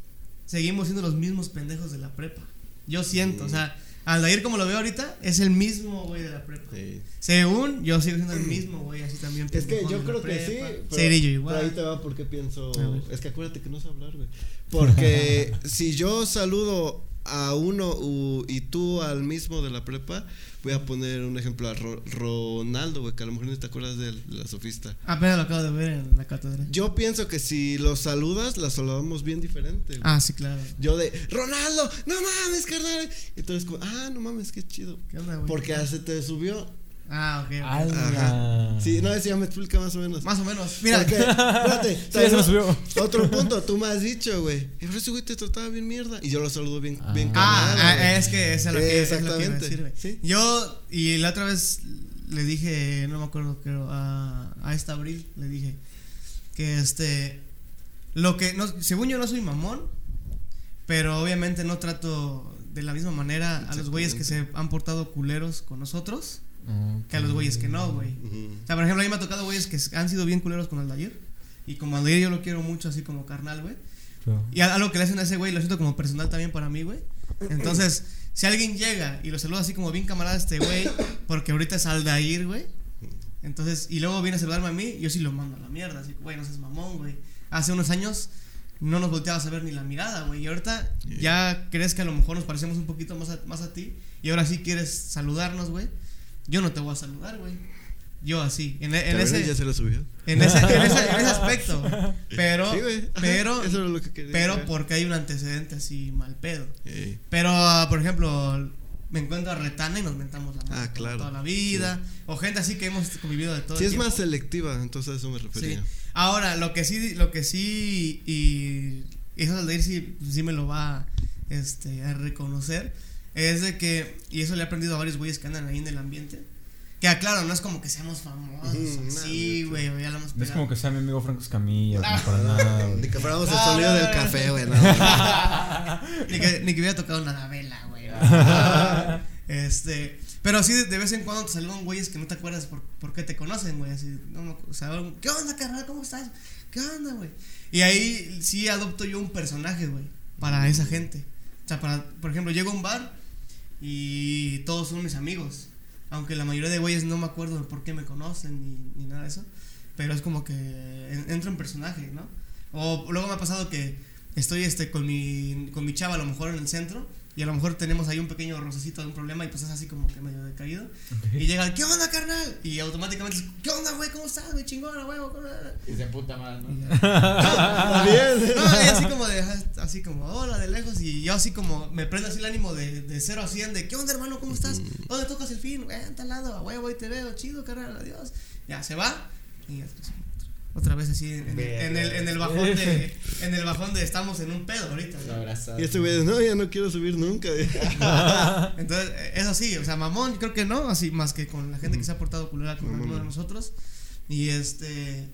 seguimos siendo los mismos pendejos de la prepa. Yo siento, o sea, Aldair como lo veo ahorita, es el mismo güey de la prepa. Sí. Según yo sigo siendo el mismo güey, así también. Es que yo creo que sí. pero- Cerillo igual. pero ahí te va porque pienso. Es que acuérdate que no sé hablar, güey. Porque si yo saludo a uno u- y tú al mismo de la prepa, voy a poner un ejemplo a Ro- Ronaldo, güey, que a lo mejor no te acuerdas de la sofista. Apenas lo acabo de ver en la cátedra. Yo pienso que si los saludas, la saludamos bien diferente. Ah, sí, claro. Yo de, Ronaldo, no mames, carnal. Eres como, ah, no mames, qué chido. ¿Qué onda, güey? Porque ya se te subió. Ah, ok. ¡Hala! Sí, no, decía, me explica más o menos. Más o menos. Mira, Porque, espérate, Sí, ya se me subió. Otro punto, tú me has dicho, güey. "Eh, Pero ese güey te trataba bien mierda. Y yo lo saludo bien, bien Ah, camarada, ah, güey. es que eso es lo que, es lo que decir, güey. Sí. Yo, y la otra vez le dije, no me acuerdo, creo, a, a esta abril, le dije que este, lo que, no, según yo no soy mamón, pero obviamente no trato de la misma manera a los güeyes que se han portado culeros con nosotros que a los güeyes que no, güey. Ujú. O sea, por ejemplo, a mí me ha tocado güeyes que han sido bien culeros con Aldair. Y como Aldair yo lo quiero mucho, así como carnal, güey. Y a- algo que le hacen a ese güey lo siento como personal también para mí, güey. Entonces, si alguien llega y lo saluda así como bien camarada a este güey, porque ahorita es Aldair, güey. Entonces, y luego viene a saludarme a mí, yo sí lo mando a la mierda. Así, güey, no seas mamón, güey. Hace unos años no nos volteabas a ver ni la mirada, güey. Y ahorita ya crees que a lo mejor nos parecemos un poquito más a, más a ti. Y ahora sí quieres saludarnos, güey. Yo no te voy a saludar, güey. Yo así. En, en ¿Cabrón, ese, ya se lo subió. en ese, en ese, en ese aspecto. Pero, Sí, pero, Eso era lo que quería pero porque hay un antecedente así mal pedo. Pero, ah, por ejemplo, me encuentro a Retana y nos mentamos la madre Ah, claro. toda la vida. O gente así que hemos convivido de todo Sí, el es más selectiva, entonces a eso me Sí. refería. Ahora, lo que sí, lo que sí, y eso de ir sí, sí me lo va este, a reconocer, es de que, y eso le he aprendido a varios güeyes que andan ahí en el ambiente, que aclaro, no es como que seamos famosos, así, nada, güey, o ya lo hemos No es como que sea mi amigo Franco Escamilla, como para nada. Ni que fuéramos el Ah, sonido no, del no, café, no. güey. no. ni, que, ni que hubiera tocado una vela, güey. este, pero sí, de, de vez en cuando te saludan güeyes que no te acuerdas por, por qué te conocen, güey. Así, no, me- o sea, ¿qué onda, carnal? ¿Cómo estás? ¿Qué onda, güey? Y ahí sí adopto yo un personaje, güey, para esa gente. O sea, para, por ejemplo, llego a un bar y todos son mis amigos. Aunque la mayoría de güeyes no me acuerdo de por qué me conocen ni, ni nada de eso. Pero es como que en- entro en personaje, ¿no? O luego me ha pasado que estoy este, con, mi, con mi chava a lo mejor en el centro y a lo mejor tenemos ahí un pequeño rocecito de un problema y pues es así como que medio decaído. Y llega ¿qué onda, carnal? Y automáticamente, ¿qué onda, güey? ¿Cómo estás, güey? Chingona, güey. ¿cómo estás?" Y se puta mal, Y ¿no? ya. Bien. No, y así como de, así como, hola, de lejos, y yo así como, me prende así el ánimo de, de 0 a 100, de, ¿qué onda, hermano? ¿Cómo estás? ¿Dónde tocas el fin? Eh, en tal lado, a huevo, ahí te veo, chido, carnal, adiós. Ya, se va, y ya, otra vez así, en, el- en el, en el bajón de, en el bajón de, estamos en un pedo ahorita. Y este güey, no, ya no quiero subir nunca. Entonces, eh, eso sí, o sea, mamón, creo que no, así más que con la gente que se ha portado culera con alguno de no. nosotros. Y este.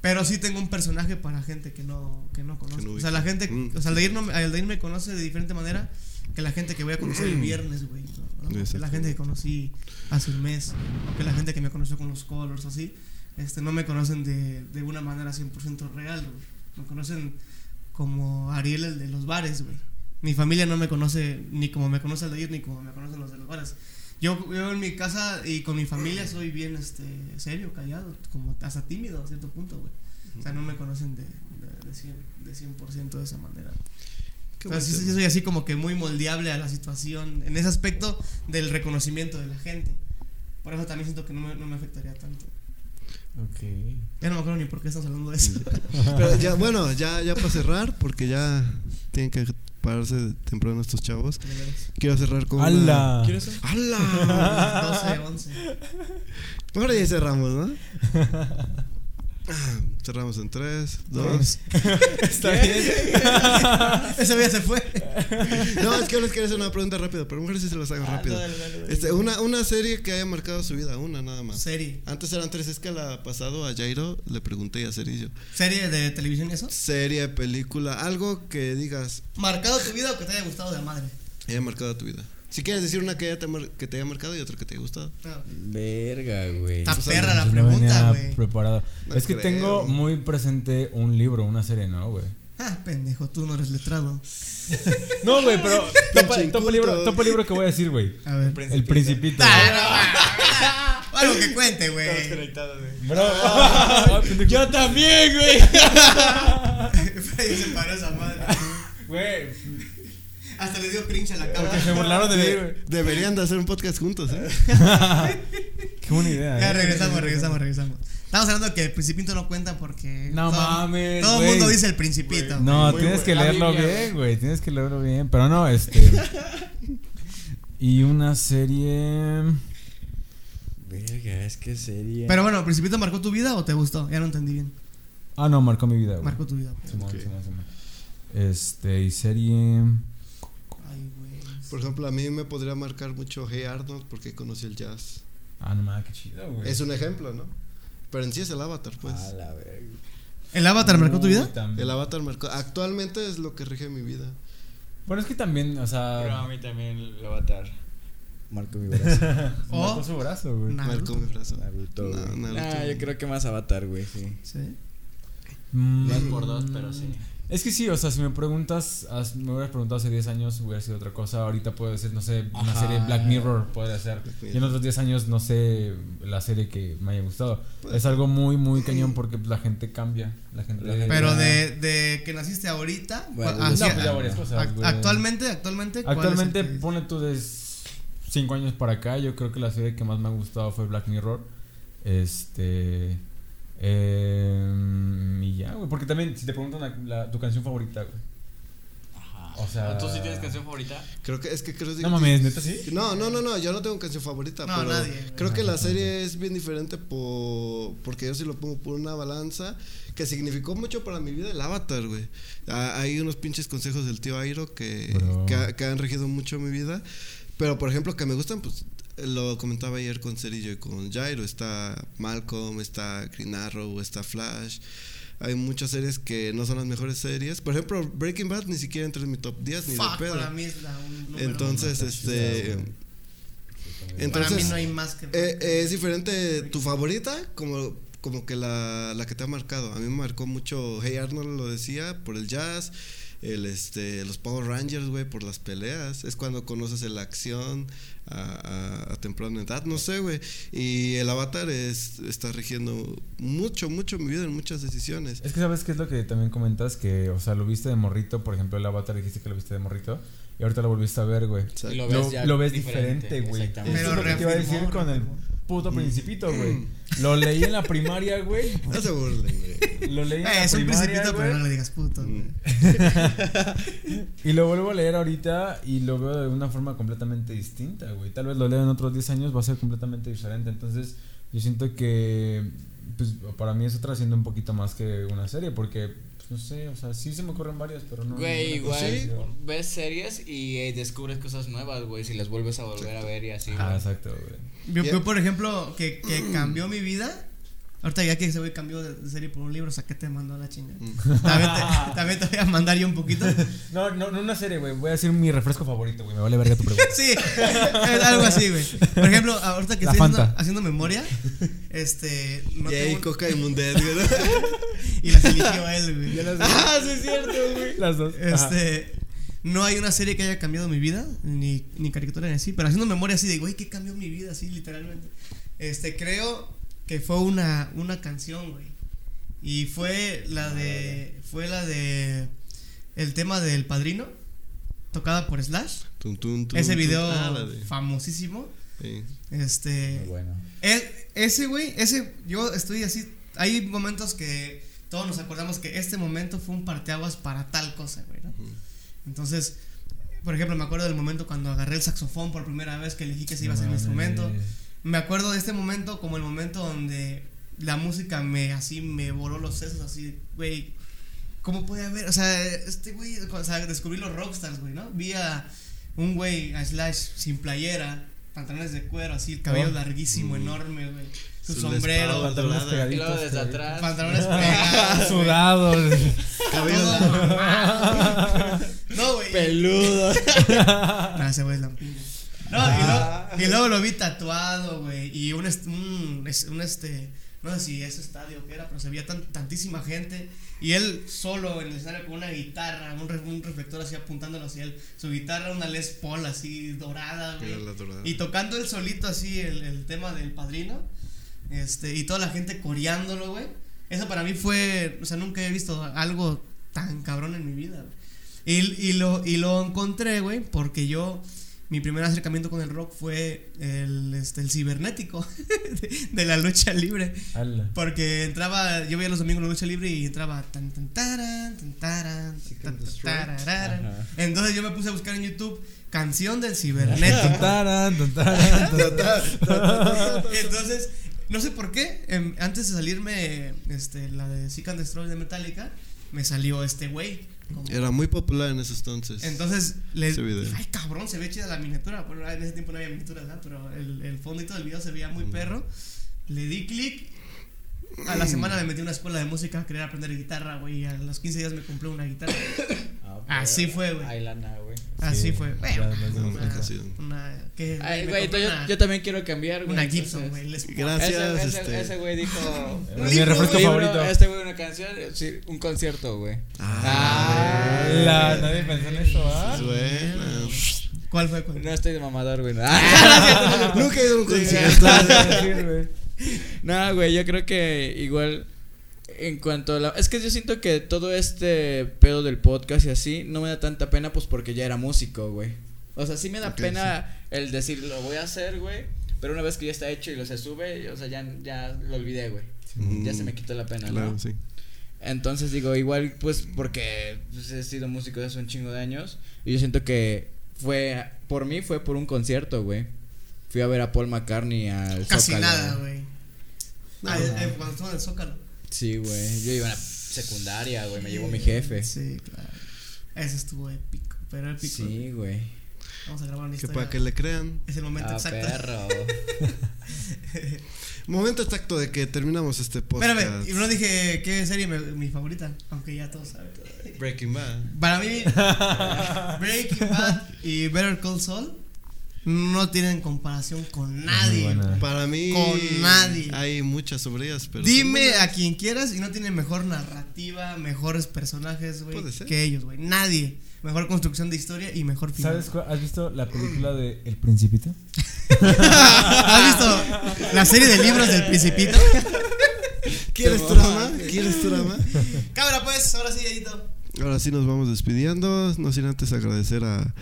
Pero sí tengo un personaje para gente que no, que no conozco. no o sea, la gente. Mm. O sea, Aldair, no, me- Aldair me conoce de diferente manera que la gente que voy a conocer el viernes, güey. ¿no? Que la gente que conocí hace un mes. O que la gente que me conoció con los colors, así. Este, no me conocen de, de una manera 100% real, güey. Me conocen como Ariel, el de los bares, güey. Mi familia no me conoce ni como me conoce Aldair ni como me conocen los de los bares. Yo, yo en mi casa y con mi familia soy bien este serio, callado, como hasta tímido a cierto punto, güey. O sea, no me conocen de, de, de 100, de 100% de esa manera. Qué bonito. sí soy así como que muy moldeable a la situación, en ese aspecto del reconocimiento de la gente. Por eso también siento que no me, no me afectaría tanto. Ok. Ya no me acuerdo ni por qué estamos hablando de eso. Pero ya, bueno, ya, ya para cerrar, porque ya tienen que pararse temprano estos chavos. Quiero cerrar con. ¡Hala! Una... ¿Quieres ¡Hala! 12, 11. Ahora ya cerramos, ¿no? Ah, Cerramos en 3, 2. Está bien. Ese día se fue. No, es que les quería hacer una pregunta rápida, pero mejor sí se las hago rápido. dale, dale, dale. Este, una, una serie que haya marcado su vida, una nada más. Serie. Antes eran tres, es que la pasado a Jairo le pregunté y a Cerillo. ¿Serie de televisión y eso? Serie, película, algo que digas ¿Marcado tu vida o que te haya gustado de madre? haya marcado tu vida. Si quieres decir una que, te que te haya marcado y otra que te haya gustado. No. Verga, güey. Está pues, perra la No pregunta, venía güey. preparado. No es que creo. tengo muy presente un libro, una serie, ¿no, güey? Ah, pendejo, tú no eres letrado. No, güey, pero topa, topa el libro, topa el libro que voy a decir, güey. A ver. El Principito. Ah, no, Algo que cuente, güey. Bro. Ah, pendejo. Yo también, güey. Freddy se paró esa madre. Güey. Hasta le dio cringe a la Porque se cámara. burlaron de mí, güey. Deberían de hacer un podcast juntos, ¿eh? Qué buena idea. Ya eh. regresamos, regresamos, regresamos. Estamos hablando de que el Principito no cuenta porque. No todo- mames, Todo el mundo dice el Principito. No, tienes que leerlo bien, güey. Tienes que leerlo bien. Pero no, este. y una serie. Verga, es que sería. Pero bueno, ¿el Principito marcó tu vida o te gustó? Ya no entendí bien. Ah, no, marcó mi vida, güey. Marcó tu vida. Simón, Ok. Simón, Simón. Este, y serie. Por ejemplo, a mí me podría marcar mucho Hey Arnold porque conocí el jazz. Ah, no mames, qué chido, güey. Es un ejemplo, ¿no? Pero en sí es el avatar, pues. A la verga. ¿El Avatar marcó tu vida? También. El avatar marcó. Actualmente es lo que rige mi vida. Bueno, es que también, o sea. Pero a mí también el avatar. Marco mi brazo. Marcó Oh. su brazo, güey. Marcó mi brazo. Naruto, No. Naruto. Ah, yo creo que más avatar, güey, sí. Sí. Mm, No es por dos, pero sí. Es que sí, o sea, si me preguntas, as- me hubieras preguntado hace 10 años, hubiera sido otra cosa. Ahorita puede ser, no sé, una Ajá. serie Black Mirror, puede ser. Y en otros 10 años, no sé, la serie que me haya gustado. Es algo muy, muy cañón porque la gente cambia. La gente. Gente- Pero Ah. de, de que naciste ahorita. Bueno, no, así- pues ya varias cosas, ac- güey. actualmente, actualmente. ¿cuál es el Actualmente, ponle tú de 5 años para acá, yo creo que la serie que más me ha gustado fue Black Mirror. Este. Eh, y ya, güey. Porque también, si te preguntan la- la- tu canción favorita, güey. O sea- ¿Tú sí tienes canción favorita? Creo que es que creo No mames, neta, sí. No, no, no, no, yo no tengo canción favorita, No, pero nadie, creo que No, la serie es bien diferente por porque yo sí lo pongo por una balanza que significó mucho para mi vida el Avatar, güey. Hay unos pinches consejos del tío Airo que, que, que han regido mucho mi vida, pero por ejemplo que me gustan, pues lo comentaba ayer con Cerillo y con Jairo, está Malcolm, está Green Arrow, está Flash. Hay muchas series que no son las mejores series. Por ejemplo, Breaking Bad ni siquiera entra en mi top 10 ni Fuck, de pedo. para mí es la un Entonces, uno. este Para entonces, mí no hay más que. eh, eh, es diferente tu favorita como, como que la, la que te ha marcado. A mí me marcó mucho Hey Arnold lo decía por el jazz, el este los Power Rangers, güey, por las peleas. Es cuando conoces la acción a, a- a temprana edad, no sé, güey. Y el Avatar es está rigiendo mucho, mucho mi vida en muchas decisiones. Es que sabes qué es lo que también comentas, que, o sea, lo viste de morrito, por ejemplo, el avatar dijiste que lo viste de morrito, y ahorita lo volviste a ver, güey. Y lo Lo, ves ya lo ves diferente, güey. exactamente. Eso es Pero lo que te iba a decir con el reafirmó. Puto principito, güey. Lo leí en la primaria, güey. No se burlen, güey. Lo leí en Eh, la es un primaria, principito, güey. pero no le digas puto. güey. Mm. Y lo vuelvo a leer ahorita y lo veo de una forma completamente distinta, güey. Tal vez lo leo en otros 10 años, va a ser completamente diferente. Entonces, yo siento que, pues, para mí eso trasciende un poquito más que una serie, porque, pues, no sé, o sea, sí se me ocurren varias, pero no. Güey, igual ves series y eh, descubres cosas nuevas, güey, si las vuelves a volver a ver y así, Ah, güey. exacto, güey. Yo, por ejemplo, que, que cambió mi vida. Ahorita ya que ese güey cambió de, serie por un libro, o sea, ¿qué te mandó a la chingada? Mm. También te, también te voy a mandar yo un poquito. No, no, no una serie, güey. Voy a decir mi refresco favorito, güey. Me vale verga tu pregunta. Sí, es algo así, güey. Por ejemplo, ahorita que La estoy haciendo, haciendo memoria, este. No y ahí Coca y Mundet, güey. y las eligió él, güey. ah, sí es cierto, güey. Las dos. Ajá. Este. No hay una serie que haya cambiado mi vida, ni, ni caricatura ni así, pero haciendo memoria así de, güey, ¿qué cambió mi vida? Así, literalmente. Este, creo que fue una, una canción, güey. Y fue la de. Fue la de. El tema del padrino, tocada por Slash. Tum, tum, tum, Ese tum. video Ah, famosísimo. sí. Este. Muy bueno. E- ese, güey, ese, yo estoy así. Hay momentos que todos nos acordamos que este momento fue un parteaguas para tal cosa, güey, ¿no? Entonces, por ejemplo, me acuerdo del momento cuando agarré el saxofón por primera vez que elegí que se iba a ser mi instrumento. Me acuerdo de este momento como el momento donde la música me así me voló los sesos así, güey. ¿Cómo puede haber? O sea, este güey, o sea, descubrí los rockstars, güey, ¿no? Vi a un güey, a Slash, sin playera, pantalones de cuero, así, el cabello Oh. larguísimo, Mm. enorme, güey. Su, Su sombrero, Pantalones pegaditos, desde atrás. pantalones pegados. Sudados. Cabello No, güey. Peludo. No, ese güey es lampiño. No, y, luego, y luego lo vi tatuado, güey. Y un, un, un este. no sé si ese estadio o qué era, pero se veía tan, tantísima gente. Y él solo en el escenario con una guitarra, un, un reflector así apuntándolo hacia él. Su guitarra, una Les Paul así dorada, güey. Y tocando él solito así el, el tema del padrino. Este, y toda la gente coreándolo, güey. Eso para mí fue, o sea, nunca he visto algo tan cabrón en mi vida, güey. Y, y, lo, y lo encontré, güey, porque yo, mi primer acercamiento con el rock fue el, este, el cibernético de, de la lucha libre. Ala. Porque entraba, yo veía los domingos la lucha libre y entraba tan tan taran, tan taran, tan. Entonces yo me puse a buscar en YouTube canción del cibernético. Entonces, no sé por qué, em, antes de salirme este, la de Seek and Destroy de Metallica, me salió este güey. Como- Era muy popular en ese entonces. Entonces, le ay cabrón, se ve chida la miniatura. Bueno, en ese tiempo no había miniatura, ¿verdad? Pero el, el fondito del video se veía muy perro. Le di clic. A la semana me metí a una escuela de música a querer aprender guitarra, güey. A los 15 días me compré una guitarra. Ah, Así fue, güey. Ay, lana, güey. Así Sí, fue. Bueno, yo, también quiero cambiar, güey. Una Gibson, güey. Gracias. Ese, este. ese güey dijo. Mi refresco favorito. Este güey una canción, sí, un concierto, güey. Ah, Ala, nadie pensó en eso, ¿ah? Buena. ¿Cuál fue? ¿Cuál? No estoy de mamador, güey. Ah, Nunca he ido a un concierto. No, güey, yo creo que igual en cuanto a la... Es que yo siento que todo este pedo del podcast y así no me da tanta pena pues porque ya era músico, güey. O sea, sí me da pena el decir lo voy a hacer, güey. Pero una vez que ya está hecho y lo se sube, o sea, ya, ya lo olvidé, güey. Mm, Ya se me quitó la pena, Claro, ¿no? sí. Entonces digo, igual pues porque pues, he sido músico desde hace un chingo de años y yo siento que fue, por mí fue por un concierto, güey. Fui a ver a Paul McCartney al Casi Zócalo. nada, güey. No. Ah, eh, cuando estuvo en el Zócalo. Sí, güey. Yo iba a la secundaria, güey. Me llevó mi jefe. Sí, claro. Ese estuvo épico, pero épico. Sí, güey. Vamos a grabar una Que historia. para que le crean. Es el momento Ah, exacto. perro. Momento exacto de que terminamos este podcast. Espérame, y no dije qué serie me- mi favorita, aunque ya todos saben. Breaking Bad. Para mí, Breaking Bad y Better Call Saul no tienen comparación con nadie. Para mí. Con nadie. Hay muchas sobre ellas, pero. Dime a quien quieras y no tienen mejor narrativa, mejores personas, güey, que ellos, güey. Nadie. Mejor construcción de historia y mejor final. ¿Sabes cuál? ¿Has visto la película de El Principito? ¿Has visto la serie de libros del Principito? ¿Quieres drama? ¿Quieres drama? Cámara, pues, ahora sí, Edito. Ahora sí nos vamos despidiendo. No sin antes agradecer a,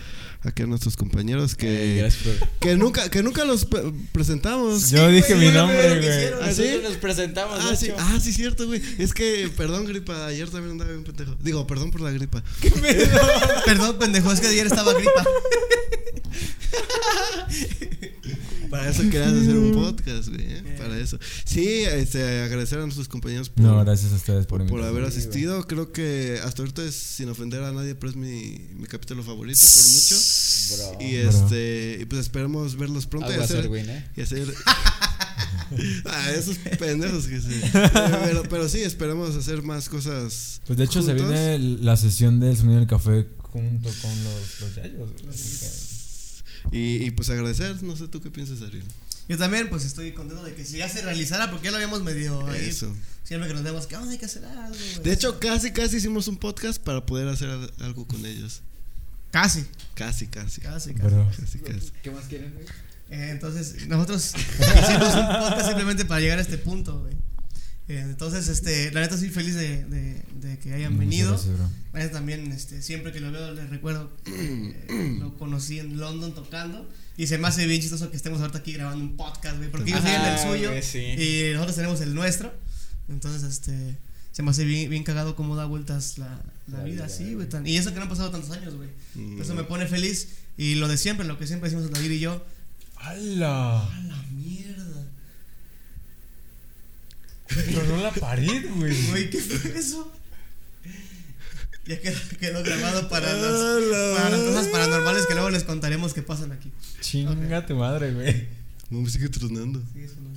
aquí a nuestros compañeros Eh, que, por. que nunca que nunca los pre- presentamos. Yo dije güey, mi nombre, güey. hicieron. ¿Ah, nos presentamos, Ah sí, ah, sí, cierto, güey. Es que, perdón, gripa. Ayer también andaba bien pendejo. Digo, perdón por la gripa. Perdón, pendejo, es que ayer estaba gripa. Para eso querías hacer un podcast, güey. ¿eh? Para eso. Sí, este, agradecer a nuestros compañeros por, No, gracias a ustedes por por, haber asistido. Creo que hasta ahorita es sin ofender a nadie, pero es mi, mi capítulo favorito por mucho. Bro. Y Bro. este, y pues esperemos verlos pronto y Algo a hacer, hacer, güey, ¿eh? y hacer ah, esos pendejos que se pero, pero sí, esperemos hacer más cosas. Pues de hecho se viene la sesión del sonido del café junto con los, los yayos. Y, y pues agradecer, no sé tú qué piensas, Ariel. Yo también, pues estoy contento de que si ya se realizara, porque ya lo habíamos medio ahí. Eso. Siempre que nos vemos, que "Ah, hay que hacer algo. güey". De hecho, casi, casi hicimos un podcast para poder hacer al- algo con ellos. casi, Casi, casi. casi, casi. Bro. Casi, casi. ¿Qué más quieren, güey? Eh, entonces, nosotros hicimos un podcast simplemente para llegar a este punto, güey. Eh, entonces, este, la neta, estoy feliz de, de, de que hayan Muchas venido. gracias, bro. La neta, también, este, siempre que lo veo, les recuerdo que eh, lo conocí en London tocando. Y se me hace bien chistoso que estemos ahorita aquí grabando un podcast, güey. Porque ellos tienen el suyo güey, sí. y nosotros tenemos el nuestro. Entonces, este, se me hace bien, bien cagado cómo da vueltas la, la La vida así, güey. Y eso que no han pasado tantos años, güey. Mm. Eso me pone feliz. Y lo de siempre, lo que siempre decimos David y yo. ¡Hala! ¡A la mierda! Tronó la pared, güey. Güey, ¿qué fue eso? Ya quedó, quedó grabado para A las, la para las cosas paranormales que luego les contaremos que pasan aquí. Chinga tu madre, güey. No, sigue tronando. Sí, eso no-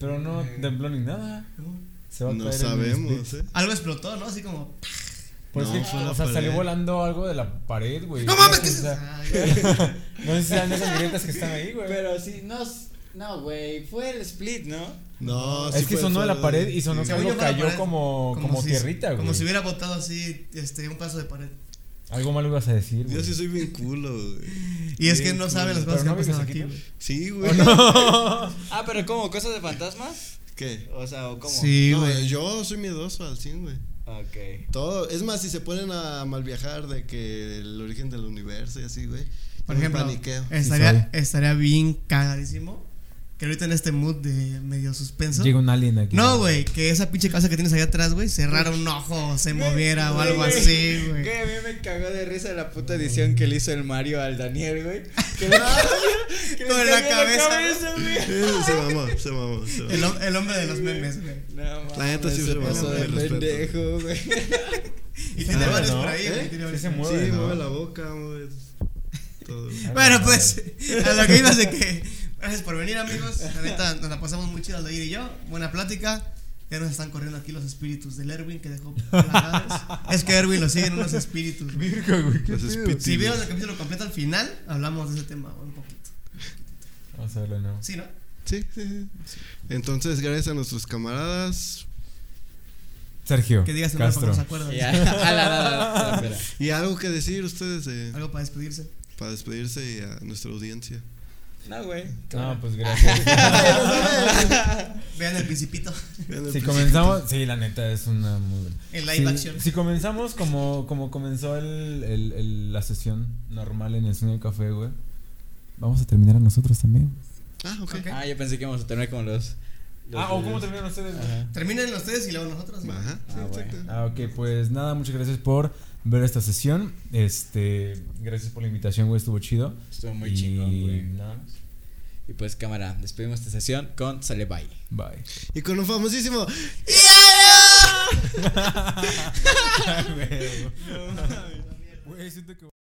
Pero no tembló ni nada. no. Se va a No caer sabemos. ¿eh? Algo explotó, ¿no? Así como. Pues No, que, o sea, salió volando algo de la pared, güey. ¡No mames! ¿qué. No sé si sean esas grietas que están ahí, güey. Pero sí, no. No, güey, fue el split, ¿no? No, sí es que fue- sonó fue- de la pared y sonó sí. que Según algo yo fue la cayó pared. como, como, si- tierrita, güey. Como si hubiera botado así este, un paso de pared. Algo malo ibas a decir, Yo güey. sí soy bien culo, güey. Y es que Bien no saben las Pero cosas que no han pasado aquí, güey. Sí, güey. Ah, pero ¿cómo? ¿Cosas de fantasmas? ¿Qué? O sea, ¿o cómo? Sí, No, güey. yo soy miedoso al 100, güey. Ok. Todo, es más, si se ponen a mal viajar de que el origen del universo y así, güey. Por yo me ejemplo, paniqueo. estaría, estaría bien cagadísimo que ahorita en este mood de medio suspenso. Llega un alien aquí. No, güey, que esa pinche casa que tienes allá atrás, güey, cerrara un ojo, se moviera o algo así, güey. Que a mí me cagó de risa la puta edición que le hizo el Mario al Daniel, güey. Que le que Con la cabeza, se mamó, se mamó. El, hom- el hombre de los memes, güey. No, La neta sí se pasó de pendejo, güey. Y tiene Ah, varios ¿no? por ahí, güey. ¿Eh? Sí varios se por ahí. mueve, Sí, ¿no? mueve la boca, mueve todo. Bueno, pues, a lo que ibas de que. Gracias por venir, amigos. Neta, nos la pasamos muy chido, Aldair y yo. Buena plática. Ya nos están corriendo aquí los espíritus del Erwin que dejó plagadas. Es que Erwin lo siguen unos espíritus. Virgo, güey. ¿qué Los espíritus. Si vieron el capítulo completo al final, hablamos de ese tema un poquito. Vamos a verlo, ¿no? Sí, ¿no? Sí, sí, sí. Entonces, gracias a nuestros camaradas. Sergio. Que digas el Castro. la, la, la, espera. Y algo que decir ustedes eh, Algo para despedirse. para despedirse y a nuestra audiencia. No, güey. No, pues gracias. Vean el principito. Vean el si comenzamos, sí, la neta es una muy buena. En live Si- action. Si comenzamos como, como comenzó el, el, el- la sesión normal en el sueño de café, güey. Vamos a terminar a nosotros también. Ah, ok. Ok. Ah, yo pensé que íbamos a tener como los. los Ah, o cómo terminan ustedes. Terminen ustedes y luego nosotros. ¿no? Ajá. sí, Ah, bueno. Ah, ok, pues nada, muchas gracias por ver esta sesión. Este, gracias por la invitación, güey, estuvo chido. Estuvo muy Y chingón, güey. Nada más. Y pues, cámara, despedimos esta sesión con Sale Bye. Bye. Y con un famosísimo. Güey, siento que